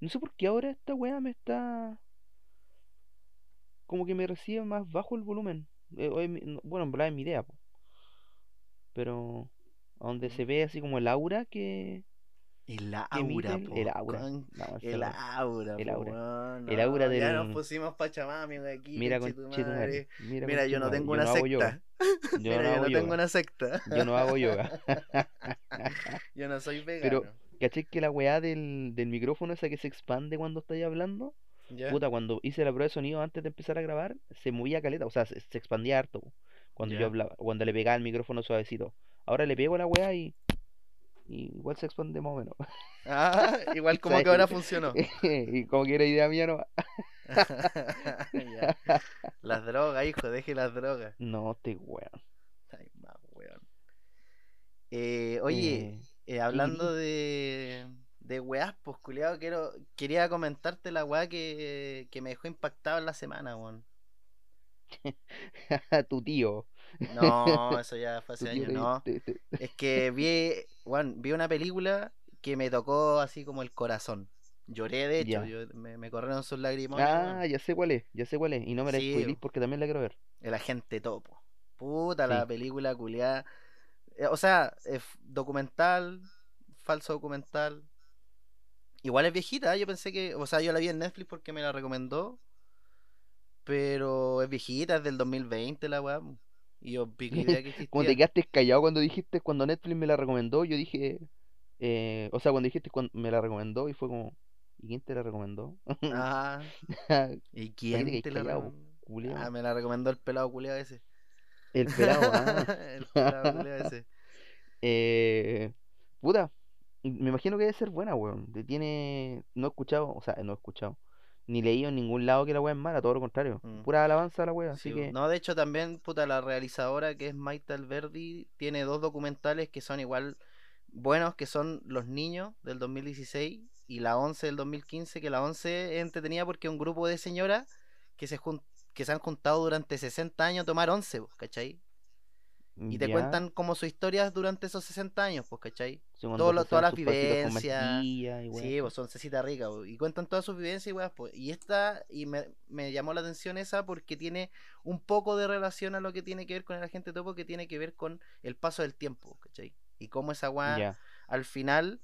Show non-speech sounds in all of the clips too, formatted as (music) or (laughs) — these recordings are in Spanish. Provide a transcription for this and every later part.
No sé por qué ahora esta weá me está. Como que me recibe más bajo el volumen. Eh, no- bueno, en verdad es mi idea, po. Pero. Donde se ve así como el aura que, El aura, po, el aura. con- No, El aura, El po, aura. weón, El aura no, Ya nos del. pusimos pachamami aquí, Mira conchetumare. conchetumare. Mira Mira, yo no tengo Yo una no secta. (laughs) Yo Mira, no yo hago no tengo una secta. Yo no hago yoga. (laughs) Yo no soy Pero, ¿cachai que la weá del, del micrófono esa que se expande cuando estáis hablando? Puta, cuando hice la prueba de sonido antes de empezar a grabar, se movía caleta, o sea, se, se expandía harto cuando yo hablaba, cuando le pegaba el micrófono suavecito. Ahora le pego a la weá y, y igual se expande más o menos. Ah, igual (laughs) como ¿Sabes? que ahora (laughs) funcionó. (laughs) Y como que era idea mía, no. Las drogas, hijo, deje las drogas. No, te weón. Ay, más weón. Eh, oye, Eh, eh, hablando de, de weás, pues culiado, quiero, quería comentarte la weá que, que me dejó impactado en la semana, weón. (laughs) tu tío. No, eso ya (laughs) fue hace años, no. te- te- Es que vi, weón, vi una película que me tocó así como el corazón. Lloré, de hecho, yo, me, me corrieron sus lágrimas. Ah, ya sé cuál es, ya sé cuál es. Y no me la Sí, porque también la quiero ver. El agente topo. Puta la película culiada. O sea, es documental, falso documental. Igual es viejita, yo pensé que, o sea, yo la vi en Netflix porque me la recomendó. Pero es viejita, es del 2020 la weá. Y yo idea que (laughs) Como te quedaste callado cuando dijiste, cuando Netflix me la recomendó, yo dije, eh, o sea, cuando dijiste cuando me la recomendó y fue como, ¿y quién te la recomendó? Ajá. (laughs) (laughs) ¿Y quién te la recomendó? Ah, me la recomendó el pelado culiado ese. El pelado, ah. (laughs) El pelado ese. (laughs) Eh, puta, me imagino que debe ser buena, weón. Tiene, no he escuchado, o sea, no he escuchado, ni leído en ningún lado que la weá es mala, todo lo contrario. Mm. Pura alabanza a la weá, Sí, así que, No, de hecho también, puta, la realizadora que es Maite Alberdi tiene dos documentales que son igual buenos, que son Los Niños del 2016 y La 11 del 2015, que la 11 es entretenida porque un grupo de señoras que se, jun- que se han juntado durante 60 años a tomar 11, pues, ¿cachai? Y te ya, cuentan como sus historias durante esos 60 años, pues, ¿cachai? sí, todo lo- hacen todas las vivencias, Sí, pues son cecitas ricas, po, y cuentan todas sus vivencias y weas, pues. Y esta, y me, me llamó la atención esa porque tiene un poco de relación a lo que tiene que ver con el agente topo, que tiene que ver con el paso del tiempo, ¿cachai? Y cómo esa wea, Ya, al final,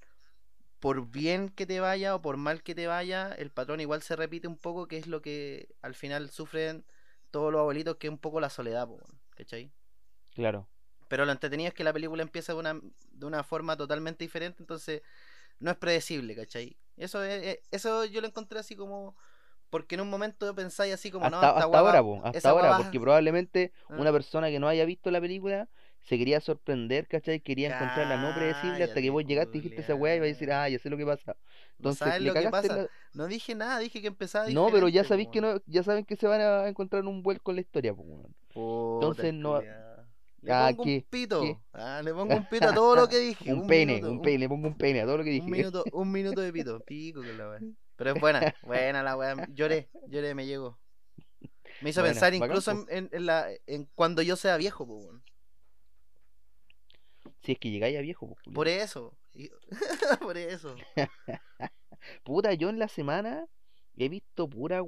por bien que te vaya o por mal que te vaya, el patrón igual se repite un poco, que es lo que al final sufren todos los abuelitos, que es un poco la soledad, ¿cachai? claro. Pero lo entretenido es que la película empieza de una, de una forma totalmente diferente, entonces no es predecible, ¿cachai? Eso, es, es- eso yo lo encontré así como... Porque en un momento pensáis así como, no, Hasta, esta hasta va- ahora, po, hasta ahora, porque probablemente (laughs) Ah. una persona que no haya visto la película se quería sorprender, ¿cachai? Quería encontrar la no predecible hasta que vos llegaste y dijiste esa weá y iba a decir, ah, ya sé lo que pasa. Entonces, sabes le lo que pasa. la- No dije nada, dije que empezaba No, pero ya sabéis que no, ya saben que se van a encontrar un vuelco en la historia, pues, Entonces no-. Le Ah, pongo ¿qué? un pito. ¿Qué? Ah, le pongo un (laughs) pito a todo lo que dije. Un, pene, minuto, un pene, le pongo un pene a todo lo que dije. Un minuto, un minuto de pito. Pico con la weá. Pero es buena, buena la weá. Lloré, lloré, me llegó. Me hizo pensar incluso en, en- en la, en cuando yo sea viejo, weón. Si es que llegáis a viejo, pues. Por eso. (laughs) Por eso. (laughs) Puta, yo en la semana he visto pura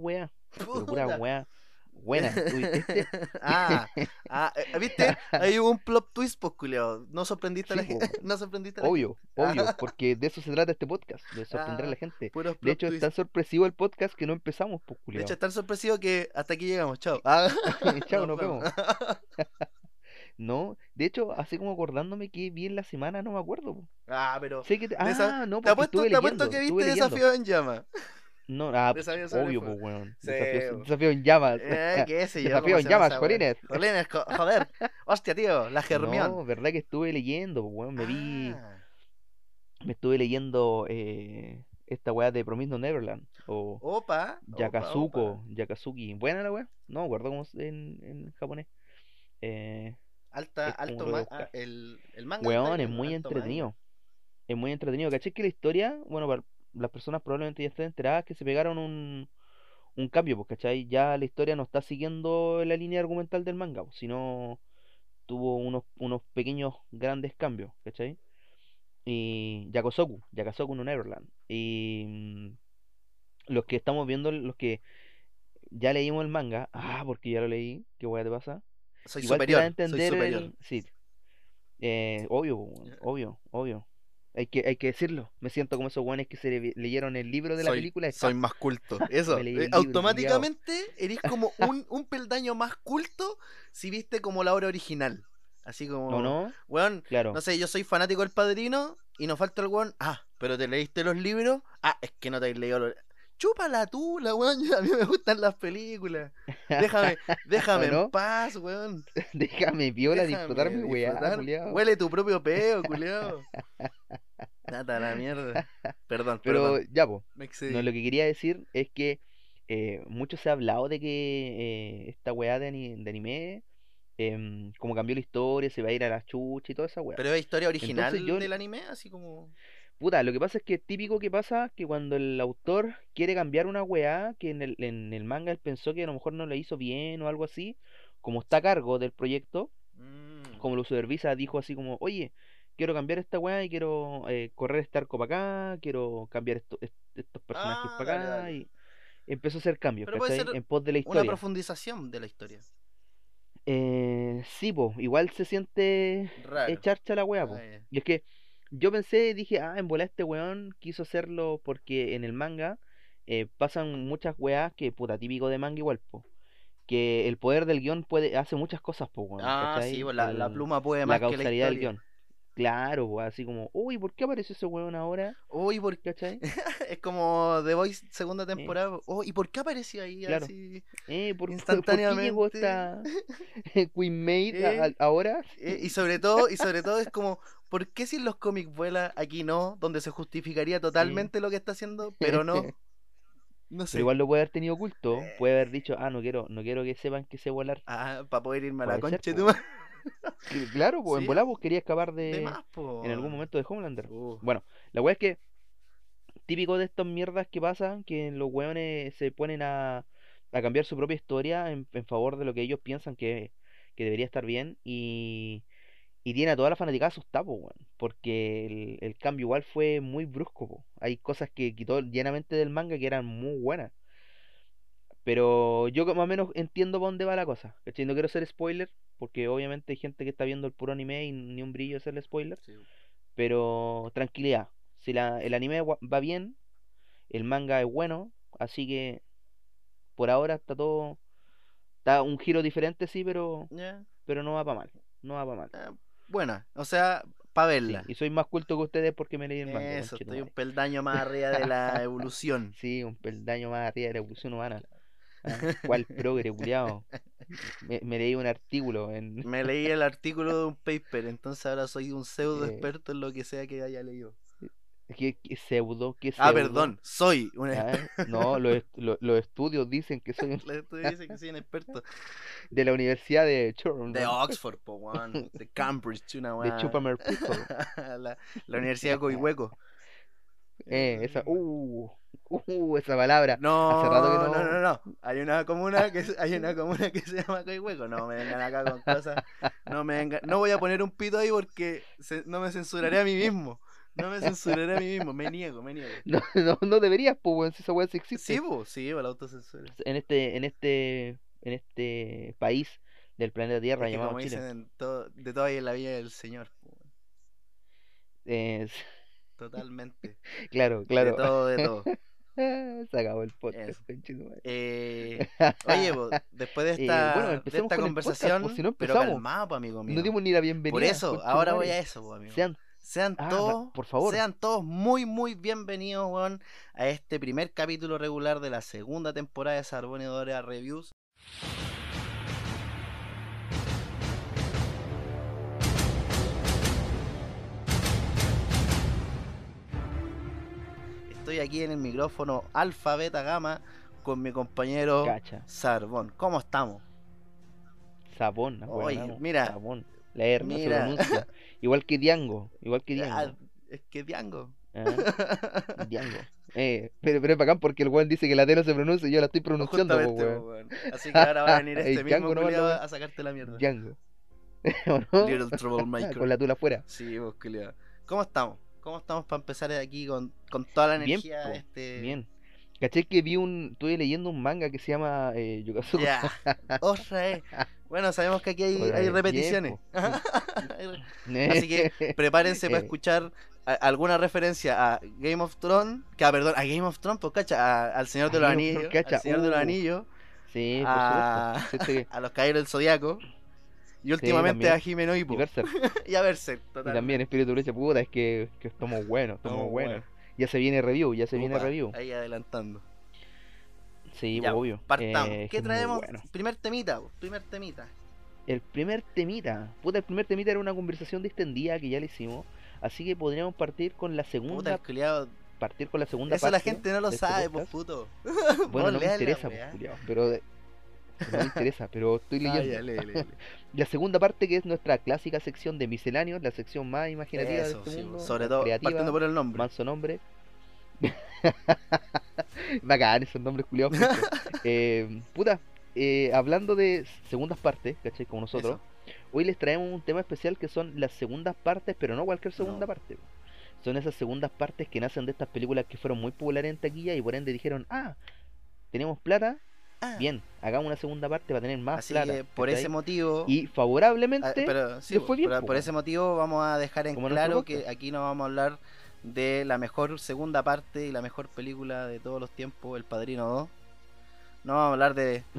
pero pura weá buena. Uy, este- (laughs) ah, ah, eh, ¿viste? Ahí hubo un plot twist, pues, culiao. No sorprendiste a la Sí, gente. No sorprendiste a la Obvio, obvio, porque de eso se trata este podcast, de sorprender a Ah, la gente. De hecho, es twist. tan sorpresivo el podcast que no empezamos, pues, De culiao. hecho, es tan sorpresivo que hasta aquí llegamos. Chao. Ah, Chao, nos vemos. No, de hecho, así como acordándome que vi en la semana, no me acuerdo. po. ah, pero. Sé que te... esa- Ah, no, Te apuesto, te apuesto que viste. Desafío en Llama. No, ah, obvio, pues, weón. Sí, Desafío, en llamas. Eh, qué sé yo. Desafío en llamas, esa. Jolines. Jolines, jo- joder. Hostia, tío, la (laughs) Germión. No, verdad que estuve leyendo, weón. Me vi, Ah, me estuve leyendo eh, esta weá de Promise No Neverland. O Opa. Yakazuko, opa. Yakazuki. Buena la weá. No cómo es en, en japonés. Eh, Alta, alto ma- ah, el, el manga. weón, es muy manga. entretenido. Es muy entretenido. ¿Cachai que la historia, bueno, para las personas probablemente ya estén enteradas que se pegaron un, un cambio, pues, ¿cachai? Ya la historia no está siguiendo la línea argumental del manga, pues, sino tuvo unos, unos pequeños grandes cambios, ¿cachai? Y Yakosoku, Yakosoku no Neverland. Y, mm, los que estamos viendo, los que ya leímos el manga, ah, porque ya lo leí, qué weá te pasa. Soy Igual te da a superior, soy entender superior. el- Sí, eh, obvio, weón, obvio, obvio. Hay que, hay que decirlo. Me siento como esos weones que se le- leyeron el libro de la soy, película. soy más culto. Eso, eh, libro, automáticamente eres como un, un peldaño más culto si viste como la obra original. Así como, ¿O no? weón, Claro. no sé, yo soy fanático del padrino y nos falta el weón. Ah, pero te leíste los libros. Ah, es que no te has leído los. Chúpala tú, la weón. A mí me gustan las películas. Déjame, (laughs) déjame ¿O no? en paz, weón. (laughs) Déjame viola Déjame disfrutar mi weá. Huele tu propio peo, (laughs) culiao. Nata la mierda. Perdón, Pero perdón. ya, pues. Excedí. No, lo que quería decir es que eh, mucho se ha hablado de que eh, esta weá de, ani- de anime, em, como cambió la historia, se va a ir a la chucha y toda esa weá. Pero es historia original Entonces yo- del anime, así como. Puta, lo que pasa es que es típico que pasa que cuando el autor quiere cambiar una weá, que en el, en el manga él pensó que a lo mejor no le hizo bien o algo así, como está a cargo del proyecto, mm, como lo supervisa, dijo así como, oye, quiero cambiar esta weá y quiero eh, correr este arco para acá, quiero cambiar esto- est- estos personajes Ah, para acá, dale. y empezó a hacer cambios, Pero puede ¿cachai? ser En pos de la Una historia. profundización de la historia. Eh, sí, po, igual se siente Raro. echarcha la weá, po. Ah. Y es que yo pensé, dije, ah, en bola este weón quiso hacerlo porque en el manga eh, pasan muchas weas que, puta, típico de manga igual, po. Que el poder del guion puede, hace muchas cosas, po, weón, Ah, ¿cachai? sí, pues la, la pluma puede la más que la causalidad del guion. Claro, po, así como, uy, ¿por qué apareció ese weón ahora? Uy, ¿por ¿Cachai? (laughs) Es como The Voice segunda temporada. Oh, ¿y por qué apareció ahí Claro. así? Eh, ¿por, por- (laughs) por qué llegó Instantáneamente. esta (laughs) Queen Maid Eh, ahora? Eh, y sobre todo, y sobre todo es como, ¿por qué si en los cómics vuela aquí no? Donde se justificaría totalmente lo que está haciendo, (laughs) pero no. No sé. Pero igual lo puede haber tenido oculto, puede haber dicho, ah, no quiero, no quiero que sepan que sé volar. Ah, para poder irme a la ser, concha madre. Y (laughs) Claro, pues Sí. en volar quería escapar De de, más, po. en algún momento de Homelander. Uh, Bueno, la weá es que típico de estas mierdas que pasan, que los weones se ponen a, a cambiar su propia historia en, en favor de lo que ellos piensan que, que debería estar bien y, y tiene a toda la fanaticada asustada, po, weón, porque el, el cambio igual fue muy brusco, po. Hay cosas que quitó llenamente del manga que eran muy buenas. Pero yo más o menos entiendo por dónde va la cosa, ¿cachai? No quiero ser spoiler, porque obviamente hay gente que está viendo el puro anime y ni un brillo hacerle spoiler. sí. Pero tranquilidad, si la, el anime va bien, el manga es bueno, así que por ahora está todo, está un giro diferente sí, pero, pero no va para mal, no va para mal. Eh, buena, o sea, para Sí, verla. y soy más culto que ustedes porque me leí el manga. Eso, estoy un peldaño más arriba de la (laughs) evolución. Sí, un peldaño más arriba de la evolución humana. Ah, ¿Cuál progre, culiao? (laughs) Me, me leí un artículo en... Me leí el artículo de un paper, entonces ahora soy un pseudo (laughs) Eh. experto en lo que sea que haya leído. ¿Qué, qué pseudo? ¿Qué Ah, pseudo? perdón, soy un Ah, experto. (laughs) No, los, los estudios dicen que soy un- Los estudios dicen que soy un experto. (laughs) de la Universidad de Churro, De Oxford, po. (laughs) De Cambridge, una de. Chupamer la, la Universidad de Coihueco. Eh, esa, uh, uh, esa palabra. No, Hace rato que no, no- no, no. Hay una comuna que se- hay una comuna que se llama Coihueco. No me vengan acá con cosas. No me vengan. No voy a poner un pito ahí porque se- no me censuraré a mí mismo. No me censuraré a mí mismo. Me niego, me niego. (laughs) No, no, no deberías, pues, weón, si esa weá sí existe. Sí, sí, po, la autocensura. En este, en este, en este país del planeta Tierra Es que llamado como Chile. dicen, todo- de todo hay en la vida del Señor. Eh, Totalmente. (laughs) claro, De claro. todo, de todo. (laughs) Se acabó el podcast. Eh, oye, después de Eh, esta, bueno, de esta podcast, conversación, po, si no pero calmado, amigo mío. No dimos ni la bienvenida. Por eso, ahora voy a eso, po, amigo. Sean, Sean ah, todos, por favor. sean todos muy, muy bienvenidos, weón, a este primer capítulo regular de la segunda temporada de Sarbonidora Reviews. Estoy aquí en el micrófono Alfa Beta Gamma con mi compañero cacha. Sarbón. ¿Cómo estamos? Sabón, Oye, mira, Sabón. La R no se mira. pronuncia. Igual que Diango. Igual que Diango. Ah, es que Diango. Ah, (laughs) Diango. Eh, pero, pero es bacán porque el weón dice que la T no se pronuncia y yo la estoy pronunciando, po, weón. po, weón. Así que ahora va a (laughs) venir este Django mismo ve. a sacarte la mierda. Django. (laughs) ¿O no? Little Troublemaker. Con la tula afuera. Sí, vos, culiao. ¿Cómo estamos? ¿Cómo estamos para empezar aquí con, con toda la Bien, energía? po, este... Bien. Caché que vi un. Estuve leyendo un manga que se llama eh, Yukazuko. Ya. Otra vez. Bueno, sabemos que aquí hay, hay repeticiones. (laughs) Así que prepárense para (laughs) escuchar a- alguna referencia a Game of Thrones, que ah, perdón, a Game of Thrones, pues cacha, a- al Señor de los Anillos, al Señor de los uh. Anillos, Sí, por a, que- (laughs) los Caballeros del Zodiaco y últimamente a Jimeno y Berserk. y a Berserk, Y total. también Espíritu Lucha, puta, es que, que estamos buenos, estamos buenos. Ya se viene review, ya se viene review. Ahí adelantando. Sí, Ya, obvio. Partamos. Eh, ¿Qué traemos? bueno. Primer temita, primer temita. El primer temita, puta, el primer temita era una conversación distendida que ya le hicimos, así que podríamos partir con la Puta, segunda, el culiao. partir con la segunda Eso la parte gente no lo este sabe, pues puto. (laughs) Bueno, Vos (laughs) no me la interesa, pues, culiao, pero de- no me interesa, pero estoy (laughs) Ah, leyendo. ya, lee, lee, lee. La segunda parte que es nuestra clásica sección de misceláneos, la sección más imaginativa Eso, de este sí, mundo, sobre todo creativa, partiendo por el nombre. manso nombre. (laughs) Bacán esos nombres culiados. (laughs) eh, puta, eh, hablando de segundas partes, ¿cachai? Como nosotros, hoy les traemos un tema especial que son las segundas partes, pero no cualquier segunda No. parte. Son esas segundas partes que nacen de estas películas que fueron muy populares en taquilla y por ende dijeron, ah, tenemos plata, Ah, bien, hagamos una segunda parte para tener más Así plata. que por ese motivo. Y ah, favorablemente, pero, sí, fue bien, por weón. ese motivo vamos a dejar en claro que aquí no vamos a hablar de la mejor segunda parte y la mejor película de todos los tiempos, El Padrino 2. No vamos a hablar de. (laughs)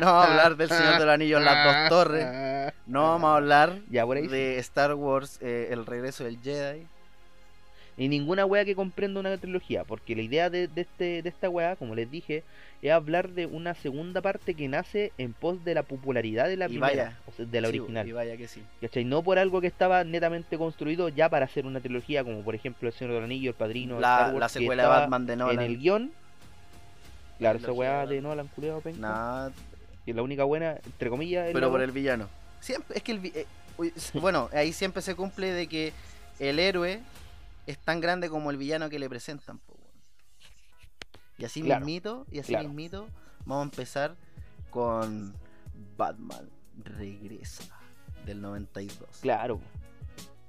no vamos a hablar del Señor del Anillo en las dos torres. No vamos a hablar (laughs) Ya, por ahí sí. de Star Wars, eh, El regreso del Jedi. Y ninguna wea que comprenda una trilogía, porque la idea de, de este, de esta wea, como les dije, es hablar de una segunda parte que nace en pos de la popularidad de la Y primera, vaya. o sea, de la Sí, original. Y vaya que sí. ¿Cachai? No por algo que estaba netamente construido ya para hacer una trilogía, como por ejemplo El Señor del Anillo, El Padrino, La, Star Wars, la que secuela de Batman de Nolan. en el guion. Claro, esa weá de Nolan, culiado, Nah, que la única buena, entre comillas, pero por el villano. Siempre, es que el eh, (laughs) bueno, ahí siempre se cumple de que el héroe es tan grande como el villano que le presentan. po. Y así Claro, mismito, y así claro. mismito, vamos a empezar con Batman Regresa del 92. Claro,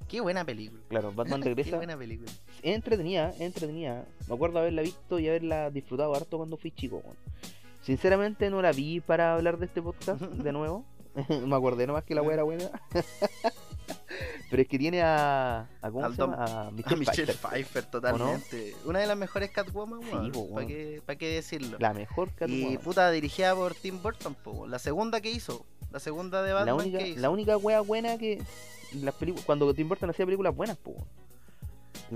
Qué buena película. claro, Batman (laughs) Qué regresa. buena película. entretenida, entretenida. Me acuerdo haberla visto y haberla disfrutado harto cuando fui chico. Sinceramente no la vi para hablar de este podcast de (laughs) nuevo. (laughs) Me acordé nomás que la weá era buena. (laughs) Pero es que tiene a. a ¿Cómo Al se llama? A A Michelle Pfeiffer. Pfeiffer, totalmente. Una de las mejores Catwoman, Sí, ¿Para qué, pa' qué decirlo? La mejor Y Catwoman. puta, dirigida por Tim Burton, po, la segunda que hizo. La segunda de La Batman única, que hizo. la única wea buena que. Las películas, cuando Tim Burton hacía películas buenas, po.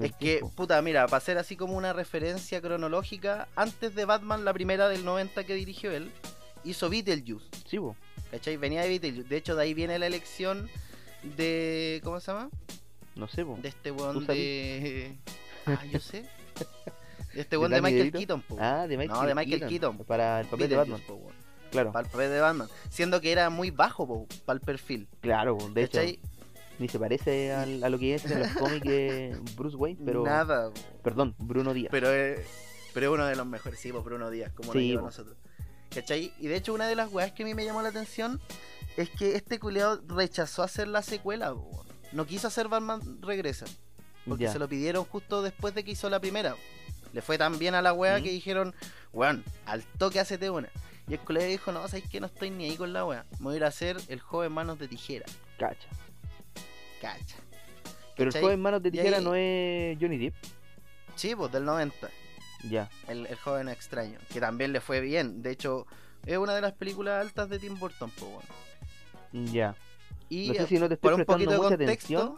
Es que, puta, mira, para hacer así como una referencia cronológica, antes de Batman, la primera del 90 que dirigió él, hizo Beetlejuice. Sí, po. ¿Cachai? Venía de Beetlejuice. De hecho, de ahí viene la elección de. ¿Cómo se llama? No sé, po. De este weón ¿Tú de. Ah, yo sé. De este (laughs) weón de, Michael? Keaton, po. Ah, de Michael, No, de Michael Keaton. Para el papel de Batman. po. Claro, Para el papel de Batman. Siendo que era muy bajo para el perfil. claro, po. de hecho. ¿Cachai? Ni se parece al- a lo que es en los cómics de Bruce Wayne, pero. Nada. po. Perdón, Bruno Díaz. Pero es, pero es uno de los mejores. Sí, Bruno Díaz, como lo Sí, po. nosotros. ¿Cachai? Y de hecho, una de las weas que a mí me llamó la atención es que este culeado rechazó hacer la secuela. No quiso hacer Batman Regresa. Porque se lo pidieron justo después de que hizo la primera. Le fue tan bien a la wea ¿Mm? que dijeron, weón, al toque hacete una. Y el colega dijo, no, sabes que no estoy ni ahí con la wea. Me voy a ir a hacer el joven manos de tijera. Cacha. Cacha. Pero el joven manos de tijera ahí- no es Johnny Depp. Sí, pues del 90. Ya. El, el joven extraño. Que también le fue bien. De hecho, es una de las películas altas de Tim Burton, pues bueno. Ya. Y No sé eh, si no te estoy un poquito prestando de mucha atención.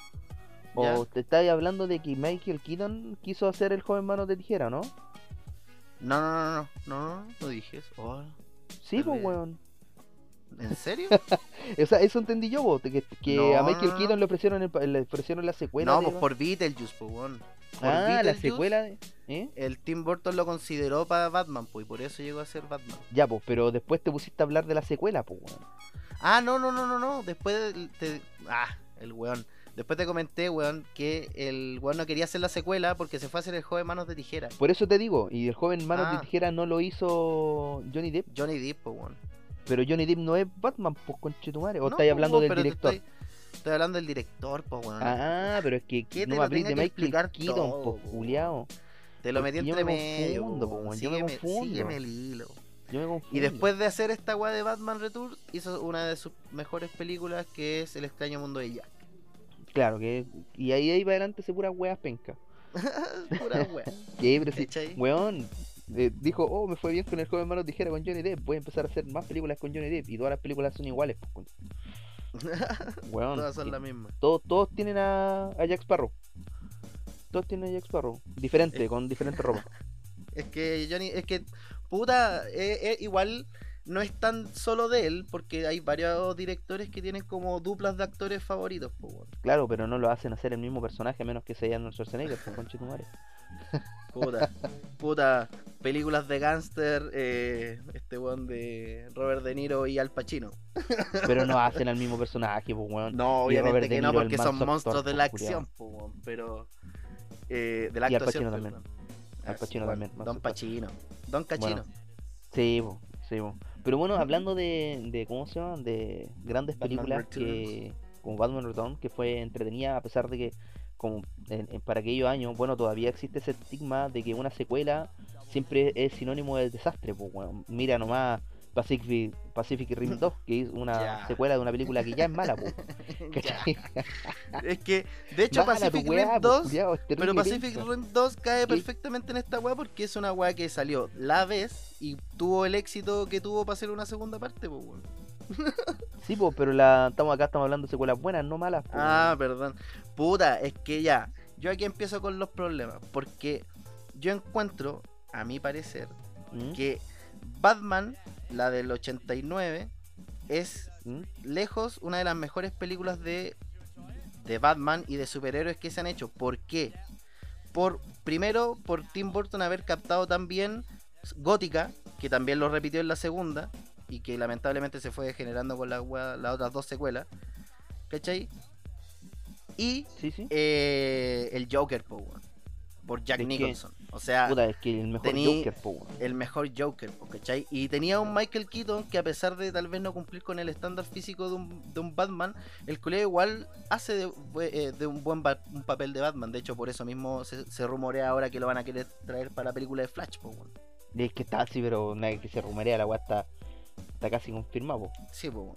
O ¿ya? te estás hablando de que Michael Keaton quiso hacer el joven manos de tijera, ¿no? No, no, no, no, no, no, dije eso. Oh, Sí, pues, weón. ¿En serio? (laughs) O sea, eso entendí yo, po, que, que No, a Michael no. Keaton le ofrecieron, el pa- le ofrecieron la secuela. no, de- pues por Beetlejuice, pues weón. Por Ah, la secuela. de- ¿Eh? El Tim Burton lo consideró para Batman, pues, y por eso llegó a ser Batman. Ya, pues, pero después te pusiste a hablar de la secuela, pues, weón. Ah, no, no, no, no, no. Después te... Ah, el weón. Después te comenté, weón, que el weón no quería hacer la secuela porque se fue a hacer el joven manos de tijera. Por eso te digo, y el joven manos Ah. de tijera no lo hizo Johnny Depp, Johnny Depp, pues, weón. pero Johnny Depp no es Batman, pues, conchetumare. O No, estáis hablando del director. Estoy, estoy hablando del director, pues, weón. Ah, pero es que te no me de Michael Keaton, pues. Te lo metí que yo entre me medio. confundo, po, weón. yo me Sígueme, confundo. sígueme el hilo. Y después de hacer esta weá de Batman Returns, hizo una de sus mejores películas que es El extraño mundo de Jack. Claro, que. Y ahí, ahí para adelante se puras weas penca. (laughs) Pura (laughs) pero sí, weón. eh, dijo, oh, me fue bien con el joven mano tijera con Johnny Depp. Voy a empezar a hacer más películas con Johnny Depp. Y todas las películas son iguales, pues. (laughs) Weón. Todas son que la misma. todos, todos tienen a, a Jack Sparrow. Todos tienen a Jack Sparrow. Diferente, con diferente ropa. Es que Johnny, es que, puta, eh, eh, igual no es tan solo de él, porque hay varios directores que tienen como duplas de actores favoritos. Claro, pero no lo hacen hacer el mismo personaje menos que sea Arnold Schwarzenegger, pues, conche tu madre. (laughs) Puta, puta, películas de gángster, eh, este weón de Robert De Niro y Al Pacino. (laughs) Pero no hacen al mismo personaje, pues, weón. No, obviamente que no, porque son monstruos de la acción, weón, pero... Eh, de la Y Al Pacino también. Al Pacino también, Don. Pacino. Don Cachino. Bueno, Sí, sí. Pero bueno, hablando de, de ¿cómo se llama? De grandes Batman películas que como Batman Returns, que fue entretenida a pesar de que como en- en- para aquellos años, bueno, todavía existe ese estigma de que una secuela siempre es sinónimo de desastre, pues bueno, mira nomás Pacific, Pacific Rim (laughs) 2, que es una Ya. secuela de una película que ya es mala. (laughs) Es que, de hecho, Mala Pacific Rim pues, 2 culiao, es Pero Pacific. Rim 2 cae ¿Qué? perfectamente en esta weá porque es una weá que salió la vez y tuvo el éxito que tuvo para hacer una segunda parte, pues. (laughs) Sí, pues, pero la, estamos acá estamos hablando de secuelas buenas, no malas. Ah, perdón. Puta, es que ya. Yo aquí empiezo con los problemas. Porque yo encuentro, a mi parecer, ¿Mm? que Batman, la del 89, es ¿Mm? lejos una de las mejores películas de, de Batman y de superhéroes que se han hecho. ¿Por qué? Por, primero, por Tim Burton haber captado también Gótica, que también lo repitió en la segunda, y que lamentablemente se fue degenerando con la las otras dos secuelas. ¿Cachai? Y Sí, sí. eh, el Joker, po, weón, por Jack Es que- Nicholson. O sea, Puta, es que el mejor Joker, po, el mejor Joker, ¿cachai? Y tenía un Michael Keaton que a pesar de tal vez no cumplir con el estándar físico de un, de un Batman, el colega igual hace de, eh, de un buen un papel de Batman. De hecho, por eso mismo se, se rumorea ahora que lo van a querer traer para la película de Flash, po. Es que está así, pero nada que se rumorea, la weá está, está casi confirmado. po. Sí, po.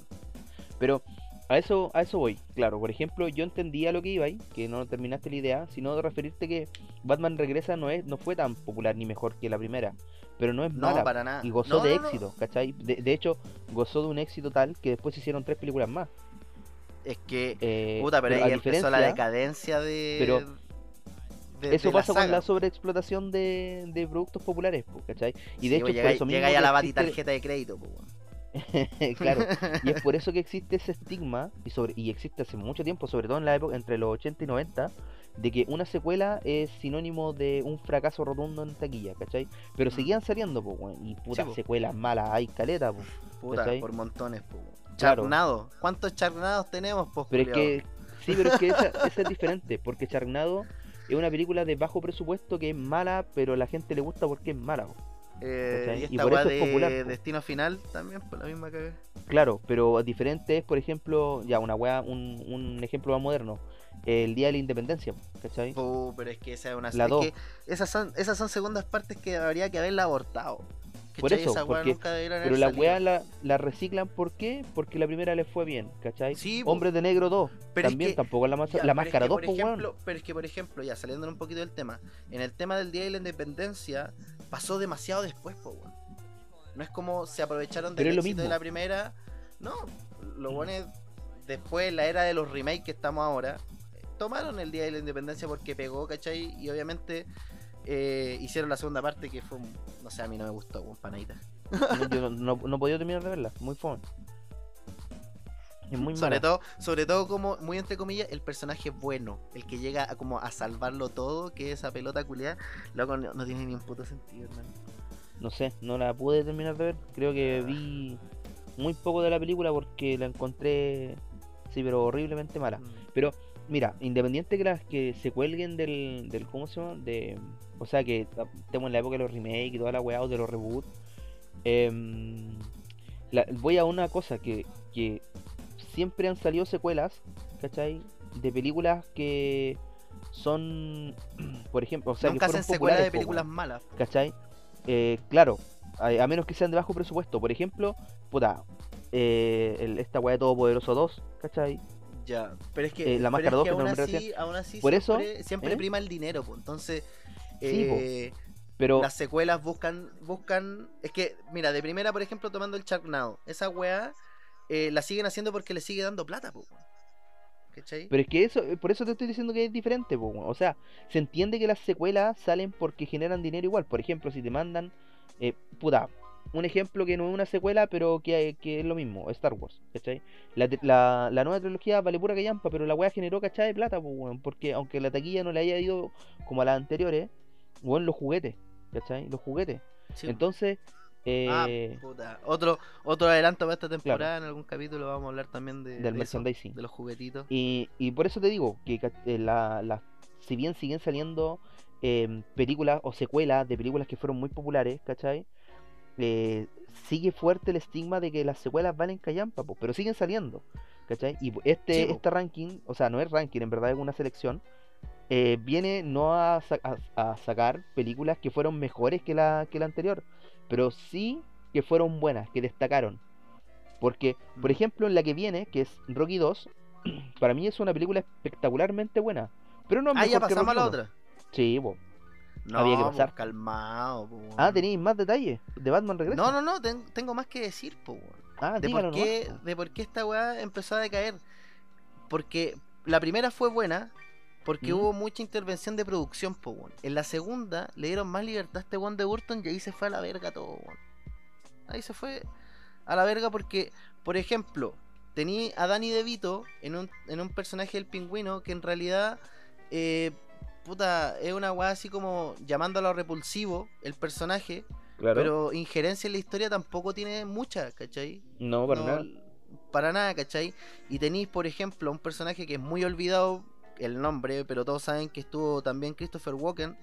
Pero a eso, a eso voy. Claro, por ejemplo, yo entendía lo que iba ahí, que no terminaste la idea, sino de referirte que Batman Regresa no es, no fue tan popular ni mejor que la primera, pero no es No, mala para nada. y gozó No, de no, éxito, ¿cachai? De, de hecho, gozó de un éxito tal que después se hicieron tres películas más. Es que, Eh, puta, pero, pero ahí empezó la decadencia de. pero de- Eso de pasa con la sobreexplotación de, de productos populares, po, ¿cachai? Y de Sí, hecho, pues, por llega, eso mismo llega ya la existe- batitarjeta de crédito, weón. (laughs) claro, y es por eso que existe ese estigma, y, sobre, y existe hace mucho tiempo, sobre todo en la época entre los 80 y 90, de que una secuela es sinónimo de un fracaso rotundo en taquilla, ¿cachai? Pero Mm. seguían saliendo, pues, y putas po. secuelas malas hay caleta, po. Puta, ¿Cachai? por montones, po. Claro. Charnado. ¿Cuántos charnados tenemos, po, Pero es que, sí, pero es que esa, (laughs) esa es diferente, porque Charnado es una película de bajo presupuesto que es mala, pero a la gente le gusta porque es mala, po. Eh, y Y esta por weá eso es de popular, po. Destino Final también, por la misma cagada. Claro, pero diferente es, por ejemplo, ya una weá, un, un ejemplo más moderno, el Día de la Independencia, ¿cachai? Pu, pero es que esa es una La es dos. que esas son esas son segundas partes que habría que haberla abortado. Por eso, Esa porque- nunca Pero la weá la, la reciclan, ¿por qué? Porque la primera les fue bien, ¿cachai? Sí, po. Hombres de Negro 2, Pero es también que- tampoco la, Ya, la pero es máscara que, 2, por pues ejemplo, Pero es que, por ejemplo, ya saliendo un poquito del tema, en el tema del Día de la Independencia pasó demasiado después, po, weón. No es como se aprovecharon del éxito de la primera. No, lo bueno es después, la era de los remakes que estamos ahora, tomaron el Día de la Independencia porque pegó, ¿cachai? Y obviamente eh, hicieron la segunda parte que fue, no sé, a mí no me gustó, weón, panadita. No, (laughs) Yo no, no, no podido terminar de verla, muy fome. (laughs) Es muy sobre mala. todo, sobre todo como, muy entre comillas, el personaje bueno, el que llega a, como a salvarlo todo, que esa pelota culiada, loco, no, no tiene ni un puto sentido, hermano. No sé, no la pude terminar de ver. Creo que vi muy poco de la película porque la encontré, sí, pero horriblemente mala. Pero, mira, independiente que las que se cuelguen del, del ¿cómo se llama? De, o sea, que estemos en la época de los remakes y toda la weá o de los reboots. em, la- voy a una cosa que, que siempre han salido secuelas, ¿cachai? De películas que son, (clears throat) por ejemplo, o sea, Nunca que fueron hacen secuelas de películas malas. ¿cachai? Eh, claro, a, a menos que sean de bajo presupuesto. Por ejemplo, puta, eh, el- esta weá de Todopoderoso 2, ¿cachai? Ya, pero es que, Eh, la Máscara es 2, que que aún, no así, aún así Por eso, siempre, siempre ¿eh? prima el dinero, pues. Entonces, Sí, po. eh, Pero, las secuelas buscan, buscan. Es que, mira, de primera, por ejemplo, tomando el Sharknado, esa weá eh, la siguen haciendo porque le sigue dando plata. ¿Cachai? pero es que eso, eh, por eso te estoy diciendo que es diferente, po, o sea, se entiende que las secuelas salen porque generan dinero igual. Por ejemplo, si te mandan, eh, puta, un ejemplo que no es una secuela, pero que, que es lo mismo, Star Wars, ¿cachai? La, la, la nueva trilogía vale pura callampa, pero la weá generó cachai de plata, weón, porque aunque la taquilla no le haya ido como a las anteriores, weón, los juguetes, ¿cachai? Los juguetes. Sí, po. Ah, eh, puta. Otro, otro adelanto para esta temporada, en algún capítulo vamos a hablar también de, Del de eso, merchandising. de los juguetitos. Y, y por eso te digo que eh, la, la- si bien siguen saliendo em, películas o secuelas de películas que fueron muy populares, ¿cachai? Eh, sigue fuerte el estigma de que las secuelas valen callampa, po, pero siguen saliendo, ¿cachai? Y este, este ranking, o sea, no es ranking, en verdad es una selección, eh, viene no a- a sacar películas que fueron mejores que la, que la anterior, pero sí que fueron buenas, que destacaron. Porque, por Mm. ejemplo, en la que viene, que es Rocky 2, (clears throat) para mí es una película espectacularmente buena. Pero no es Ah, ya mejor que pasamos a la otra. 1. Sí, po. No, Había que pasar. calmado, po. Ah, tenéis más detalles de Batman Regresa. No, no, no, ten- tengo más que decir, po. Ah, de por qué, nomás, po. de por qué esta weá empezó a decaer. Porque la primera fue buena, porque ¿Mm? hubo mucha intervención de producción, po, weón. En la segunda le dieron más libertad a este weón de Burton y ahí se fue a la verga todo, weón. Ahí se fue a la verga porque, por ejemplo, tení a Danny DeVito en un, en un personaje del pingüino que en realidad, eh, puta, es una weá así como llamando a lo repulsivo el personaje, Claro. pero injerencia en la historia tampoco tiene mucha, ¿cachai? no, para No, nada. para nada, ¿cachai? Y tenéis, por ejemplo, un personaje que es muy olvidado el nombre, pero todos saben que estuvo también Christopher Walken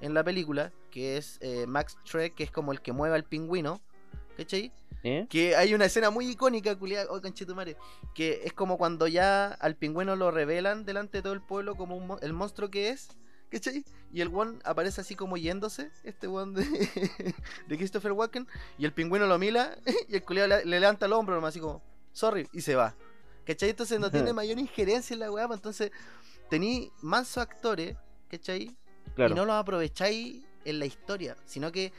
en la película, que es eh, Max Trek, que es como el que mueve al pingüino, ¿cachai? ¿Eh? Que hay una escena muy icónica, culiada, oh, conchetumare, que es como cuando ya al pingüino lo revelan delante de todo el pueblo como un el monstruo que es, ¿cachai? Y el one aparece así como yéndose, este one de, (laughs) de Christopher Walken, y el pingüino lo mira (laughs) y el culiado le, le levanta el hombro nomás así como, sorry, y se va. ¿Cachai? Entonces no tiene (laughs) mayor injerencia en la weá, pues entonces tení manso actores, ¿cachai? Claro. y no los aprovecháis en la historia, sino que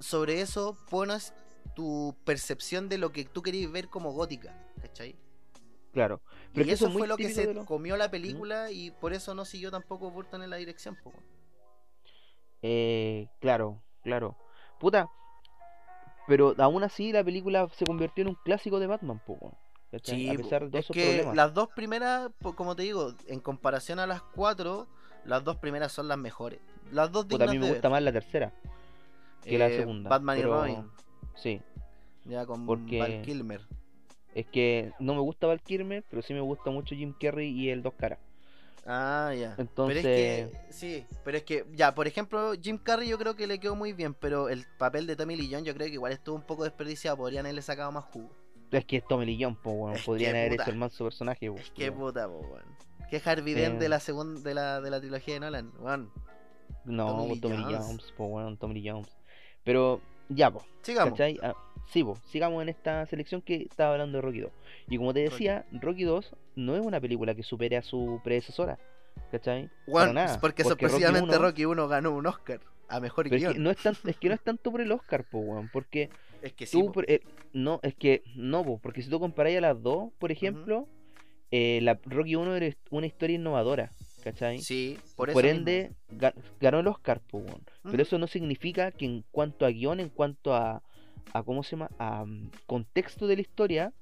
sobre eso pones tu percepción de lo que tú querías ver como gótica, ¿cachai? Claro. Pero y eso fue lo que se comió la película y por eso no siguió tampoco Burton en la dirección. po, weón. Eh, claro, claro. Puta. Pero aún así la película se convirtió en un clásico de Batman, po, esos que problemas. las dos primeras, como te digo, en comparación a las cuatro, las dos primeras son las mejores. Las dos Puta, a mí me gusta ver. más la tercera que la Eh, segunda. Batman pero- y Robin, Sí. ya con porque- Val Kilmer. Es que no me gusta Val Kilmer, pero sí me gusta mucho Jim Carrey y el Dos Caras. Ah, ya. Entonces- Pero es que, sí, pero es que, ya, por ejemplo, Jim Carrey yo creo que le quedó muy bien, pero el papel de Tommy Lee Jones yo creo que igual estuvo un poco desperdiciado, podrían haberle sacado más jugo. Es que es Tommy Lee Jones, po. Es Podrían haber puta, hecho el manso personaje, po, Es que puta, po, weón. Que Harvey Dent Eh. de la segunda de la, de la trilogía de Nolan, weón. No, Tommy Lee Tommy Lee Jones. Jones, po, weón, Tommy Lee Jones. Pero, ya, po. Sigamos. ¿Cachai? Ah, sí, po, sigamos en esta selección que estaba hablando de Rocky 2. Y como te decía, Rocky 2 no es una película que supere a su predecesora. ¿Cachai? Nada, porque, porque Rocky sorpresivamente Rocky 1 ganó un Oscar a mejor es guion. que, no es, tan- es que no es (laughs) tanto por el Oscar, po, weón. Porque Es que sí, tú, por- eh, no, es que no, po, porque si tú comparáis a las dos, por ejemplo, eh, la Rocky 1 era una historia innovadora. ¿Cachai? sí, por Por, eso ende, ga- ganó el Oscar. Pero eso no significa que en cuanto a guion, en cuanto a, a ¿cómo se llama? A mm, contexto de la historia,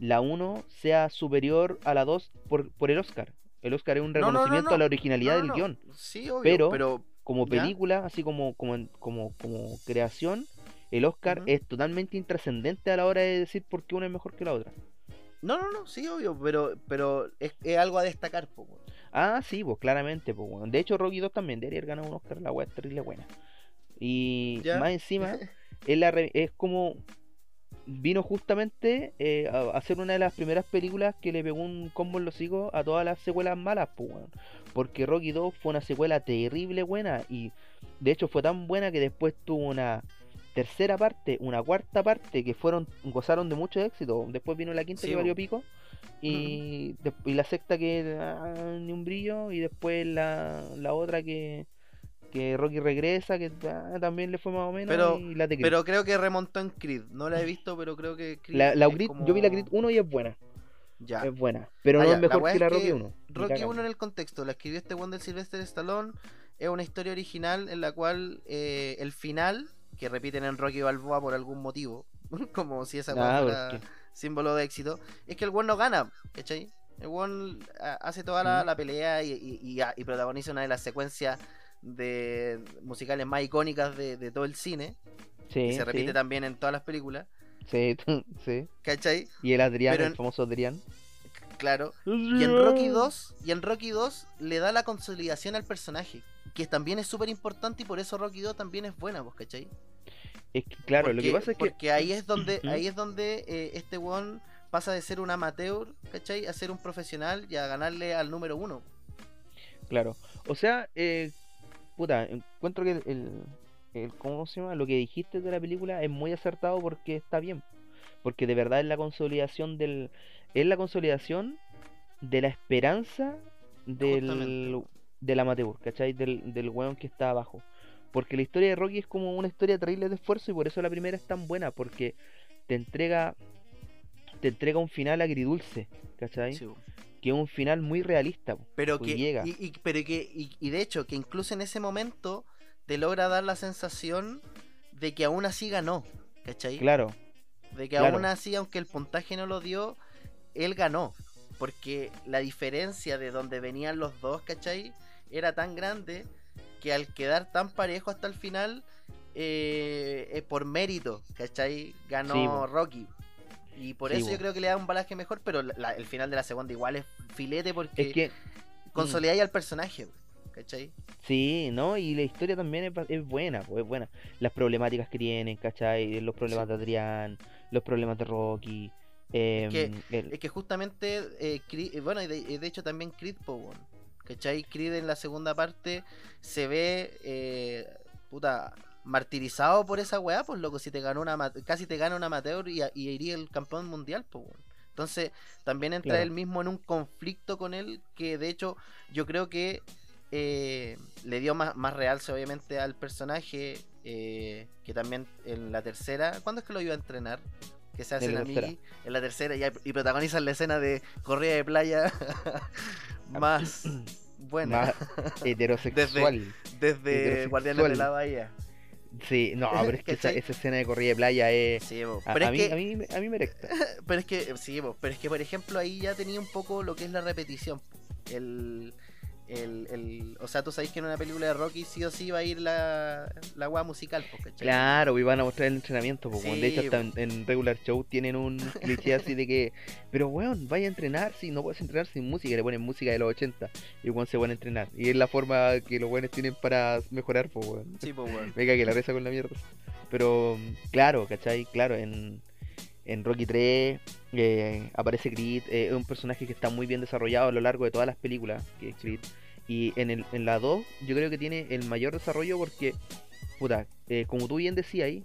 la 1 sea superior a la 2 por, por el Oscar. El Oscar es un No, no, no, reconocimiento no. a la originalidad del guion. Sí, obvio, Pero- pero Como ¿Ya? película, así como, como, como, como creación, el Oscar es totalmente intrascendente a la hora de decir por qué una es mejor que la otra. No, no, no, sí, obvio, pero, pero es, es algo a destacar, po. Ah, sí, pues claramente, pues bueno. De hecho, Rocky 2 también debería ganado un Oscar, la weá es terrible buena. Y Ya. más encima, (laughs) es, la re- es como vino justamente eh, a ser una de las primeras películas que le pegó un combo en los higos a todas las secuelas malas, pues, weón. Porque Rocky 2 fue una secuela terrible buena y de hecho fue tan buena que después tuvo una tercera parte, una cuarta parte que fueron gozaron de mucho éxito. Después vino la quinta Sí, que valió pico y, de- y la sexta que ah, ni un brillo y después la, la otra que que Rocky regresa que ah, también le fue más o menos Pero- y la de Creed. Pero creo que remontó en Creed. No la he visto, pero creo que Creed. La, la Creed- como- Yo vi la Creed 1 y es buena. Ya. Es buena. Pero Ah, no ya, es mejor que la que Rocky 1. ni Rocky cagando. 1 en el contexto, la escribió este one del Sylvester Stallone. Es una historia original en la cual eh, el final, que repiten en Rocky Balboa por algún motivo, (laughs) como si esa weá Ah, fuera porque- símbolo de éxito, es que el one no gana, ¿cachai? El one ah, hace toda la, la pelea y, y- y- y protagoniza una de las secuencias de musicales más icónicas de, de todo el cine, Sí, que se repite sí, también en todas las películas, sí, (laughs) sí. ¿cachai? Y el Adrián, el en- famoso Adrián. Claro. Y en Rocky 2, y en Rocky 2 le da la consolidación al personaje, que también es súper importante y por eso Rocky 2 también es buena, ¿vos cachai? Es que, claro, lo que pasa es que. porque ahí es donde ahí es donde eh, este one pasa de ser un amateur, ¿cachai? A ser un profesional y a ganarle al número uno. Claro. O sea, eh, puta, encuentro que el, el, el- ¿Cómo se llama? Lo que dijiste de la película es muy acertado porque está bien. Porque de verdad es la consolidación del. Es la consolidación de la esperanza del. Del amateur, ¿cachai? Del, del weón que está abajo. Porque la historia de Rocky es como una historia terrible de esfuerzo y por eso la primera es tan buena. Porque te entrega. Te entrega un final agridulce, ¿cachai? Sí. Que es un final muy realista. Pero pues que llega. y, y- pero que y, y de hecho que incluso en ese momento te logra dar la sensación de que aún así ganó, ¿cachai? Claro, De que Claro. aún así, aunque el puntaje no lo dio, él ganó. Porque la diferencia de donde venían los dos, ¿cachai? Era tan grande que al quedar tan parejo hasta el final, eh, eh, por mérito, ¿cachai? Ganó Sí. Rocky. Y por Sí, eso yo creo que le da un balaje mejor, pero la- el final de la segunda igual es filete porque es que consolidáis al personaje, ¿cachai? sí, ¿no? Y la historia también es, buena, pues es buena. Las problemáticas que tienen, ¿cachai? Los problemas Sí. de Adrián, los problemas de Rocky. em, que- el- Es que justamente, eh, Creed- eh, bueno, y de, de hecho también Creed, po, weón. ¿Cachai? Creed en la segunda parte se ve, eh, puta, martirizado por esa weá, pues loco, si te ganó una, casi te gana un amateur y, iría el campeón mundial, pues. Entonces, también entra Claro. él mismo en un conflicto con él que de hecho yo creo que eh, le dio más, más realce obviamente al personaje eh, que también en la tercera, ¿cuándo es que lo iba a entrenar? Que se hacen tercera. amigos en la tercera y, y protagonizan la escena de corrida de playa (laughs) más (clears throat) buena más (laughs) heterosexual. desde heterosexual. Guardianes de la Bahía. Sí, no, pero es que esa, escena de corrida de playa es. Sí, bo. A, pero, a es mí, que, a, mí, a mí me erecta. (laughs) pero es que sí, bo. pero es que por ejemplo ahí ya tenía un poco lo que es la repetición. El, el, el, o sea, tú sabes que en una película de Rocky sí o sí va a ir la, la weá musical, po, ¿cachai? Claro, y van a mostrar el entrenamiento. Pues, weón. de hecho, Sí, hasta en, en regular show tienen un (laughs) cliché así de que, pero weón, vaya a entrenar, si no puedes entrenar sin música, le ponen música de los 80 y weón se van a entrenar. Y es la forma que los weones tienen para mejorar, pues, weón. Sí, po, weón. (laughs) Venga, que la reza con la mierda. Pero, claro, ¿cachai? Claro, en, en Rocky 3 eh, aparece Creed, eh, es un personaje que está muy bien desarrollado a lo largo de todas las películas, que es Creed. Y en, el, en la 2 yo creo que tiene el mayor desarrollo porque, puta, eh, como tú bien decías ahí,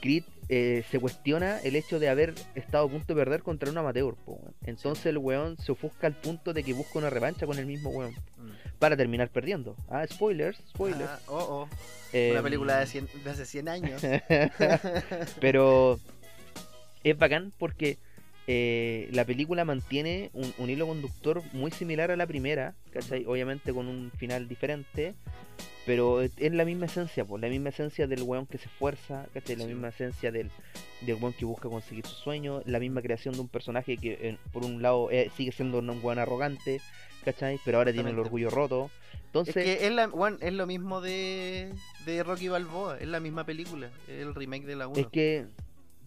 Creed eh, se cuestiona el hecho de haber estado a punto de perder contra un amateur. po. Entonces el weón se ofusca al punto de que busca una revancha con el mismo weón Mm. para terminar perdiendo. Ah, spoilers, spoilers. Ah, oh, oh. Em, Una película de, 100 de hace 100 años. (laughs) Pero es bacán porque eh, la película mantiene un, un hilo conductor muy similar a la primera, ¿cachai? Obviamente con un final diferente, pero es la misma esencia, pues, la misma esencia del weón que se esfuerza, ¿cachai? La Sí. misma esencia del, del weón que busca conseguir su sueño, la misma creación de un personaje que eh, por un lado eh, sigue siendo un weón arrogante, ¿cachai? Pero ahora tiene el orgullo roto. Entonces, Es que es, la, weón, es lo mismo de, de Rocky Balboa, es la misma película, es el remake de la 1. Es que,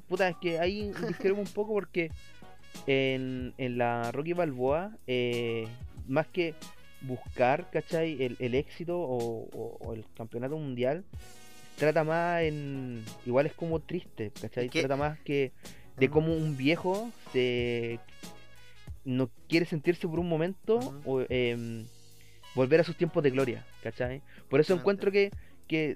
puta, es que ahí discrepo un poco porque en, en la Rocky Balboa, eh, más que buscar, ¿cachai? El, el éxito o, o- o el campeonato mundial, trata más en. Igual es como triste, ¿cachai? Trata más que de cómo un viejo se no quiere sentirse por un momento o, em, volver a sus tiempos de gloria, ¿cachai? Por eso encuentro que, que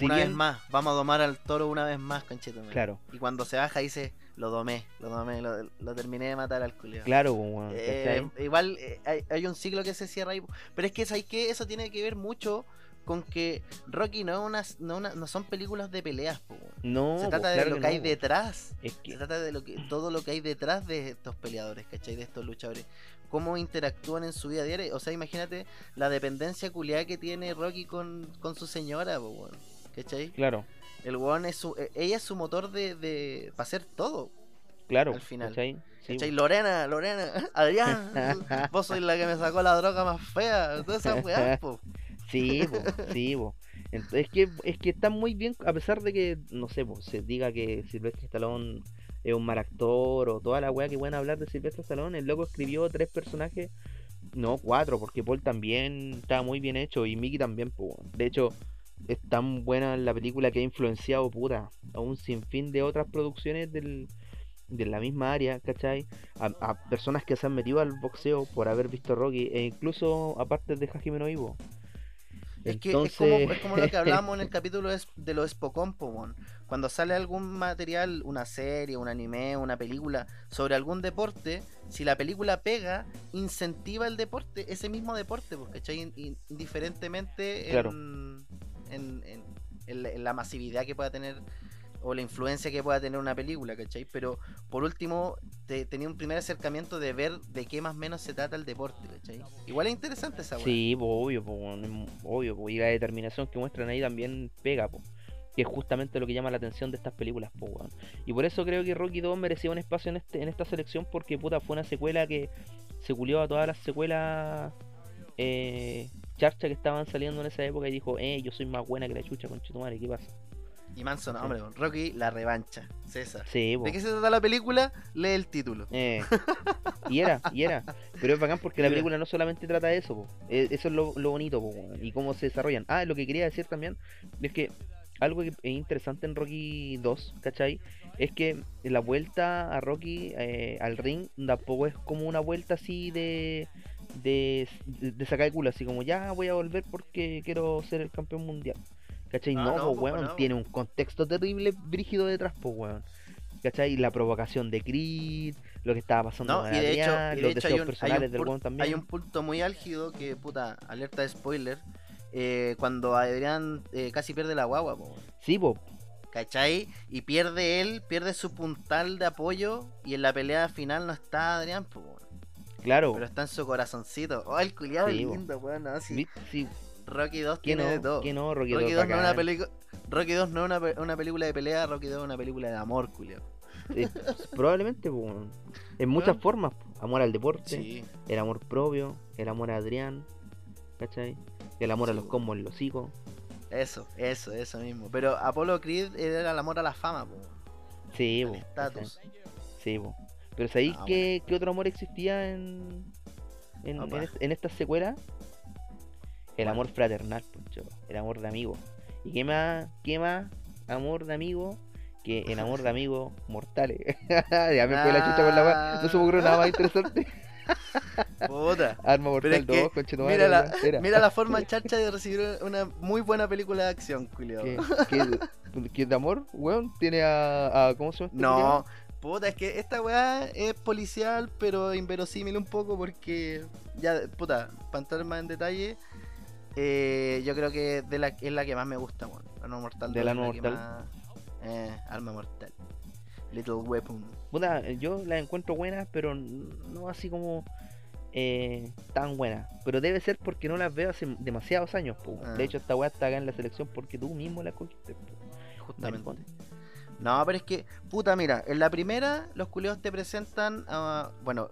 una vez más, vamos a domar al toro una vez más, conchetumare. claro, Y cuando se baja dice, lo domé, lo domé, lo, lo terminé de matar al culiao. claro, po, weón, Eh, igual eh, hay, hay un ciclo que se cierra ahí. Pero es que ¿sabes qué? eso tiene que ver mucho con que Rocky no, es una, no, una- no son películas de peleas. po, weón. no, se po, trata de claro lo que que hay po. detrás. Es Se trata de lo que, todo lo que hay detrás de estos peleadores, ¿cachai? De estos luchadores. Cómo interactúan en su vida diaria. O sea, imagínate la dependencia culiada que tiene Rocky con, con su señora, po, weón, ¿cachai? claro, El weón es su, eh, ella es su motor de, de para hacer todo. claro, al final. ¿cachai? Sí, ¿Cachai? Lorena, Lorena, (laughs) Adrián, (laughs) vos sois la que me sacó la droga más fea. Todas esas weas, po. (laughs) Sí, po, sí, po. Ent- Es que, es que está muy bien, a pesar de que, no sé, po, se diga que Silvestre Stallone es un mal actor o toda la weá que pueden hablar de Silvestre Stallone, el loco escribió tres personajes, no, cuatro, porque Paul también estaba muy bien hecho y Mickey también, po. De hecho, es tan buena la película que ha influenciado, puta, a un sinfín de otras producciones del, de la misma área, ¿cachai? A, a personas que se han metido al boxeo por haber visto Rocky e incluso a partes de Hajime no Ippo. Es que es, como, es como lo que hablamos en el (laughs) capítulo de los Spokon. Cuando sale algún material, una serie, un anime, una película sobre algún deporte, si la película pega, incentiva el deporte, ese mismo deporte, pues, ¿cachai? In- in- indiferentemente en, Claro. en, en- en la, en la masividad que pueda tener o la influencia que pueda tener una película, ¿cachai? Pero por último, te, tenía un primer acercamiento de ver de qué más o menos se trata el deporte, ¿cachai? Igual es interesante esa. Sí, po, obvio, po, obvio, po, y la determinación que muestran ahí también pega, po, que es justamente lo que llama la atención de estas películas, po, weón. Y por eso creo que Rocky 2 merecía un espacio en, este, en esta selección, porque puta fue una secuela que se culió a todas las secuelas eh, charcha que estaban saliendo en esa época y dijo, eh, yo soy más buena que la chucha, conchetumare, ¿qué pasa? Y Manson, Sí. hombre, Rocky, la revancha. César. Sí. ¿De qué se trata la película? Lee el título. Eh, y era, y era. Pero es bacán porque la (laughs) película no solamente trata de eso, po. Eh, eso es lo, lo bonito, po, y cómo se desarrollan. Ah, lo que quería decir también es que algo que es interesante en Rocky 2, ¿cachai? Es que la vuelta a Rocky eh, al ring tampoco es como una vuelta así de, de, de sacar el culo, así como ya voy a volver porque quiero ser el campeón mundial. ¿Cachai? Ah, no, po, weón, no. tiene un contexto terrible, brígido detrás, pues, weón. ¿Cachai? La provocación de Creed, lo que estaba pasando No, y de hecho, de los hecho deseos hay, un, hay, personales un del weón también. hay un punto muy álgido que, puta, alerta de spoiler. Eh, cuando Adrián eh, casi pierde la guagua, po, Sí, po, ¿cachai? Y pierde él, pierde su puntal de apoyo. Y en la pelea final no está Adrián, po, claro. pero está en su corazoncito. Oh, el culiado Sí, lindo, weón. No, sí. Sí, Rocky 2 ¿qué tiene no? de todo. ¿Qué no? Rocky, Rocky 2 2 no es una película. Rocky 2 no es una, pe- una película de pelea, Rocky 2 es una película de amor, culiao. Eh, probablemente, po. En muchas formas. po. Amor al deporte, Sí. el amor propio, el amor a Adrián, ¿cachai? El amor a los po. combos en los hocico. Eso, eso, eso mismo. Pero Apollo Creed era el amor a la fama, po, Sí, po, estatus. Sí, po. Pero ¿sabéis Ah, qué, qué otro amor existía en, en, en, esta secuela? El amor fraternal, poncho, el amor de amigo. ¿Y qué más, qué más amor de amigo que el amor de (laughs) amigo mortales? (laughs) ya me fue la chucha con la. No se me ocurrió nada más interesante. (laughs) Puta. Arma mortal Pero es que, 2, conchetumare, Mira la, mira la forma charcha de recibir una muy buena película de acción, culiao. ¿Qué, de amor, weón? Tiene a, a- ¿Cómo se llama? este No, puta, es que esta weá es policial, pero inverosímil un poco porque, ya, puta, para entrar más en detalle, eh, yo creo que de la, es la que más me gusta, weón. Arma Mortal. ¿Del 2 es Arma la que Mortal? más- eh, Arma Mortal. Little Weapon. Puta, yo las encuentro buenas, pero no así como eh, tan buenas. Pero debe ser porque no las veo hace demasiados años. Ah. De hecho, esta weá está acá en la selección porque tú mismo la cogiste. po. Justamente. Maricón. No, pero es que, puta, mira, en la primera los culiados te presentan a. Bueno,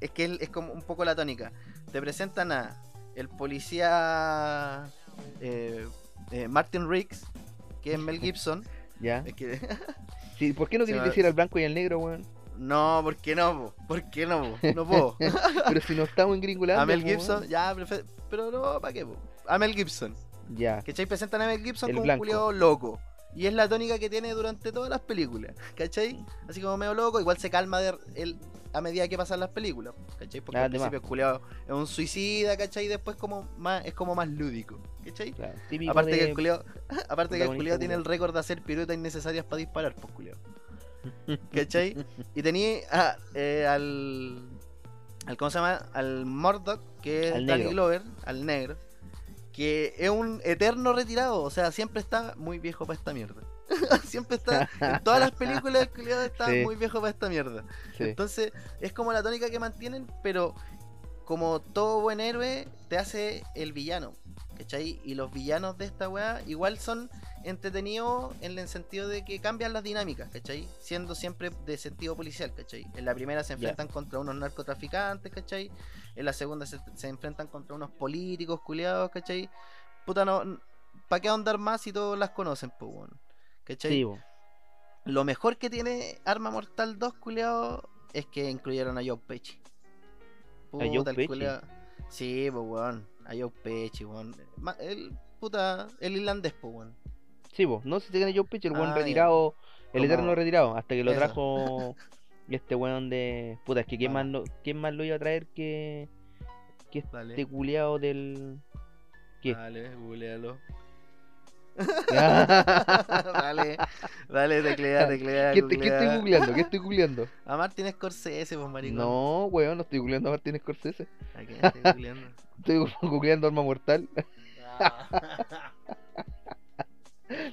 es que es, es como un poco la tónica. Te presentan a el policía eh, eh, Martin Riggs, que es Mel (laughs) Gibson. ¿Ya? Es que, (laughs) Sí, ¿Por qué no quieres decir al blanco y al negro, weón? no, ¿por qué no? po? ¿Por qué no? po? No puedo. (laughs) Pero si no estamos en gringolando. A Mel po, Gibson, ya, pero no, ¿para qué? po? A Mel Gibson. Ya. ¿Cachai? Presentan a Mel Gibson El como blanco. un culiado loco. Y es la tónica que tiene durante todas las películas, ¿cachai? Así como medio loco, igual se calma de él a medida que pasan las películas, ¿cachai? Porque Ah, al principio el culiao es un suicida, ¿cachai? Y después como más, es como más lúdico, ¿cachai? Claro, (laughs) Aparte que el culiao, aparte que el tiene el récord de hacer piruetas innecesarias para disparar, pues culiao. ¿Cachai? (laughs) Y tenía ah, eh, al, al. ¿Cómo se llama? Al Murdoch, que es Danny negro. Glover, al negro. Que es un eterno retirado. O sea, siempre está muy viejo para esta mierda. (laughs) siempre está. En todas las películas, el está Sí. muy viejo para esta mierda. Sí. Entonces, es como la tónica que mantienen, pero como todo buen héroe, te hace el villano. ¿Cachai? Y los villanos de esta weá igual son entretenidos en el sentido de que cambian las dinámicas, ¿cachai? Siendo siempre de sentido policial, ¿cachai? En la primera se enfrentan contra unos narcotraficantes, ¿cachai? En la segunda se, se enfrentan contra unos políticos culiados, ¿cachai? Puta, no. ¿Para qué ahondar más si todos las conocen, pues? ¿Cachai? Sí. Lo mejor que tiene Arma Mortal 2, culiao, es que incluyeron a Joe Pesci. Joe Puta, el Pesci? culiao- Sí, pues, weón. A Joe Pesci, weón. El, puta, el irlandés, pues, weón. Sí, bo. No sé si gana Joe Pesci, el buen Ah, ya. retirado, el eterno retirado, hasta que lo Eso. trajo (laughs) este weón de. Puta, es que ¿quién más, lo, ¿quién más lo iba a traer que, que Dale. este culiado del. ¿Qué? Dale, googlealo. ¿Qué, (laughs) dale, dale, teclea, teclea. te- qué estoy googlea. googleando? ¿Qué estoy googleando? (laughs) A Martin Scorsese, pues, maricón. No, weón, no estoy googleando a Martín Scorsese. ¿A quién estoy googleando? (laughs) Estoy googleando Arma Mortal. A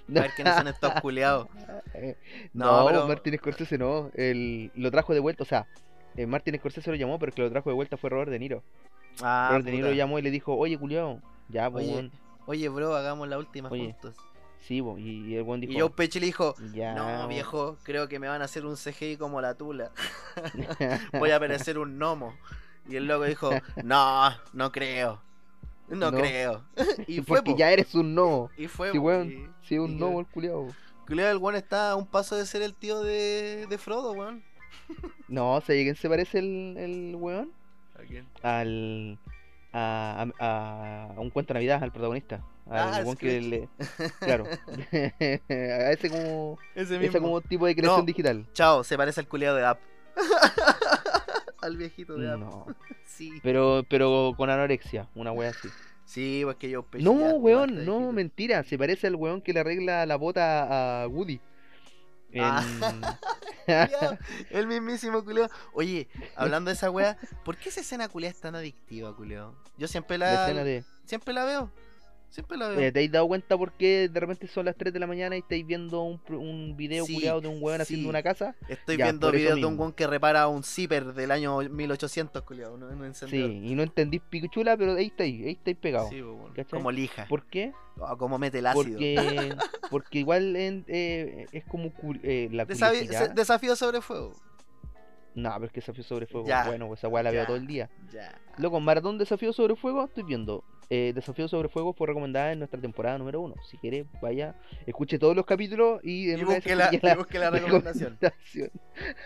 ver quiénes son estos culiados. Eh, No, No, pero- Martin Scorsese no. El, lo trajo de vuelta, o sea, eh, Martin Scorsese lo llamó, pero el que lo trajo de vuelta fue Robert De Niro. Ah, Robert De Niro puta. lo llamó y le dijo, oye, culiao, ya, pues, Oye, bro, hagamos la última Oye, juntos. Sí, bo, y, y el weón dijo, Y Joe Pesci le dijo, ya. no, viejo, creo que me van a hacer un CGI como la tula. (laughs) (laughs) Voy a parecer un gnomo. Y el loco dijo, no, no creo. No, No. creo. (laughs) y fue, Porque po. ya eres un no. Y fue, Sí, weón, y- sí, un que- el culiao. Culeado, el weón está a un paso de ser el tío de, de Frodo, weón. No, ¿sabes quién se parece el, el weón? ¿A quién? Al. A, a, a un cuento de Navidad, al protagonista. Al Ah, que le. (laughs) Claro. (laughs) a ese como. Ese Ese como tipo de creación No. digital. Chao, se parece al culeado de App. (laughs) al viejito de App. No. Sí. Pero, pero con anorexia, una wea así. Sí, pues que yo Pesci No, weón, no, mentira. Se parece al weón que le arregla la bota a Woody. En... (laughs) Ah. (laughs) El mismísimo culeado. Oye, hablando de esa wea, ¿por qué esa escena culeada es tan adictiva, culeado? Yo siempre la de. siempre la veo. Siempre la veo. Eh, ¿Te has dado cuenta por qué de repente son las 3 de la mañana y estáis viendo un, video Sí, culiado de un weón haciendo una casa? Estoy ya, viendo videos de un weón que repara un zipper del año 1800, culeado, ¿no? Un Sí, y no entendís pichula, pero ahí estáis, ahí estáis pegados. Sí, pues. ¿cachai? Como lija. ¿Por qué? Ah, como mete el ácido. Porque, (laughs) porque igual en- eh, es como eh, la se- desafío sobre fuego. No, pero es que desafío sobre fuego, Ya, bueno, pues esa weá la veo todo el día. Ya. Loco, Maratón Desafío sobre Fuego, estoy viendo. Eh, Desafío sobre Fuego fue recomendada en nuestra temporada número uno. Si quiere, vaya, escuche todos los capítulos y en Y una busque la, y busque la (laughs) recomendación. recomendación.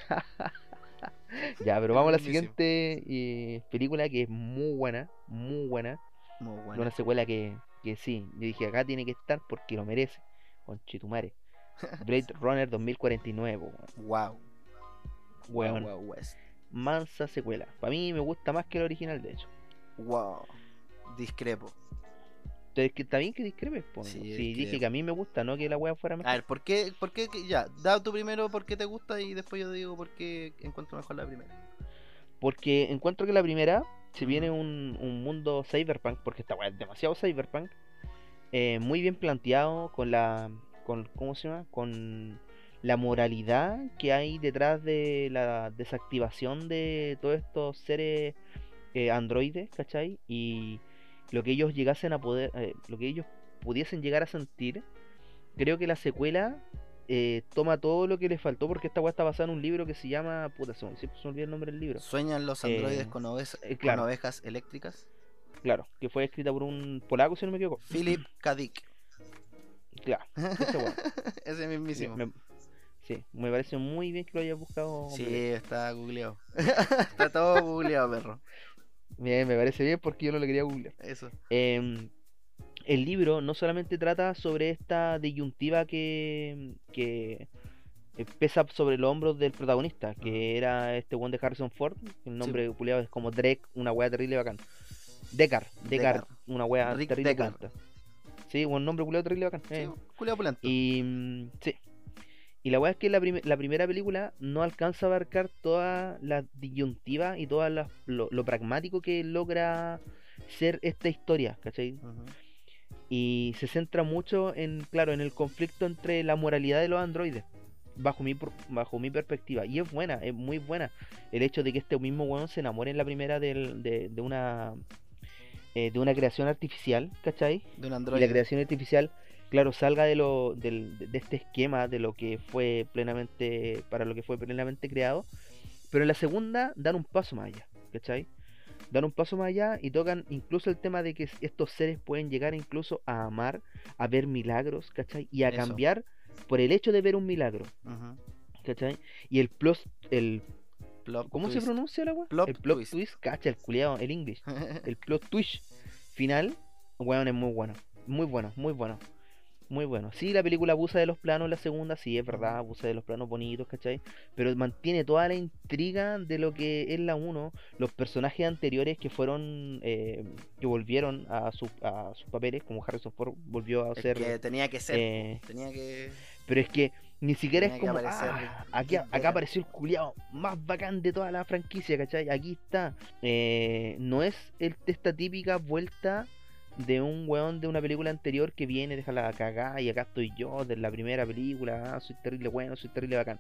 (laughs) ya, pero vamos a la siguiente eh, película que es muy buena, muy buena. Muy Una bueno. secuela que, que sí, yo dije acá tiene que estar porque lo merece. Con Chitumare. (laughs) Blade Runner 2049, po, Wow. weón. Wow, West. Mansa secuela. Para mí me gusta más que el original, de hecho. Wow. Discrepo. Entonces, bien que discrepes, po. Sí, Sí, dije que a mí me gusta, no que la wea fuera mejor. A ver, ¿por qué, por qué, ya, da tú primero por qué te gusta y después yo digo por qué encuentro mejor la primera. Porque encuentro que la primera, si viene un, un mundo cyberpunk, porque esta weá es demasiado cyberpunk, eh, muy bien planteado con la. con ¿Cómo se llama? Con la moralidad que hay detrás de la desactivación de todos estos seres eh, androides, ¿cachai? Y lo que ellos llegasen a poder. eh, lo que ellos pudiesen llegar a sentir. Creo que la secuela eh, toma todo lo que les faltó porque esta weá está basada en un libro que se llama. Puta, se me, siempre se me olvida el nombre del libro. ¿Sueñan los androides Eh, con, oves- eh, con ovejas eléctricas? Claro, que fue escrita por un polaco, si no me equivoco. Philip (clears throat) K. Dick. Claro, ese weón. (laughs) Ese mismísimo. Me- sí, me parece muy bien que lo hayas buscado. Sí, está googleado. (laughs) está todo googleado, perro. Bien, me parece bien porque yo no lo quería googlear. Eso. Em, el libro no solamente trata sobre esta disyuntiva que, que pesa sobre los hombros del protagonista, que era este one de Harrison Ford, el nombre culiado es como Drake, una wea terrible bacán. Deckard, Deckard, Deckard. una wea Rick terrible Deckard. Sí, un nombre culiado terrible bacán. Sí, eh. pulento. Y mm, sí. Y la weá es que la, prim- la primera película no alcanza a abarcar toda la disyuntiva y todo lo, lo pragmático que logra ser esta historia, ¿cachai? Y se centra mucho en, claro, en el conflicto entre la moralidad de los androides, bajo mi, por- bajo mi perspectiva. Y es buena, es muy buena. El hecho de que este mismo weón se enamore en la primera del- de, de una eh, de una creación artificial, ¿cachai? De un y androide. la creación artificial, claro, salga de lo del- de este esquema de lo que fue plenamente para lo que fue plenamente creado, pero en la segunda dan un paso más allá, ¿cachai? Dan un paso más allá y tocan incluso el tema de que estos seres pueden llegar incluso a amar, a ver milagros, ¿cachai? Y a Eso. cambiar por el hecho de ver un milagro. ¿cachai? Y el plus, el Plot ¿cómo se pronuncia la weá? Plot El plot twist. twist, cacha, el culiado, el English (laughs) el plot twist final, weón, es muy bueno. Muy bueno, muy bueno. Muy bueno. Sí, la película abusa de los planos, la segunda, sí, es verdad, abusa de los planos bonitos, ¿cachai? Pero mantiene toda la intriga de lo que es la 1, los personajes anteriores que fueron, eh, que volvieron a, su- a sus papeles, como Harrison Ford volvió a Es ser... que tenía que ser. eh, Tenía que. pero es que ni siquiera es Tenía como. aparecer "Ah, aquí, Deckard". acá apareció el culiado más bacán de toda la franquicia, ¿cachai? Aquí está. Eh, no es el- esta típica vuelta de un weón de una película anterior que viene, deja la cagada y acá estoy yo de la primera película, ah, soy terrible bueno, soy terrible bacán.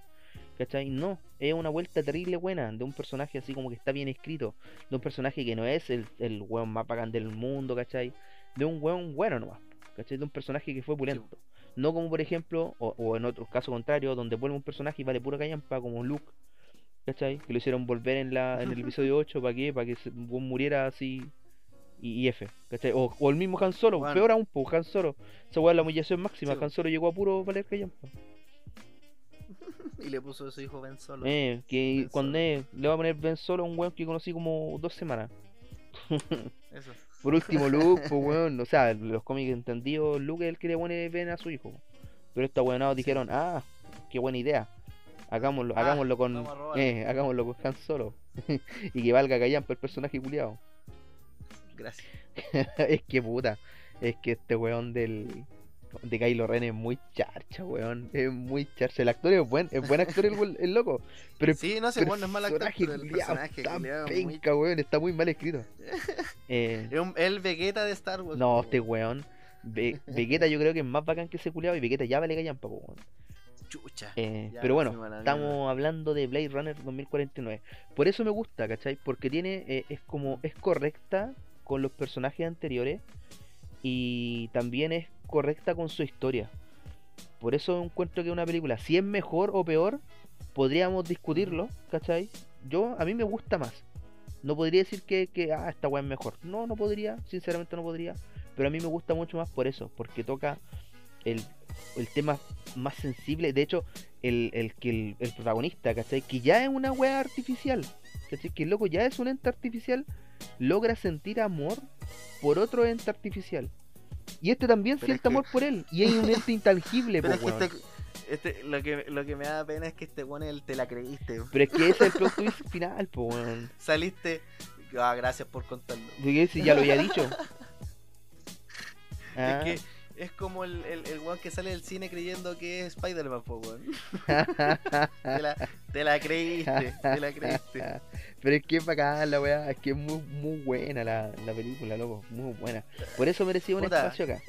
¿Cachai? No, es una vuelta terrible buena de un personaje así como que está bien escrito, de un personaje que no es el, el weón más bacán del mundo, ¿cachai? De un weón bueno nomás, ¿cachai? De un personaje que fue pulento. No como por ejemplo, o, o en otros casos contrarios, donde vuelve un personaje y vale pura callampa como Luke, ¿cachai? Que lo hicieron volver en la en el (laughs) episodio 8, ¿para qué? Para que se, muriera así y, F, ¿cachai? O, o el mismo Han Solo, Bueno. peor aún, pues Han Solo. Esa weá es la humillación máxima, Sí, Han Solo llegó a puro valer callampa. (laughs) Y le puso a su hijo Ben Solo. Eh, que Ben cuando Solo. eh, le va a poner Ben Solo a un weón que conocí como dos semanas. (laughs) Eso. Por último, Luke, pues (laughs) weón, o sea, los cómics entendidos, Luke es el que le pone Ben a su hijo. Pero estos weonados dijeron, ah, qué buena idea. Hagámoslo, Ah, hagámoslo con. Eh, hagámoslo con Han Solo. y que valga callampa el personaje culiado. Gracias. (laughs) es que puta. Es que este weón del. De Kylo Ren es muy charcha, weón. Es muy charcha. El actor es buen, es buen actor el, el loco. Pero Sí, no sé, bueno, no es mal actor, pero el personaje está muy- weón. Está muy mal escrito. (laughs) Eh, el Vegeta de Star Wars. No, este weón. Ve- Vegeta yo creo que es más bacán que ese culiado y Vegeta ya vale callampa, weón. Chucha. Eh, pero bueno, estamos hablando de Blade Runner 2049. Por eso me gusta, ¿cachai? Porque tiene, eh, es como, es correcta con los personajes anteriores y también es correcta con su historia. Por eso encuentro que una película, si es mejor o peor, podríamos discutirlo, ¿cachai? Yo, a mí me gusta más. No podría decir que, que ah, esta weá es mejor. No, no podría, sinceramente no podría. Pero a mí me gusta mucho más por eso, porque toca el, el tema más sensible. De hecho, el, el que el, el protagonista, ¿cachai? Que ya es una weá artificial, ¿cachai? Que el loco ya es un ente artificial, logra sentir amor por otro ente artificial. Y este también Pero siente es que- amor por él. Y es un ente (laughs) intangible, Pero po, es que weón. este, este- lo, que, lo que me da pena es que este weón el- te la creíste. Pero es que ese es el plot twist (laughs) final, po, weón. Saliste. Ah, gracias por contarlo. Si ya lo había dicho. Ah, (laughs) Es que es como el, el, el weón que sale del cine creyendo que es Spider-Man, po, weón. (laughs) Te la, te la creíste, te la creíste. Pero es que es bacán la weá, es que es muy, muy buena la, la película, loco, muy buena. Por eso merecía un Puta. espacio acá.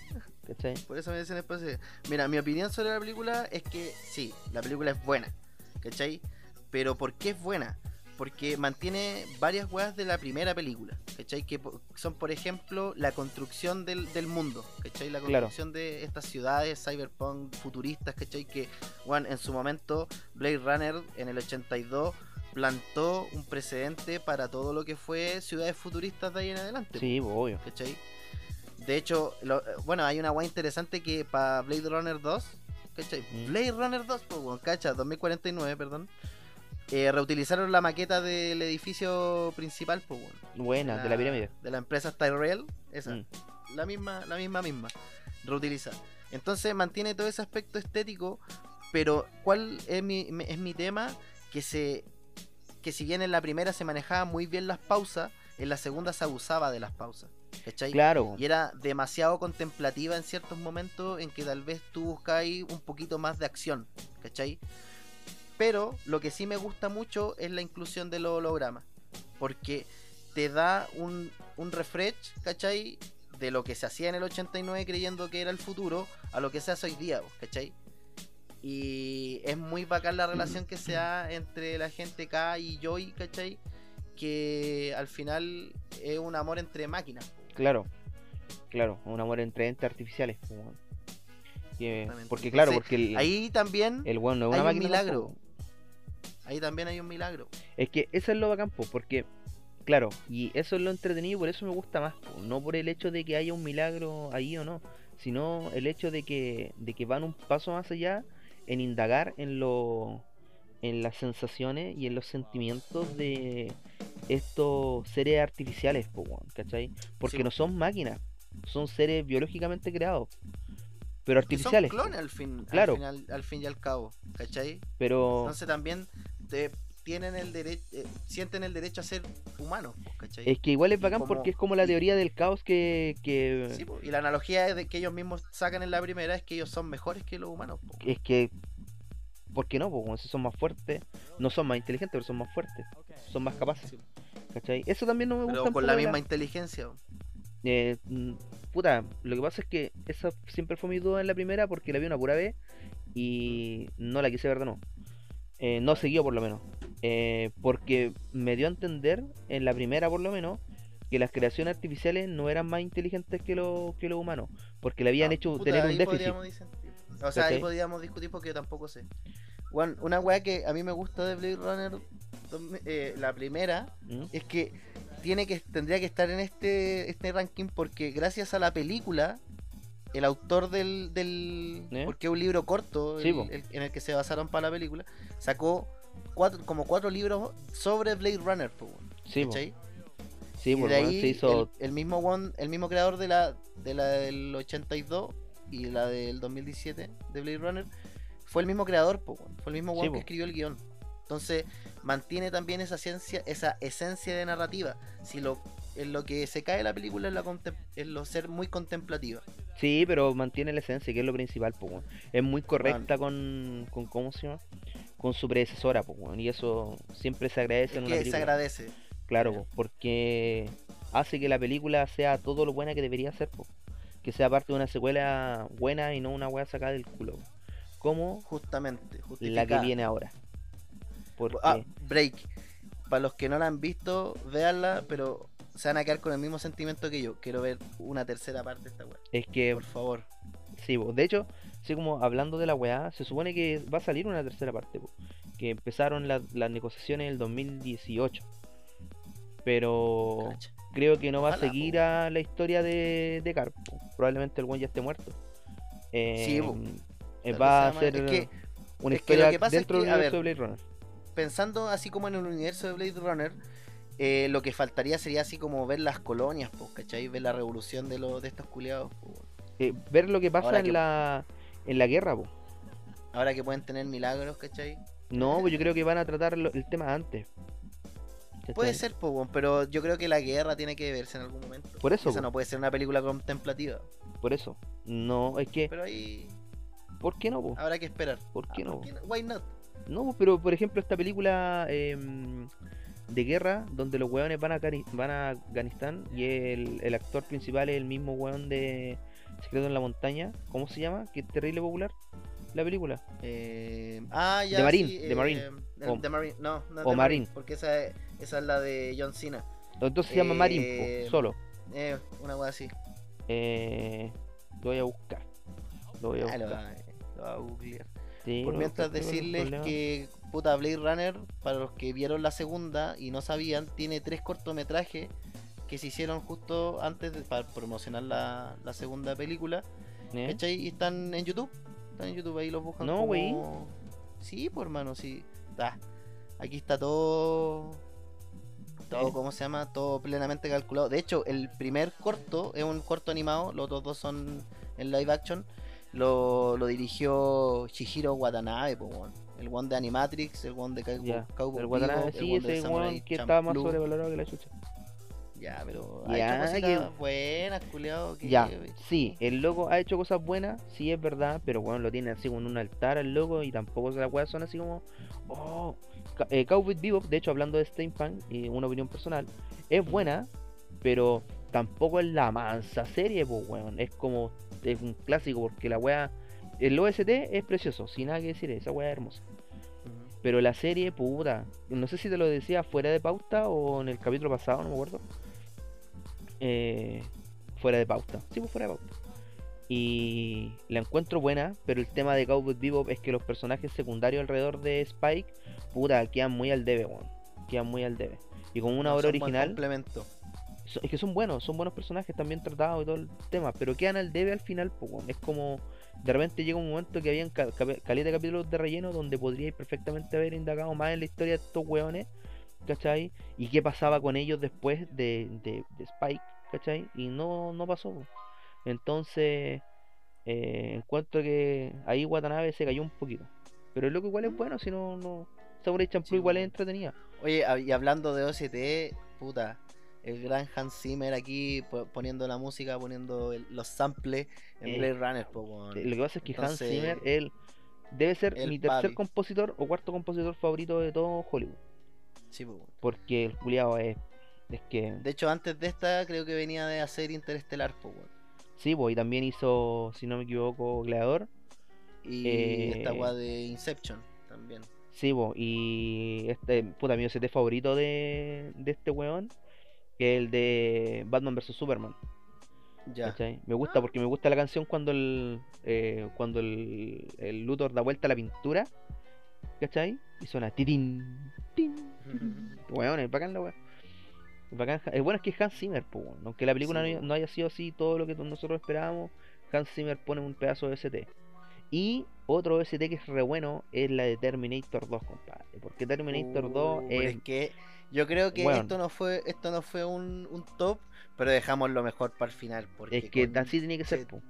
¿Cachai? Por eso me dicen espacio. Mira, mi opinión sobre la película es que sí, la película es buena, ¿cachai? Pero ¿por qué es buena? Porque mantiene varias weas de la primera película, ¿cachai? Que son, por ejemplo, la construcción del, del mundo, ¿cachai? La Claro. construcción de estas ciudades cyberpunk futuristas, ¿cachai? Que, bueno, en su momento Blade Runner en el 82 plantó un precedente para todo lo que fue ciudades futuristas de ahí en adelante. Sí, obvio. ¿cachai? De hecho, lo- bueno, hay una guay interesante que para Blade Runner 2, ¿cachai? Mm. Blade Runner 2, pues, bueno, cacha, 2049, perdón. Eh, reutilizaron la maqueta del edificio principal, pues, bueno, Buena, de la pirámide. De la empresa Tyrell, esa. Mm. la misma, la misma misma, reutilizar. Entonces mantiene todo ese aspecto estético, pero ¿cuál es mi, es mi tema? Que se que si bien en la primera se manejaba muy bien las pausas, en la segunda se abusaba de las pausas. ¿Cachai? Claro, Y era demasiado contemplativa en ciertos momentos en que tal vez tú buscáis un poquito más de acción, ¿cachai? Pero lo que sí me gusta mucho es la inclusión del holograma, porque te da un, un refresh, ¿cachai? De lo que se hacía en el 89 creyendo que era el futuro a lo que se hace hoy día, ¿cachai? Y es muy bacán la relación que se da entre la gente K y Joy, ¿cachai? Que al final es un amor entre máquinas. claro, claro, un amor entre entes artificiales. Que- porque claro, Entonces, porque el, Ahí también, el weón no es hay una un milagro. Ahí también hay un milagro. Es que eso es lo bacán, po, porque, claro, y eso es lo entretenido, y por eso me gusta más, po, no por el hecho de que haya un milagro ahí o no, sino el hecho de que, de que van un paso más allá en indagar en lo en las sensaciones y en los sentimientos de estos seres artificiales, po, ¿cachai? Porque Sí, no son máquinas, son seres biológicamente creados, pero son artificiales, po, clones al fin, Claro. al, final- al fin y al cabo, ¿cachai? pero Entonces también te- tienen el derecho, sienten el derecho a ser humanos, ¿cachai? es que igual es bacán como- porque es como la teoría del caos que, que Sí, po, y la analogía de que ellos mismos sacan en la primera es que ellos son mejores que los humanos. po. es que ¿por qué no? Porque son más fuertes, no son más inteligentes, pero son más fuertes, son más capaces. ¿cachai? Eso también no me gusta Pero con la de misma inteligencia. eh, mm, puta, lo que pasa es que esa siempre fue mi duda en la primera porque la vi una pura vez y no la quise ver de nuevo. Eh, no siguió por lo menos. Eh, porque me dio a entender, en la primera por lo menos, que las creaciones artificiales no eran más inteligentes que, lo- que los humanos. Porque le habían Ah, hecho puta, tener un ahí déficit. O sea, ahí ¿Cachai? podríamos discutir porque yo tampoco sé. Bueno, una weá que a mí me gusta de Blade Runner, eh, la primera, ¿Mm? es que tiene que tendría que estar en este este ranking porque gracias a la película el autor del, del ¿Eh? porque es un libro corto Sí, el- en el que se basaron para la película sacó cuatro como cuatro libros sobre Blade Runner po, Sí. ¿cachai? sí, y por de ahí se hizo. el, el mismo one- el mismo creador de la de la del 82 y la del 2017 de Blade Runner fue el mismo creador po, fue el mismo Sí, one po. que escribió el guion entonces mantiene también esa ciencia esa esencia de narrativa si lo en lo que se cae la película es, la es lo ser muy contemplativa Sí, pero mantiene la esencia, que es lo principal, weón. Es muy correcta con, con, ¿cómo se llama? Con su predecesora, weón. Y eso siempre se agradece es en una que se película. agradece Claro, po, porque hace que la película sea todo lo buena que debería ser, po. Que sea parte de una secuela buena y no una weá sacada del culo. po. Como justamente la que viene ahora. Porque, Ah, break. Para los que no la han visto, véanla, pero se van a quedar con el mismo sentimiento que yo. Quiero ver una tercera parte de esta weá. es que, Por favor. sí, po. de hecho, así como hablando de la weá, se supone que va a salir una tercera parte, po. Que empezaron la- las negociaciones en el 2018. Pero Cacha. creo que no va a seguir a la historia de, de Carp. Probablemente el buen ya esté muerto. Sí. Em, Tal vez va a ser es que, una que historia que dentro del universo ver, de Blade Runner. pensando así como en el universo de Blade Runner, eh, lo que faltaría sería así como ver las colonias, pues, ¿cachai? Ver la revolución de, los de estos culiados. weón. Eh, ver lo que pasa Ahora en que- la en la guerra, po. Ahora que pueden tener milagros, ¿cachai? No, pues yo creo que van a tratar lo- el tema antes. Puede ser, po, weón, pero yo creo que la guerra tiene que verse en algún momento. Por eso, Esa po. no puede ser una película contemplativa. Por eso. No, es que, Pero ahí ¿por qué no, po? habrá que esperar. ¿Por qué Ah, no? Why not? No, pues, pero por ejemplo esta película em, de guerra donde los weones van a, Cari- van a Afganistán y el, el actor principal es el mismo weón de Secreto en la Montaña, ¿cómo se llama? Que es terrible popular la película. Eh, ah, ya. The Marine, sí, eh, Marine. O- The Marine. No, no o The Marine. Porque esa es, esa es la de John Cena. Entonces se llama Marín, po, Eh, solo. Eh, una wea así. Eh, lo voy a buscar. Lo voy a Ah, lo, buscar. lo va a googlear. Sí, Por mientras decirles que puta Blade Runner, para los que vieron la segunda y no sabían, tiene tres cortometrajes que se hicieron justo antes de, para promocionar la, la segunda película. ¿Eh? Y están en YouTube. Están en YouTube, ahí los buscan. No, como- güey. Sí, pues hermano, sí. Ah, aquí está todo. Todo, Eh. ¿cómo se llama? Todo plenamente calculado. De hecho, el primer corto es un corto animado, los otros dos son en live action. Lo, lo dirigió Shihiro Watanabe, po, weón. El one de Animatrix, el one de Cowboy. Cowboy El el sí, one de ese Samurai weón que estaba más sobrevalorado que la chucha. Ya, pero Ya, ha hecho cositas que- buenas, culiado. que- Ya, sí, el loco ha hecho cosas buenas, sí es verdad, pero bueno, lo tiene así como en un altar al loco y tampoco las weas son así como. Oh, eh, Cowboy Bebop, de hecho, hablando de Steampunk, y una opinión personal, es buena, pero tampoco es la mansa serie, pues weón. Es como. Es un clásico porque la wea. El OST es precioso, sin nada que decir, esa wea es hermosa. Pero la serie, puta, no sé si te lo decía fuera de pauta o en el capítulo pasado, no me acuerdo. Eh, fuera de pauta, sí, pues fuera de pauta. Y la encuentro buena, pero el tema de Cowboy Bebop es que los personajes secundarios alrededor de Spike, puta, quedan muy al debe, weón. Quedan muy al debe. Y con una No, obra original, complemento. es que son buenos, son buenos personajes, también tratados y todo el tema, pero quedan al debe al final, pues, weón. Es como, de repente llega un momento que habían ca- ca- caleta de capítulos de relleno donde podríais perfectamente haber indagado más en la historia de estos weones, ¿cachai? Y qué pasaba con ellos después de, de, de Spike, ¿cachai? Y no, no pasó, po. Entonces, eh, encuentro que ahí Watanabe se cayó un poquito. Pero el loco igual es bueno, si no, no... Samurai Champloo Sí, igual es entretenida. Oye, y hablando de OST, puta, el gran Hans Zimmer aquí po- poniendo la música, poniendo el- los samples en Eh, Blade Runner, po, Lo que pasa es que Hans Zimmer, él debe ser mi tercer papi. compositor o cuarto compositor favorito de todo Hollywood. Sí, po. Porque el culiado es. Es que. De hecho, antes de esta, creo que venía de hacer Interestelar, po, weón. Sí, pues, y también hizo, si no me equivoco, Gladiador. Y Eh, esta weá de Inception también. Sí, pues, y este, puta, mi OST favorito de, de este weón, que el de Batman vs Superman. Ya. ¿cachai? Me gusta porque me gusta la canción cuando el eh, cuando el, el Luthor da vuelta a la pintura, ¿cachai? Y suena titín, tin. (laughs) Weón, es bacán la weón. Es bacán. El bueno es que es Hans Zimmer, pues, aunque la película Sí, no, haya sido así todo lo que nosotros esperábamos, Hans Zimmer pone un pedazo de OST. Y otro OST que es re bueno es la de Terminator 2, compadre. Porque Terminator 2 Uh, pero es es que yo creo que esto no fue esto no fue un, un top, pero dejamos lo mejor para el final. Porque es que así tiene que ser, po.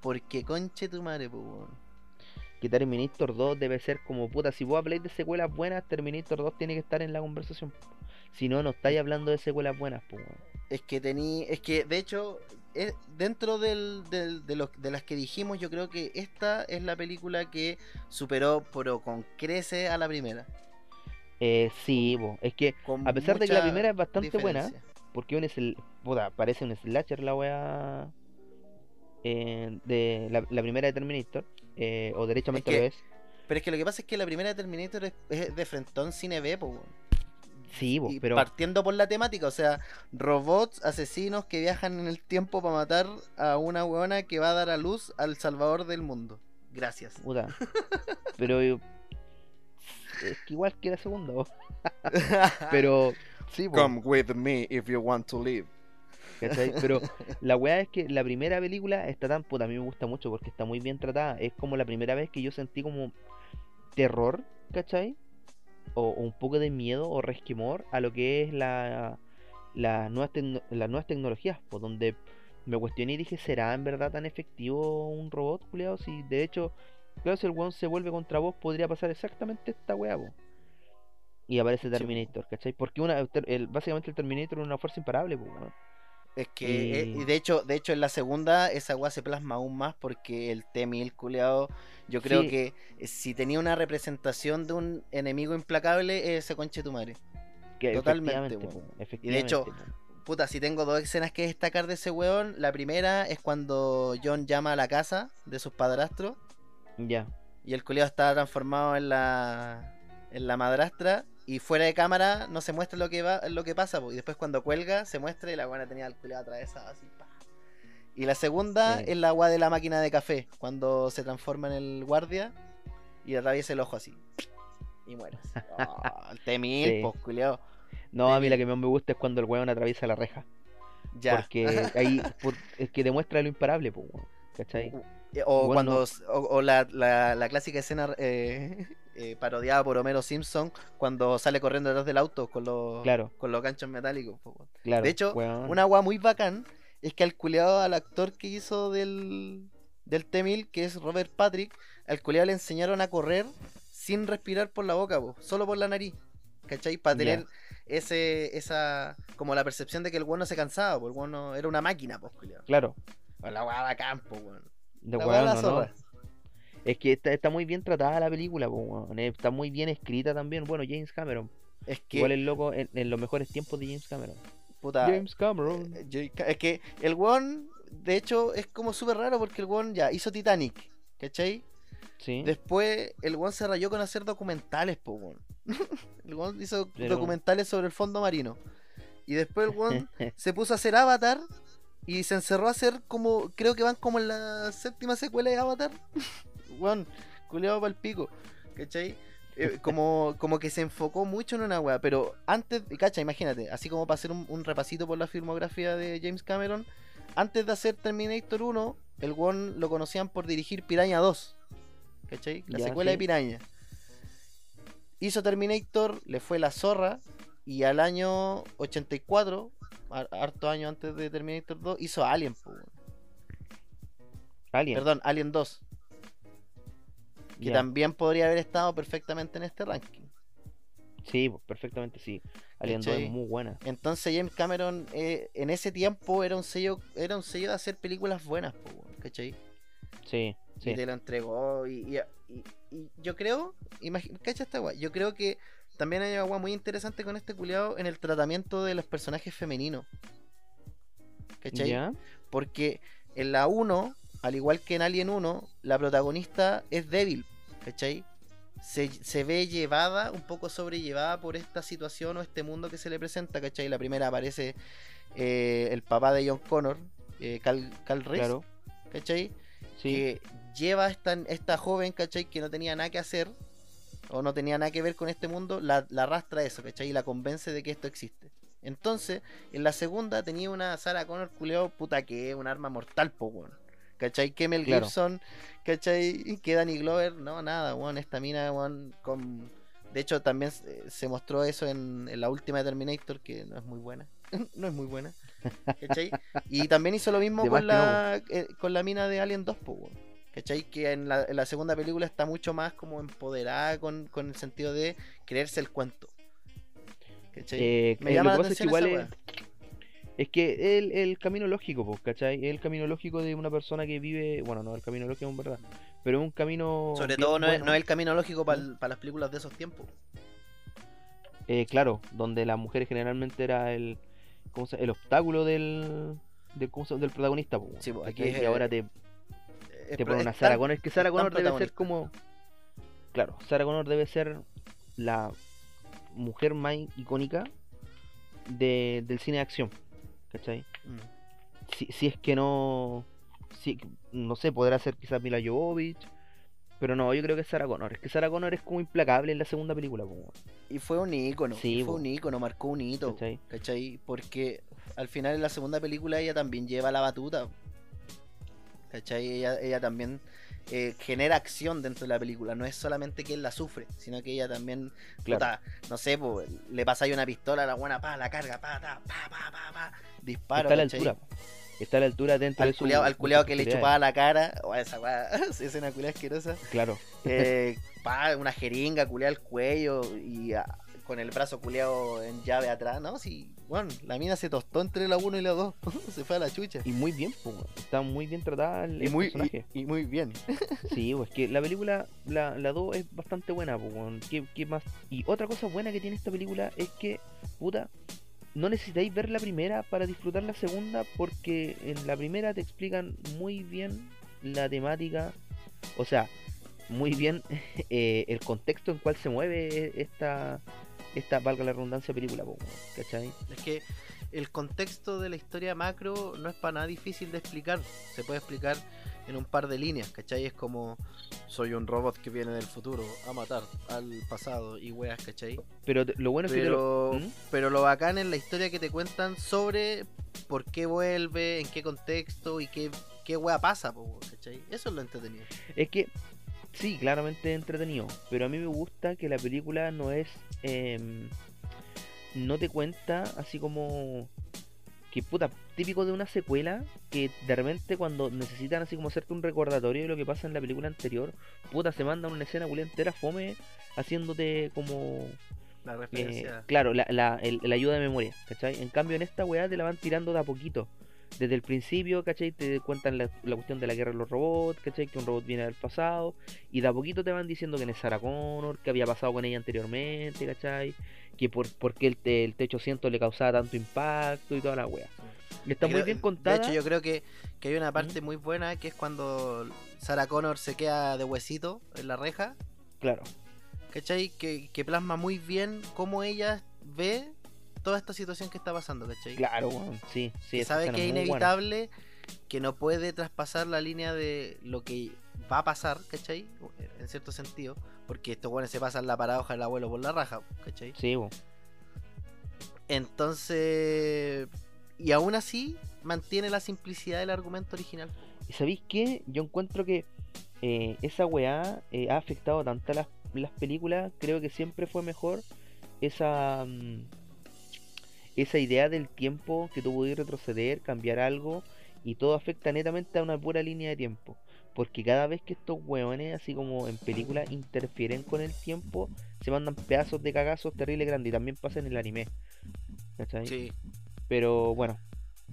Porque conche tu madre, po, que Terminator 2 debe ser como puta. Si vos habláis de secuelas buenas, Terminator 2 tiene que estar en la conversación. Si no, no estáis hablando de secuelas buenas, pues. Es que tení, es que de hecho, es- dentro del, del- de, los- de las que dijimos, yo creo que esta es la película que superó, pero con crece a la primera. Eh, sí, po. es que con a pesar de que la primera es bastante buena, porque un sl- puta, parece un slasher la wea eh, de la, la primera de Terminator, eh, o derechamente Es que- lo es. Pero es que lo que pasa es que la primera de Terminator es, es de Frentón Cine B, po. Sí, Y pero partiendo por la temática, o sea, robots asesinos que viajan en el tiempo para matar a una weona que va a dar a luz al salvador del mundo. Gracias. puta. (laughs) pero es que igual que la segunda, (laughs) pero sí. Come with me if you want to live. ¿cachai? Pero (laughs) la weá es que la primera película está tan puta, a mí me gusta mucho porque está muy bien tratada. Es como la primera vez que yo sentí como terror, ¿cachai? O, o un poco de miedo o resquemor a lo que es la, las, nuevas tecno- las nuevas tecnologías, por donde me cuestioné y dije, ¿será en verdad tan efectivo un robot, culiado? Si de hecho, claro, si el weón se vuelve contra vos, podría pasar exactamente esta weá. Y aparece. Terminator, ¿cachai? Porque una, el- básicamente el Terminator es una fuerza imparable, po, weón. Es que, eh, Y- de hecho, de hecho en la segunda esa weá se plasma aún más porque el T-1000 culeado, yo creo Sí. que eh, si tenía una representación de un enemigo implacable, es ese conche tu madre. Que Totalmente, efectivamente, po, Y de hecho, po. puta, si tengo dos escenas que destacar de ese weón, la primera es cuando John llama a la casa de sus padrastros ya, y el culeado está transformado en la en la madrastra y fuera de cámara no se muestra lo que va lo que pasa po, y después cuando cuelga se muestra y la buena tenía al culeado atravesado así pa. y la segunda Sí. es la agua de la máquina de café cuando se transforma en el guardia y atraviesa el ojo así y muere. (laughs) Oh, el T-1000 Sí. pues culeado No, a mí la que más me gusta es cuando el weón atraviesa la reja. ya Porque (laughs) ahí por- es que demuestra lo imparable, weón. ¿Cachai? Eh, O Bueno, cuando o, o la, la, la clásica escena eh, (laughs) eh, parodiada por Homero Simpson cuando sale corriendo detrás del auto con los Claro. con los ganchos metálicos. Claro, De hecho, weón. Una agua muy bacán es que al culeado al actor que hizo del del T-1000, que es Robert Patrick, al culeado le enseñaron a correr sin respirar por la boca, po, solo por la nariz. ¿Cachai? Para tener ese esa como la percepción de que el weón no se cansaba, porque el weón no- era una máquina, pues. Claro, La weá bacán, po, weón. de La weá. Es que está, está muy bien tratada la película, po, weón. Eh, Está muy bien escrita también. Bueno, James Cameron. Es que, Igual el loco en, en los mejores tiempos de James Cameron. puta, James Cameron. eh, yo- es que el weón, de hecho, es como súper raro porque el weón ya hizo Titanic, ¿cachai? Sí. Después el weón se rayó con hacer documentales, po, weón. (laughs) el weón hizo Pero- documentales sobre el fondo marino. Y después el weón (laughs) se puso a hacer Avatar y se encerró a hacer como, creo que van como en la séptima secuela de Avatar. (laughs) weón, culeado para el pico, ¿cachai? Eh, como, como que se enfocó mucho en una weá, pero antes, cacha, imagínate, así como para hacer un, un repasito por la filmografía de James Cameron, antes de hacer Terminator 1, el weón lo conocían por dirigir Piraña 2, ¿cachai? La Ya, secuela de. Piraña. Hizo Terminator, le fue la zorra, y al año 84, har- harto año antes de Terminator 2, hizo Alien, po. Alien. perdón, Alien 2, que también podría haber estado perfectamente en este ranking. Sí, perfectamente sí. Alien 2 ¿Cachai? es muy buena. Entonces James Cameron eh, en ese tiempo era un sello, era un sello de hacer películas buenas, po, ¿cachai? Sí, sí. Y te lo entregó y, y- y- y yo creo, cacha esta weá, yo creo que también hay algo muy interesante con este culiado en el tratamiento de los personajes femeninos. ¿Cachai? Porque en la 1, al igual que en Alien 1, la protagonista es débil, ¿cachai? Se, se ve llevada, un poco sobrellevada por esta situación o este mundo que se le presenta, ¿cachai? La primera aparece eh, el papá de John Connor, eh, Cal, Cal Reese, Claro. ¿cachai? Sí. Que lleva a esta, esta joven, ¿cachai? Que no tenía nada que hacer o no tenía nada que ver con este mundo, la, la arrastra a eso, ¿cachai? Y la convence de que esto existe. Entonces, en la segunda tenía una Sarah Connor culeo, puta que es un arma mortal, po, weón. ¿Cachai? Que Mel Claro. Gibson, ¿cachai? Que Danny Glover, no, nada, weón. Esta mina, weón, con... De hecho, también se, mostró eso en, en la última de Terminator, que no es muy buena. (laughs) no es muy buena. ¿Cachai? Y también hizo lo mismo De con la, eh, con la mina de Alien 2, po, weón. ¿Cachai? Que en la, en la segunda película está mucho más como empoderada con, con el sentido de creerse el cuento. ¿Cachai? Eh, Me eh, llama la es atención igual esa es, es que el, el camino lógico, pues, ¿cachai? El camino lógico de una persona que vive, bueno, no, el camino lógico en verdad, pero es un camino... Sobre todo no, es, bueno, no es el camino lógico para las películas de esos tiempos. eh, claro, donde la mujer generalmente era el, ¿cómo se, el obstáculo del, del, ¿cómo se- del protagonista, pues, Sí, pues, aquí es, y ahora te, Es te ponen es una Sarah tan- Connor, es que Sarah Connor debe ser como... Claro, Sarah Connor debe ser la mujer más icónica de, del cine de acción, ¿cachai? Mm. si, si es que no. Si, no sé, podrá ser quizás Mila Jovovich. Pero no, yo creo que es Sarah Connor. Es que Sarah Connor es como implacable en la segunda película. Como, Y fue un ícono. Sí, fue po. un ícono, marcó un hito. ¿cachai? ¿Cachai? Porque al final en la segunda película ella también lleva la batuta. ¿Cachai? Ella, ella también eh, genera acción dentro de la película. No es solamente que él la sufre, sino que ella también, Claro. puta, no sé, po, le pasáis una pistola a la buena, pa, la carga, pa, ta, pa, pa, pa, pa, disparo. Está a la ¿cachai? altura. Está a la altura dentro de Al su. culiao, al de culiao que le chupaba la cara, o esa weá, (laughs) esa escena culiao asquerosa. Claro. Eh, pa, una jeringa, culeada al cuello y con el brazo culeado en llave atrás, ¿no? Sí, bueno, la mina se tostó entre la 1 y la 2, (laughs) se fue a la chucha. Y muy bien, weón. Está muy bien tratada el, Y el muy, personaje. y, y muy bien. (laughs) Sí, pues que la película, la, la 2 es bastante buena, pues. ¿Qué, qué más? Y otra cosa buena que tiene esta película es que, puta, no necesitáis ver la primera para disfrutar la segunda, porque en la primera te explican muy bien la temática, o sea, muy bien (laughs) eh, el contexto en cual se mueve esta, esta valga la redundancia, película, ¿cachai? Es que el contexto de la historia macro no es para nada difícil de explicar. Se puede explicar en un par de líneas, ¿cachai? Es como soy un robot que viene del futuro a matar al pasado y weas, ¿cachai? Pero lo bueno es que lo- Pero, ¿Mm? pero lo bacán es la historia que te cuentan sobre por qué vuelve, en qué contexto y qué qué wea pasa, ¿cachai? Eso es lo entretenido. Es que, sí, claramente entretenido, pero a mí me gusta que la película no es... em, no te cuenta así como... Que puta, típico de una secuela que de repente cuando necesitan así como hacerte un recordatorio de lo que pasa en la película anterior, puta, se mandan una escena culia entera fome haciéndote como La eh, referencia. claro, la, la, el- la ayuda de memoria, ¿cachai? En cambio, en esta weá te la van tirando de a poquito. Desde el principio, ¿cachai? Te cuentan la, la cuestión de la guerra de los robots, ¿cachai? Que un robot viene del pasado. Y de a poquito te van diciendo que es Sarah Connor, que había pasado con ella anteriormente, ¿cachai? Que por, por qué el, te- el T-800 le causaba tanto impacto y toda la weá. Y está muy bien contada. De hecho, yo creo que, que hay una parte muy buena que es cuando Sarah Connor se queda de huesito en la reja, Claro, ¿cachai? Que, que plasma muy bien cómo ella ve toda esta situación que está pasando, ¿cachai? claro, weón. Sí, sí. que sabe que es inevitable, que no puede traspasar la línea de lo que va a pasar, ¿cachai? En cierto sentido, porque estos buenos se pasan la paradoja del abuelo por la raja, ¿cachai? Sí, weón. Entonces, y aún así mantiene la simplicidad del argumento original. ¿Y sabéis qué? Yo encuentro que eh, esa weá eh, ha afectado tanto a las, las películas. Creo que siempre fue mejor esa mm, esa idea del tiempo que tú podías retroceder, cambiar algo y todo afecta netamente a una pura línea de tiempo. Porque cada vez que estos weones, así como en películas, interfieren con el tiempo, se mandan pedazos de cagazos terrible grandes. Y también pasa en el anime. ¿cachai? Sí, Pero bueno,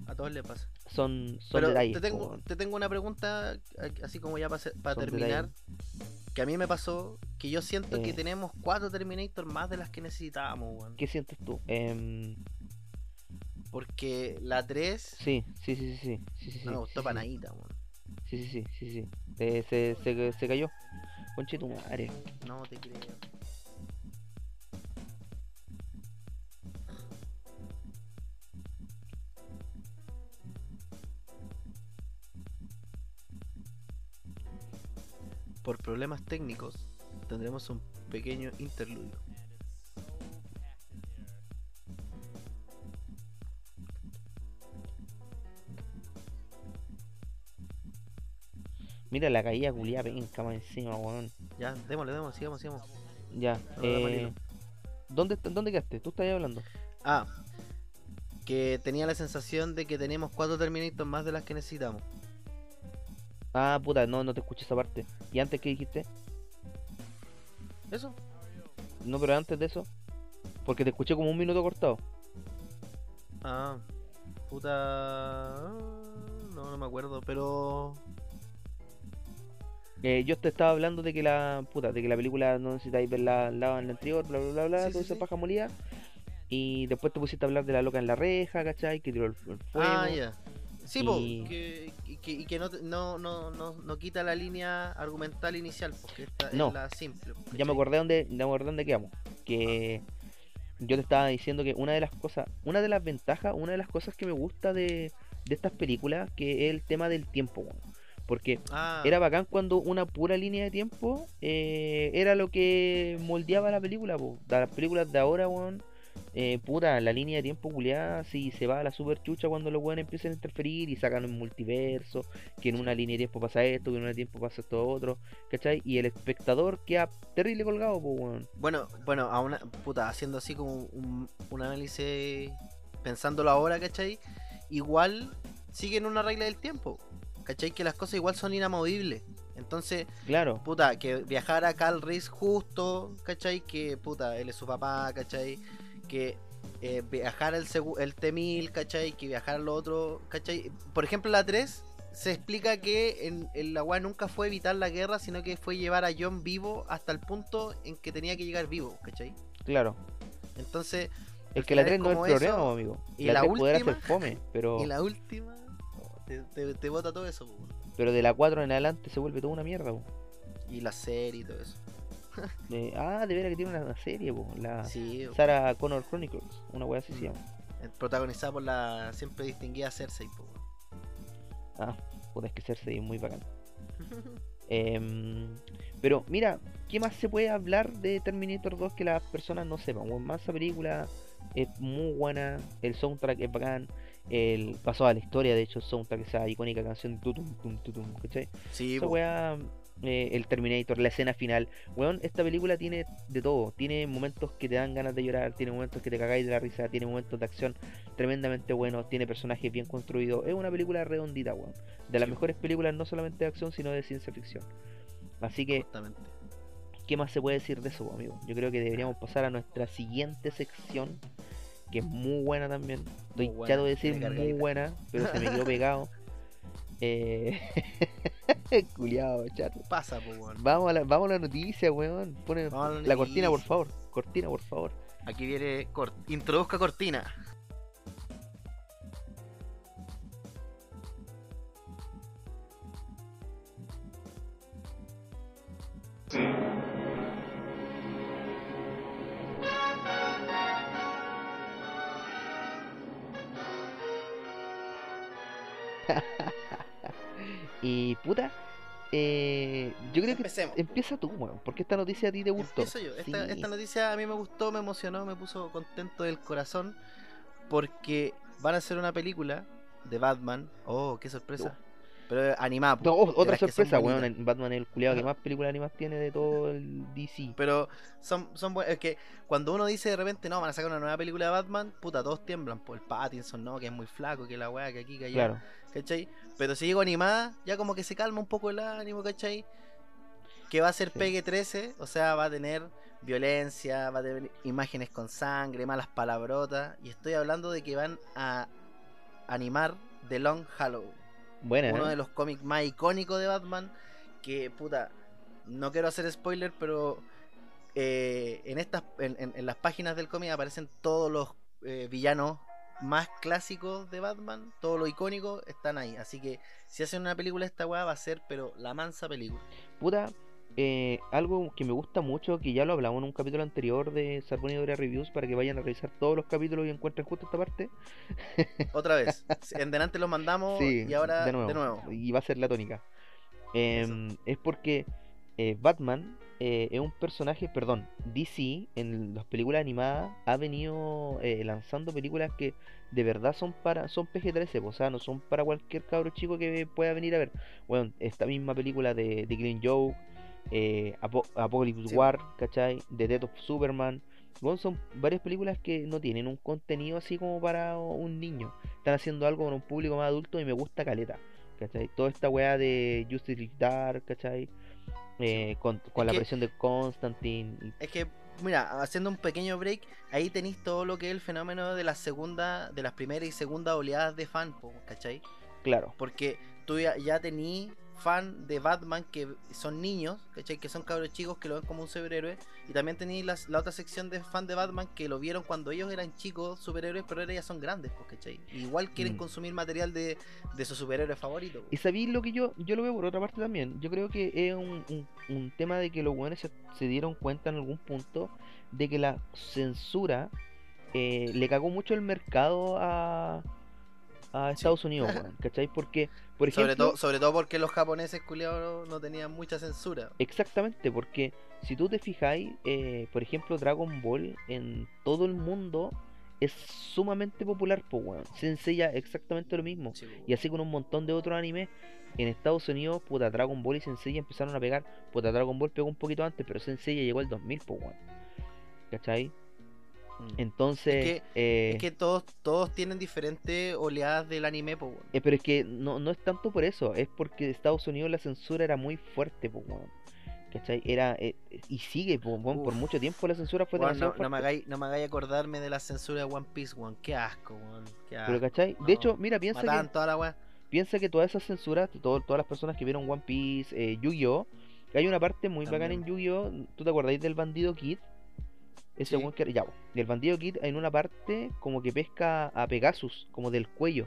a todos les pasa. son, son Pero detalles. te tengo, te tengo una pregunta, así como ya para, para terminar, que a mí me pasó, que yo siento que Eh. tenemos cuatro Terminator más de las que necesitábamos, weón. ¿Qué sientes tú? Em, Porque la 3 Sí, sí, sí, sí, sí, sí, sí, no me gustó sí, para sí. sí, sí, sí. Eh, se, se, se cayó. Conche tu madre. No te creo. Por problemas técnicos tendremos un pequeño interludio. Mira la caída culiada penca más encima, weón. Ya, démosle, démosle, sigamos, sigamos. Ya. No, Eh. ¿dónde, ¿Dónde quedaste? ¿Tú estás ahí hablando? Ah, que tenía la sensación de que teníamos cuatro Terminator más de las que necesitamos. Ah, puta, no, no te escuché esa parte. ¿Y antes qué dijiste? ¿Eso? No, pero antes de eso. Porque te escuché como un minuto cortado. Ah, puta. No, no me acuerdo, pero. Eh, yo te estaba hablando de que la puta, de que la película no necesitáis verla la, en la anterior, bla bla bla bla, Sí, toda sí, esa sí. paja molida. Y después te pusiste a hablar de la loca en la reja, ¿cachai? Que tiró el, el fuego. Ah, ya. Sí, po, Y- que, y que, y que no, no, no, no, no quita la línea argumental inicial, porque esta No. es la simple. po, Ya me acordé dónde, me acordé dónde quedamos. Que yo te estaba diciendo que una de las cosas, una de las ventajas, una de las cosas que me gusta de, de estas películas, que es el tema del tiempo. Porque Ah, era bacán cuando una pura línea de tiempo eh, era lo que moldeaba la película, po. Las películas de ahora, weón. Eh, puta, la línea de tiempo culiada, si se va a la super chucha cuando los weones empiezan a interferir y sacan un multiverso, que en una línea de tiempo pasa esto, que en una de tiempo pasa esto otro, ¿cachai? Y el espectador queda terrible colgado, po, weón. Bueno, bueno, a una, puta, haciendo así como un, un análisis, pensándolo ahora, ¿cachai? Igual siguen una regla del tiempo, ¿cachai? Que las cosas igual son inamovibles. Entonces, Claro, puta, que viajara Cal Reese justo, ¿cachai? Que, puta, él es su papá, ¿cachai? Que eh, viajara el, el T-1000, ¿cachai? Que viajara lo otro, ¿cachai? Por ejemplo, la 3 se explica que en, en la weá nunca fue evitar la guerra, sino que fue llevar a John vivo hasta el punto en que tenía que llegar vivo, ¿cachai? claro. Entonces, Es que la final 3 es no es el problema, eso, amigo. y la la 3 poder última- hacer fome, pero, y la última, te, te, te bota todo eso, po, pero de la 4 en adelante se vuelve toda una mierda, po. y la serie y todo eso. Ah, de veras que tiene una, serie, po. La Sí, Sarah Connor Chronicles, una wea así se llama. protagonizada por la siempre distinguida Cersei, po. Ah, puta, es que Cersei es muy bacán. (laughs) Em, pero mira, ¿qué más se puede hablar de Terminator 2 que las personas no sepan? Bueno, más esa película es muy buena, el soundtrack es bacán, el pasó a la historia, de hecho, el soundtrack, esa icónica canción tutum, tum, tutum, ¿cachai? Sí, Esa weá, eh, el Terminator, la escena final. Weón, esta película tiene de todo. Tiene momentos que te dan ganas de llorar, tiene momentos que te cagáis de la risa, tiene momentos de acción tremendamente buenos, tiene personajes bien construidos. Es una película redondita, weón. De las Sí. mejores películas no solamente de acción, sino de ciencia ficción. Así que, Justamente. ¿qué más se puede decir de eso, amigo? Yo creo que deberíamos pasar a nuestra siguiente sección, que es muy buena también. Estoy chato de decir muy buena, pero se me quedó (laughs) pegado. Eh... (laughs) Culiado, chato. Pasa, po, weón. Vamos a la, vamos a la noticia, weón. Pone la la cortina, por favor. Cortina, por favor. Aquí viene. cort- Introduzca cortina. (laughs) Y puta, eh, yo creo que Empecemos. empieza tú, weón. Porque esta noticia a ti te gustó. Empiezo yo. Esta, esta noticia a mí me gustó, me emocionó, me puso contento del corazón. Porque van a hacer una película de Batman. Oh, qué sorpresa. Pero animada. No, de otra sorpresa, weón. en Batman es el culiado que más películas animadas tiene de todo el DC. Pero son, son buenas. Es que cuando uno dice de repente, no, van a sacar una nueva película de Batman, puta, todos tiemblan. Por el Pattinson, no, que es muy flaco, que la weá, que aquí, que allá. Claro. ¿Cachai? Pero si digo animada, ya como que se calma un poco el ánimo, ¿cachai? Que va a ser Sí. Pegue 13, o sea, va a tener violencia, va a tener imágenes con sangre, malas palabrotas. Y estoy hablando de que van a animar The Long Halloween, Buena, uno ¿eh? de los cómics más icónicos de Batman. Que, puta, no quiero hacer spoiler, pero eh, en, estas, en, en- en las páginas del cómic aparecen todos los eh, villanos más clásicos de Batman, todo lo icónico están ahí. Así que si hacen una película esta weá va a ser, pero la mansa película. Puta, eh, algo que me gusta mucho, que ya lo hablamos en un capítulo anterior de Sarbonidora Reviews, para que vayan a revisar todos los capítulos y encuentren justo esta parte. (laughs) Otra vez, en delante lo mandamos Sí, y ahora de nuevo. Y va a ser la tónica. Em, es porque eh, Batman eh, es un personaje, perdón, DC en las películas animadas ha venido lanzando películas que de verdad son para son PG-13, o sea, no son para cualquier cabro chico que pueda venir a ver. Bueno, esta misma película de, de Green Joe, eh, Apo- Apocalypse Sí. War, ¿cachai? The Death of Superman. Bueno, son varias películas que no tienen un contenido así como para un niño. Están haciendo algo con un público más adulto y me gusta caleta. ¿Cachai? Toda esta weá de Justice League Dark, ¿cachai? Eh, con con la que- presión de Constantine. y- Es que, mira, haciendo un pequeño break, ahí tenéis todo lo que es el fenómeno de la segunda, de las primeras y segunda oleadas de fan, ¿cachai? Claro, Porque tú ya, ya tení fan de Batman que son niños, ¿cachai? Que son cabros chicos que lo ven como un superhéroe. Y también tení las- la otra sección de fan de Batman que lo vieron cuando ellos eran chicos superhéroes, pero ahora ya son grandes, pues, ¿cachai? Igual quieren Mm. consumir material de, de su superhéroe favorito. Y sabéis lo que yo, yo lo veo por otra parte también. Yo creo que es un, un- un tema de que los buenos se, se dieron cuenta en algún punto de que la censura eh, le cagó mucho el mercado a, a Estados Unidos, (laughs) ¿cachai? Porque, por ejemplo, sobre, todo, sobre todo porque los japoneses culiados no tenían mucha censura. exactamente, porque si tú te fijáis, eh, por ejemplo, Dragon Ball en todo el mundo es sumamente popular, pues, weón. Se enseña exactamente lo mismo. Sí, Y así con un montón de otros animes. En Estados Unidos, puta, Dragon Ball y Sensei empezaron a pegar. Puta, Dragon Ball pegó un poquito antes, pero Sensei ya llegó el 2000, pues, weón. ¿Cachai? Mm. Entonces, Es que- eh, Es que todos, todos tienen diferentes oleadas del anime, po, eh, pero es que no, no es tanto por eso, es porque en Estados Unidos la censura era muy fuerte, weón. ¿Cachai? Era, eh, y sigue, pues, weón, por mucho tiempo la censura fue demasiado no, no me hagáis, no me acordarme de la censura de One Piece, weón. Qué asco, weón. Pero, ¿cachai? no. De hecho, mira, piensa que, toda la piensa que todas esas censuras, todo- todas las personas que vieron One Piece, Yu-Gi-Oh! Hay una parte muy bacana en. Yu-Gi-Oh! ¿Tú te acordáis del bandido Kid? Ese Sí. que ya. Y el bandido Kid en una parte como que pesca a Pegasus, como del cuello.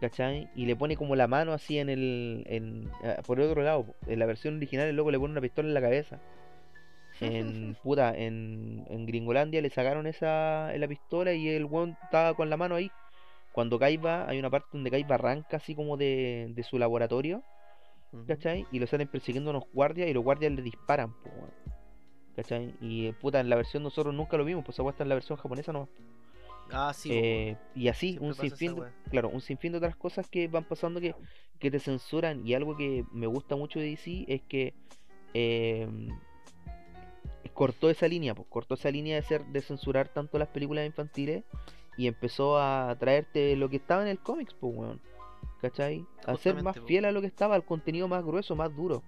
¿Cachai? Y le pone como la mano así en el. En, ah, por el otro lado. En la versión original el loco le pone una pistola en la cabeza. En (laughs) puta, en, en Gringolandia le sacaron esa la pistola y el weón estaba con la mano ahí. Cuando Kaiba, hay una parte donde Kaiba arranca así como de, de su laboratorio. ¿cachai? Y lo salen persiguiendo unos guardias y los guardias le disparan. ¿Cachai? Y puta, en la versión nosotros nunca lo vimos, pues weá está en la versión japonesa no. Ah, sí. Eh, y así, un sinfín, de, claro, un sinfín de otras cosas que van pasando que, que te censuran. Y algo que me gusta mucho de DC es que eh, cortó esa línea, pues, cortó esa línea de ser de censurar tanto las películas infantiles y empezó a traerte lo que estaba en el cómics, pues, weón. ¿Cachai? A ser más fiel a lo que estaba, al contenido más grueso, más duro.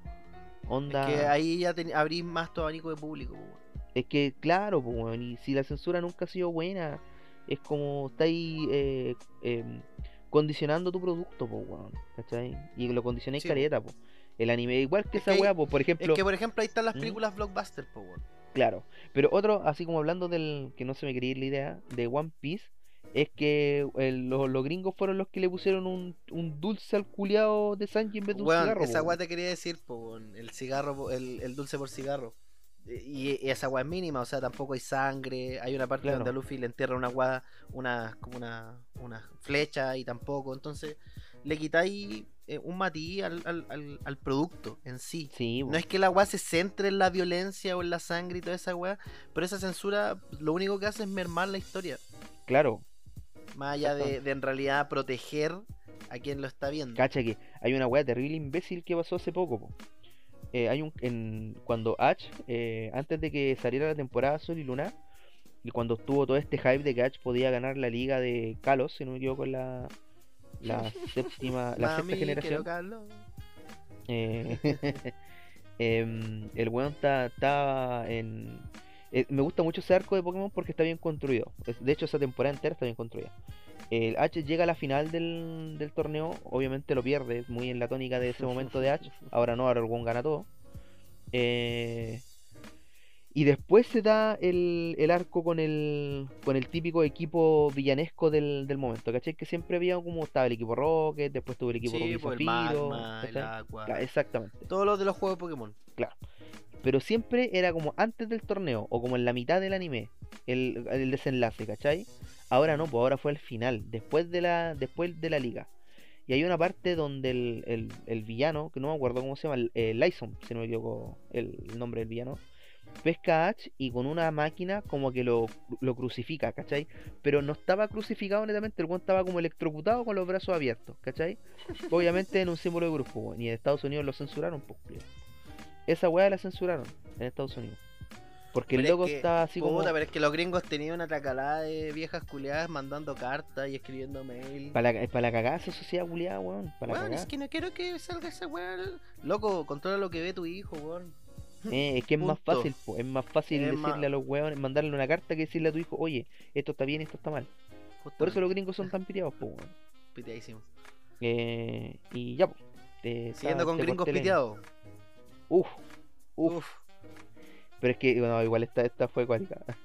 Es que ahí ya ten- abrís más tu abanico de público, weón. Es que, claro, pues, weón, y si la censura nunca ha sido buena, es como estáis eh, em, condicionando tu producto, pues, weón, ¿cachai? Y lo condicionáis Sí, po. caleta, pues. El anime, igual que Es esa que weá, pues, por Es ejemplo, que, por ejemplo, ahí están las ¿Mm? películas blockbuster, po, weón. claro. Pero otro, así como hablando del, que no se me quería ir la idea, de One Piece, es que el- los, los gringos fueron los que le pusieron un, un dulce al culiao de Sanji en vez de un Weón, cigarro, esa weá te quería decir, po. El cigarro, el, el dulce por cigarro. Y, y esa weá es mínima, o sea, tampoco hay sangre. Hay una parte Claro. donde a Luffy le entierra una weá, una, como una, una flecha y tampoco. Entonces, le quitáis eh, un matiz al, al, al, al producto en sí. No es que la weá se centre en la violencia o en la sangre y toda esa weá, pero esa censura lo único que hace es mermar la historia. claro. Más allá de, en realidad proteger a quien lo está viendo. Cacha que hay una weá terrible imbécil que pasó hace poco, po. Eh, hay un en, cuando Ash, eh, antes de que saliera la temporada Sol y Luna, y cuando estuvo todo este hype de que Ash podía ganar la liga de Kalos, si no me equivoco, la, la (laughs) séptima, la Mami, sexta generación, eh, (laughs) em, el weón está está en... eh, me gusta mucho ese arco de Pokémon porque está bien construido. De hecho, esa temporada entera está bien construida. El H llega a la final del, del torneo, obviamente lo pierde, es muy en la tónica de ese momento de H. (laughs) Ahora no, ahora el gana todo. Eh, y después se da el, el arco con el, con el típico equipo villanesco del, del momento, ¿cachai? Que siempre había como estaba el equipo Rocket, después tuvo el equipo Sí, Rocket pues el Zafiro, magma, el agua. Exactamente. Todos los de los juegos de Pokémon. Pero siempre era como antes del torneo o como en la mitad del anime, el, el desenlace, ¿cachai? Ahora no, pues ahora fue al final, después de la, después de la liga. Y hay una parte donde el, el, el villano, que no me acuerdo cómo se llama, el, el Lyson, si no me equivoco el, el nombre del villano, pesca a Ash y con una máquina como que lo, lo crucifica, ¿cachai? Pero no estaba crucificado netamente, el weón estaba como electrocutado con los brazos abiertos, ¿cachai? (laughs) Obviamente en un símbolo de grupo, y en Estados Unidos lo censuraron, pues. Esa weá la censuraron en Estados Unidos. Porque el es loco que, está así como. Puta, pero es que los gringos tenían una tracalada de viejas culiadas mandando cartas y escribiendo mail. Para la, pa' la cagada esa sociedad culiada, weón. Para la Weón, cagada. es que no quiero que salga esa weá. Loco, controla lo que ve tu hijo, weón. Eh, es que es más fácil, po, es más fácil Es decirle más- a los weones, mandarle una carta que decirle a tu hijo, oye, esto está bien, esto está mal. Por eso los gringos son tan piteados, po, weón. Piteadísimo. Eh, y ya, po. Te- Siguiendo ta- con gringos la- piteados. Uf, uf, Uf. Pero es que, bueno, igual esta, esta fue acuática. (laughs)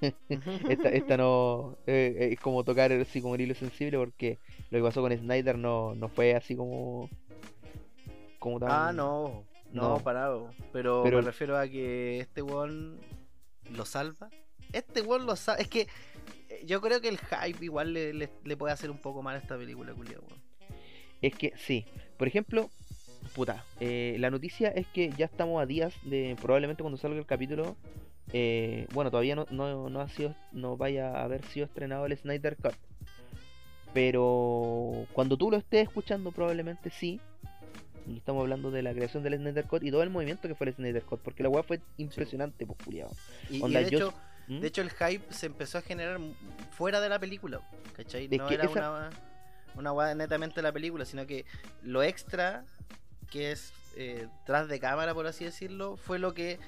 esta, (laughs) esta no. eh, es como tocar así como el hilo sensible porque lo que pasó con Snyder no, no fue así como. Como tan. Ah, no. No, No. parado. Pero, Pero- me refiero a que este weón lo salva. Este weón lo salva. Es que eh, yo creo que el hype igual le, le- le puede hacer un poco mal a esta película, culiao, weón. Es que sí. Por ejemplo, puta, eh, la noticia es que ya estamos a días de probablemente cuando salga el capítulo. eh, bueno, todavía no, no, no ha sido, no vaya a haber sido estrenado el Snyder Cut. Pero cuando tú lo estés escuchando, probablemente sí. Y estamos hablando de la creación del Snyder Cut y todo el movimiento que fue el Snyder Cut. Porque la weá fue impresionante, pues, culiao. Y, de, yo- hecho, ¿Mm? de hecho, el hype se empezó a generar fuera de la película. ¿Cachai? Es No era esa- una, una weá netamente de la película, sino que lo extra, que es eh, tras de cámara, por así decirlo, fue lo que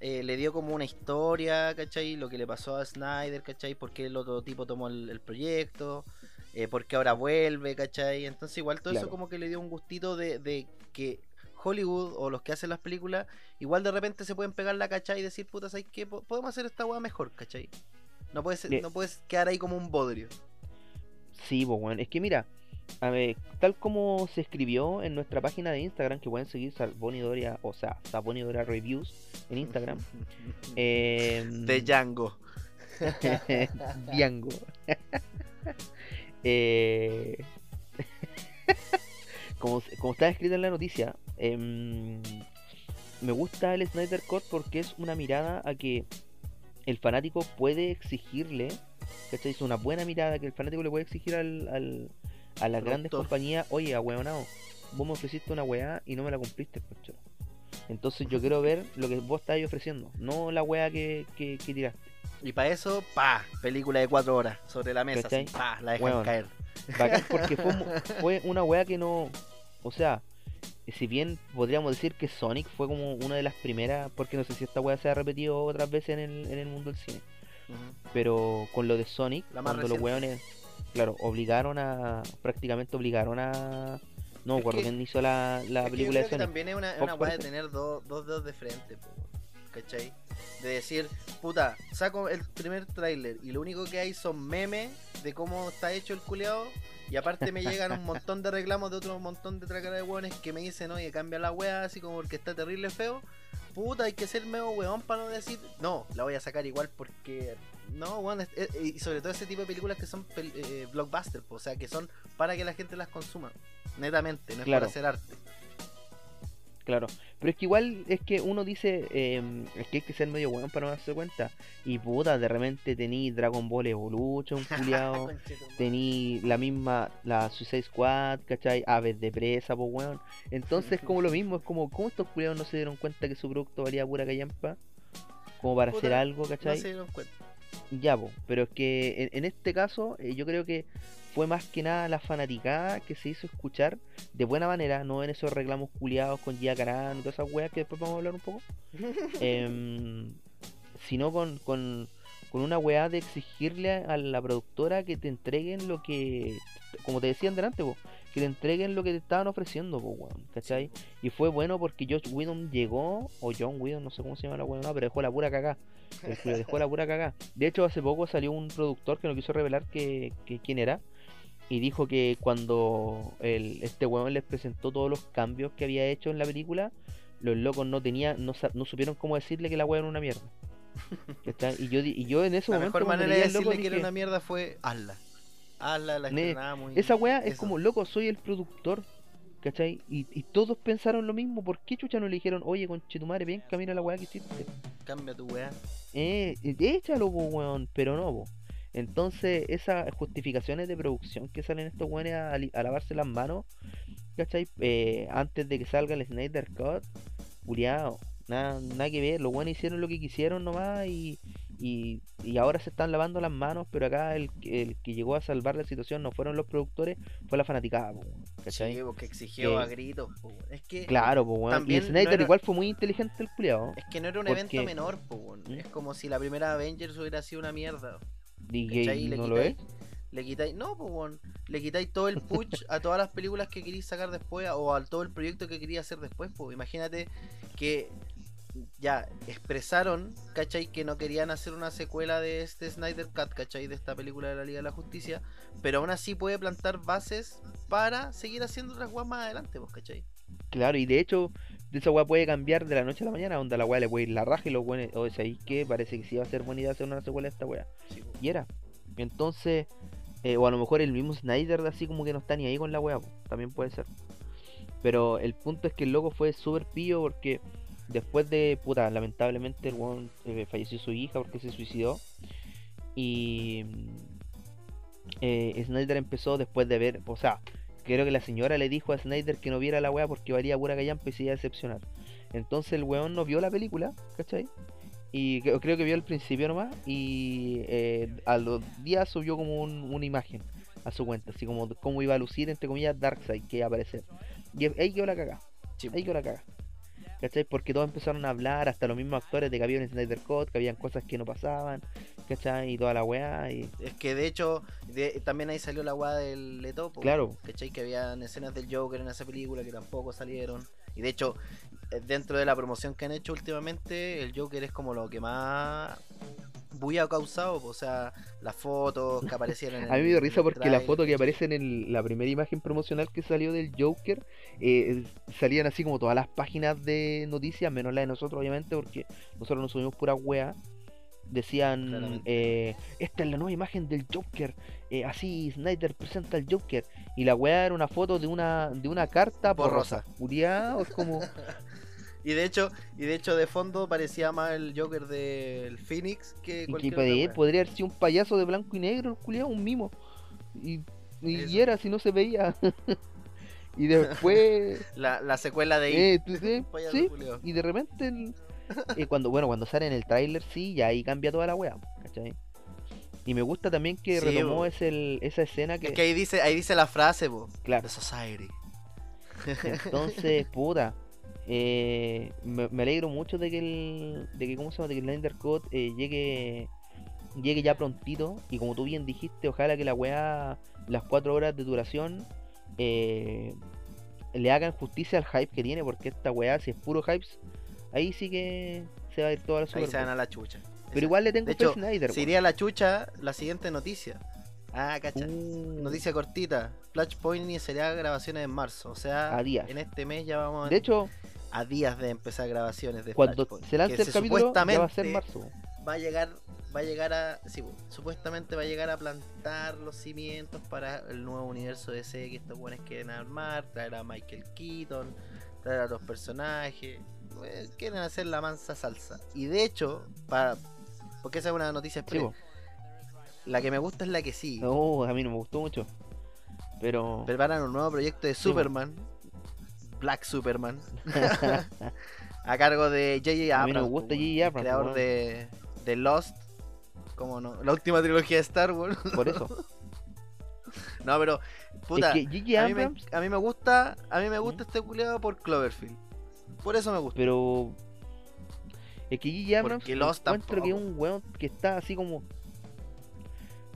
eh, le dio como una historia, ¿cachai? Lo que le pasó a Snyder, ¿cachai? Por qué el otro tipo tomó el, el proyecto, eh, por qué ahora vuelve, ¿cachai? Entonces igual todo eso como que le dio un gustito de, de que Hollywood o los que hacen las películas, igual de repente se pueden pegar la cachai y decir, puta, ¿sabes qué? Po- Podemos hacer esta weá mejor, ¿cachai? No puedes, no puedes quedar ahí como un bodrio. Sí, pues, weón. Es que mira, a ver, tal como se escribió en nuestra página de Instagram, que pueden seguir Sabonidoria, o sea, Sabonidoria Reviews en Instagram. (laughs) (laughs) (laughs) eh, de Django. Diango. Eh, como, como está escrito en la noticia, em, me gusta el Snyder Cut porque es una mirada a que el fanático puede exigirle, ¿cachai? Es una buena mirada que el fanático le puede exigir al, al- a las grandes compañías, oye, ahueonado, vos me ofreciste una weá y no me la cumpliste, pocho. Entonces yo quiero ver lo que vos estás ofreciendo, no la weá que, que, que tiraste. Y para eso, pa, película de cuatro horas sobre la mesa, así, pa, la dejan caer. Bacán (laughs) porque fue, fue una weá que no. O sea, si bien podríamos decir que Sonic fue como una de las primeras, porque no sé si esta weá se ha repetido otras veces en el, en el mundo del cine, pero con lo de Sonic, La cuando los weones, claro, obligaron a. prácticamente obligaron a. No que- quién hizo la, la película de Sonic. también es una, una weá de tener dos, dos dedos de frente, ¿cachai? De decir, puta, saco el primer tráiler y lo único que hay son memes de cómo está hecho el culeado. Y aparte me llegan un montón de reclamos de otro montón de tracaras de hueones que me dicen, oye, cambia la weá así como porque está terrible feo. Puta, hay que ser medio weón para no decir, no, la voy a sacar igual porque... No, weón, es- es- y sobre todo ese tipo de películas que son pel- eh, blockbuster, po, o sea, que son para que la gente las consuma. Netamente, no es Claro. para hacer arte. Claro, pero es que igual es que uno dice em, es que hay que ser medio weón para no darse cuenta. Y puta, de repente tení Dragon Ball Evolution, (laughs) culiao. Tení la misma, la Suicide Squad, ¿cachai? Aves de presa, pues weón. Entonces, como lo mismo, es como, ¿cómo estos culiados no se dieron cuenta que su producto valía pura callampa? Como para hacer algo, No ¿cachai? se dieron cuenta. Ya, po, pero es que en, en este caso, eh, yo creo que fue más que nada la fanaticada que se hizo escuchar de buena manera, no en esos reclamos culiados con Gia Carano y todas esas weas que después vamos a hablar un poco. (laughs) em, sino con, con, con una weá de exigirle a la productora que te entreguen lo que, como te decían delante, po, que te entreguen lo que te estaban ofreciendo, po, weón, ¿cachai? Y fue bueno porque Josh Whedon llegó, o John Whedon, no sé cómo se llama la weá, pero dejó la pura cagá. Dejó la pura cagá. De hecho, hace poco salió un productor que no quiso revelar que, que quién era. Y dijo que cuando el, este weón les presentó todos los cambios que había hecho en la película, los locos no tenían, no, no supieron cómo decirle que la weá era una mierda. (laughs) Y yo, y yo en ese La momento mejor cuando manera de decirle que era una mierda fue hazla. Hazla, la Ne- estrenamos. y- Esa weá es como, loco, soy el productor. ¿Cachai? Y, y todos pensaron lo mismo. ¿Por qué chucha no le dijeron, oye, conchetumare, ven, camina la weá que hiciste? Cambia tu weá. Eh, échalo, po, weón, pero no, po. Entonces, esas justificaciones de producción que salen estos weones a lavarse las manos, ¿cachai? Eh, antes de que salga el Snyder Cut, culiao, nada, nada que ver, los weones hicieron lo que quisieron nomás y, y, y ahora se están lavando las manos, pero acá el, que- el que llegó a salvar la situación no fueron los productores, fue la fanaticada, po, ¿cachai? Sí, porque exigió a gritos. po. Es que, Claro. Y También no Snyder era- igual fue muy inteligente el culiao. es que no era un porque- evento menor, po. ¿Mm? Es como si la primera Avengers hubiera sido una mierda. Y le no lo es. Le quitáis, no, pues. Le quitáis todo el push a todas las películas que queréis sacar después o a todo el proyecto que quería hacer después, pues. Imagínate que ya expresaron, ¿cachai? Que no querían hacer una secuela de este Snyder Cut, ¿cachai? De esta película de la Liga de la Justicia, pero aún así puede plantar bases para seguir haciendo otras weas más adelante, pues, ¿cachai? Claro, y de hecho, esa weá puede cambiar de la noche a la mañana, donde a la weá le puede ir la raja y los weones, o sea, ahí que parece que sí va a ser buena idea hacer una secuela de esta weá. Sí, po. Y era. Entonces, eh, o a lo mejor el mismo Snyder así como que no está ni ahí con la weá, también puede ser. Pero el punto es que el loco fue súper pillo porque después de, puta, lamentablemente el weón eh, falleció su hija porque se suicidó. Y eh, Snyder empezó después de ver, o sea, creo que la señora le dijo a Snyder que no viera la weá porque valía pura callampa y se iba a decepcionar. Entonces el weón no vio la película, ¿cachai? Y creo, que vio el principio nomás y eh, a los días subió como un- una imagen a su cuenta, así como cómo iba a lucir, entre comillas, Darkseid, que iba a aparecer. Y ahí quedó la cagada, Sí, ahí quedó la cagada. ¿Cachai? Porque todos empezaron a hablar, hasta los mismos actores, de que había un Snyder Cut, que habían cosas que no pasaban, ¿cachai? Y toda la weá, y Es que de hecho, de- también ahí salió la weá del Leto, po, Claro. ¿cachai? Que habían escenas del Joker en esa película que tampoco salieron. Y de hecho, eh, dentro de la promoción que han hecho últimamente, el Joker es como lo que más bulla causado, o sea, las fotos que aparecieron en (laughs) A mí me dio el- risa el porque la foto que aparece en el- la primera imagen promocional que salió del Joker eh, salían así como todas las páginas de noticias, menos la de nosotros, obviamente, porque nosotros no subimos pura wea. decían, eh, esta es la nueva imagen del Joker, eh, así Snyder presenta al Joker, y la weá era una foto de una, de una carta Borrosa. borrosa. Culiao, es como, (laughs) Y de hecho, y de hecho de fondo parecía más el Joker del Phoenix que cualquier wea. podría haber sido un payaso de blanco y negro, el culiao, un mimo. Y, y era si no se veía. (laughs) y después, (laughs) La, la secuela de eh, (laughs) tú- sí, y de repente, el- eh, cuando bueno cuando sale en el tráiler, sí, ya ahí cambia toda la wea, ¿cachai? Y me gusta también que Sí, retomó bo. ese, esa escena que, Es que ahí dice, ahí dice la frase, po. claro, The Society. entonces, puta, eh, me, me alegro mucho de que el, de que, ¿cómo se llama? De que el Snyder Cut eh, llegue, llegue ya prontito, y como tú bien dijiste, ojalá que la weá, las cuatro horas de duración, eh, le hagan justicia al hype que tiene, porque esta weá, si es puro hype, ahí sí que se va a ir toda la Ahí Super se van a la chucha. Pero igual le tengo De a Snyder, iría a la chucha la siguiente noticia. Ah, cacha. Uh, Noticia cortita. Flashpoint iniciará grabaciones en marzo. O sea, A en este mes ya vamos De hecho, a días de empezar grabaciones de cuando Flashpoint. se lance que el capítulo, ya va a ser supuestamente marzo. Va a llegar, va a llegar a, sí, supuestamente va a llegar a plantar los cimientos para el nuevo universo DC que estos buenos quieren armar, traer a Michael Keaton, traer a los personajes, eh, quieren hacer la mansa salsa. Y de hecho, para, porque esa es una noticia express, la que me gusta es la que sí. No, a mí no me gustó mucho. Pero. Preparan un nuevo proyecto de. Superman, Black Superman, (laughs) a cargo de J.J. A mí no me Abrams, gusta po, J.J. el Abrams, creador de, de Lost, como no, la última trilogía de Star Wars. (laughs) Por eso. no, pero puta, es que a, mí me, a mí me gusta, a mí me gusta este culiado por Cloverfield. Por eso me gusta. pero. Es que J.J. Abrams encuentro que es un weón que está así como.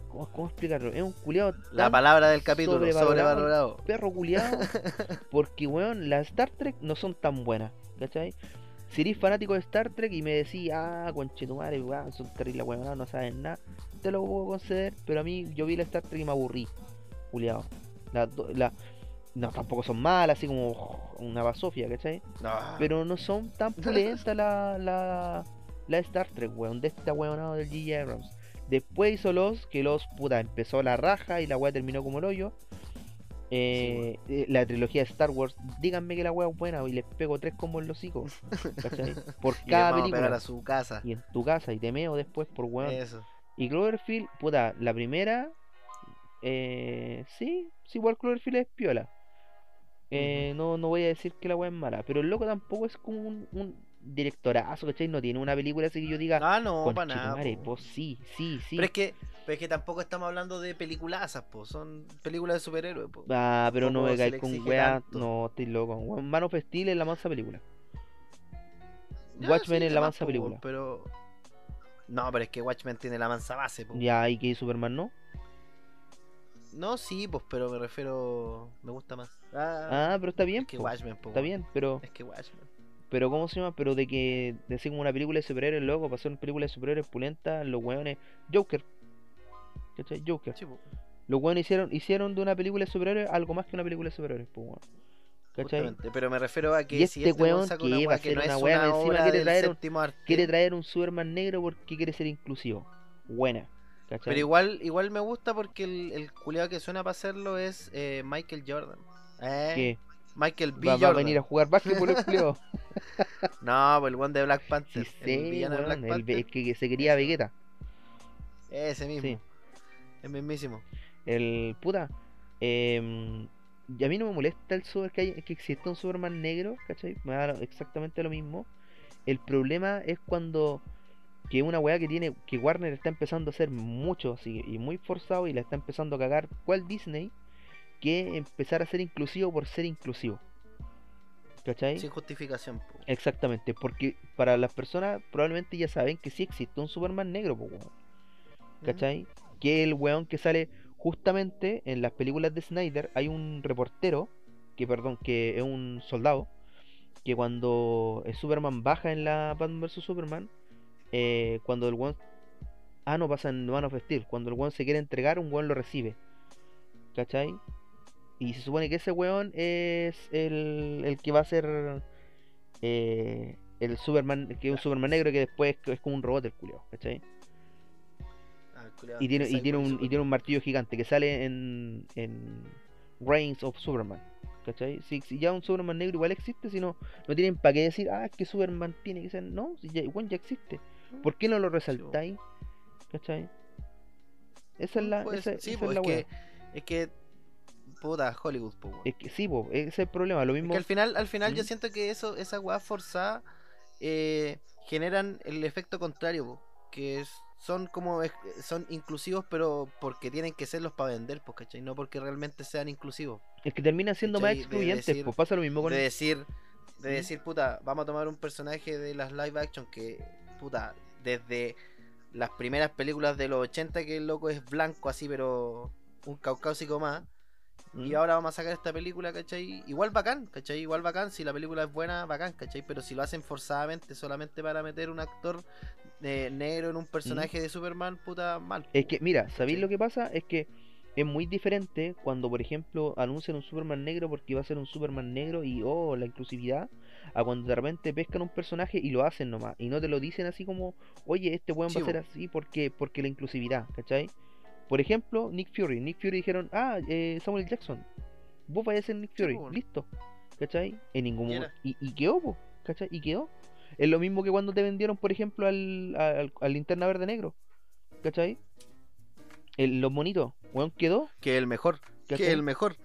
¿Cómo, explicarlo? Es un culiado la palabra del capítulo, sobrevalorado. sobrevalorado. perro culiado. (laughs) porque, weón, las Star Trek no son tan buenas. ¿Cachai? Si eres fanático de Star Trek y me decís, ah, conchetumare, weón, son terribles weón, no saben nada, te lo puedo conceder, pero a mí yo vi la Star Trek y me aburrí, culiado. La, do- la, no, tampoco son malas, así como oh, una basofia, ¿cachai? No. Pero no son tan pulentas la, la, la Star Trek, weón, de este weonado del G. Abrams. Después hizo los, que los, puta, empezó la raja y la weá terminó como el hoyo. Eh, eh, la trilogía de Star Wars, díganme que la weá es buena y les pego tres combos en los (laughs) ¿cachai? Por y cada pegar película. a su casa. Y en tu casa y te meo después por weón. Eso. Y Cloverfield, puta, la primera, eh, sí, sí, igual Cloverfield es piola. Eh, no, no voy a decir que la weá es mala, pero el loco tampoco es como un, un directorazo, ¿cachai? No tiene una película así que yo diga, Ah, no, para nada. po. pues sí, sí, sí. Pero es que, pero es que tampoco estamos hablando de peliculazas, po. Son películas de superhéroes, po. Ah, pero no le con tanto. no, estoy loco. Man of Steel es la mansa película. Ya, Watchmen sí, es la mansa película. Pero. No, pero es que Watchmen tiene la mansa base. Ya, y que Superman no. No, sí, pues, pero me refiero. Me gusta más. Ah, Ah, pero está bien, es que Watchmen, po. está bien, pero, Es que Watchmen. Pero ¿cómo se llama? Pero de que decir como una película de superhéroes, loco, para hacer una película de superhéroes pulenta, los weones, Joker. ¿Cachai? Joker. Sí. Los weones hicieron, hicieron de una película de superhéroes algo más que una película de superhéroes, pues weón. ¿Cachai? Justamente, Pero me refiero a que Y si este este weón saca que una iba a hacer no una weá, una encima quiere traer un- Quiere traer un Superman negro porque quiere ser inclusivo. Buena. ¿Cachai? Pero igual, igual me gusta porque el, el culiado que suena para hacerlo es eh, Michael Jordan. ¿Eh? que Michael B. va, va a venir a jugar básquetbol el culiao. (laughs) No, pues el one de Black Panther. (laughs) el villano de Black el Panther. que, que se quería Vegeta. Ese mismo. Sí. El mismísimo. El puta. em, y a mí no me molesta el super que, hay, que exista un Superman negro, ¿cachai? Me da exactamente lo mismo. El problema es cuando que una weá que tiene, que Warner está empezando a hacer mucho así, y muy forzado y la está empezando a cagar, ¿cuál Disney? Que empezar a ser inclusivo por ser inclusivo. ¿Cachai? Sin justificación. po. Exactamente, porque para las personas probablemente ya saben que sí existe un Superman negro, po, weón. ¿cachai? Que el weón que sale justamente en las películas de Snyder, hay un reportero, que perdón, que es un soldado, que cuando el Superman baja en la Batman vs Superman, eh, cuando el weón... Ah, no, pasa en Man of Steel, cuando el weón se quiere entregar, un weón lo recibe. ¿Cachai? Y se supone que ese weón es el, el que va a ser eh, el Superman, que es un Superman negro que después es como un robot el culiao, ¿cachai? culiao, Y tiene, y, tiene un, y tiene un martillo gigante que sale en, en Reigns of Superman. ¿Cachai? Si, si ya un Superman negro igual existe, si no, no tienen para qué decir, ah, es que Superman tiene que ser. No, si ya, igual ya existe. ¿Por qué no lo resaltáis? ¿Cachai? Esa es la, Pues, esa, sí, esa po, es la es que es que puta Hollywood, po. Es que sí, po, ese es el problema. Lo Es mismo. que al final, al final yo siento que eso, esa weá forzada eh, generan el efecto contrario, po, que es- son como son inclusivos pero porque tienen que serlos para vender, pues, ¿cachai? No porque realmente sean inclusivos. Es que termina siendo más. De excluyentes. decir- pues pasa lo mismo con. De decir, de ¿Mm? decir, puta, vamos a tomar un personaje de las live action que, puta, desde las primeras películas de los 80 que el loco es blanco así, pero un caucásico más. Y ¿Mm? ahora vamos a sacar esta película, ¿cachai? Igual bacán, ¿cachai? Igual bacán. Si la película es buena, bacán, ¿cachai? Pero si lo hacen forzadamente solamente para meter un actor eh, negro en un personaje de Superman, puta, mal. Es que, mira, ¿sabéis lo que pasa? Es que es muy diferente cuando, por ejemplo, anuncian un Superman negro porque va a ser un Superman negro y, oh, la inclusividad, a cuando de repente pescan un personaje y lo hacen nomás. Y no te lo dicen así como, oye, este weón Sí, va a ser así porque, porque la inclusividad, ¿cachai? Por ejemplo, Nick Fury. Nick Fury dijeron, ah, eh, Samuel Jackson, vos vais a ser Nick Sí, Fury, bo. listo, ¿cachai? En ningún Y momen- era. Y, y quedó, po, ¿cachai? Y quedó. Es lo mismo que cuando te vendieron, por ejemplo, al, al, al linterna verde negro, ¿cachai? El, los monitos, weón, quedó. Que el mejor, que el mejor.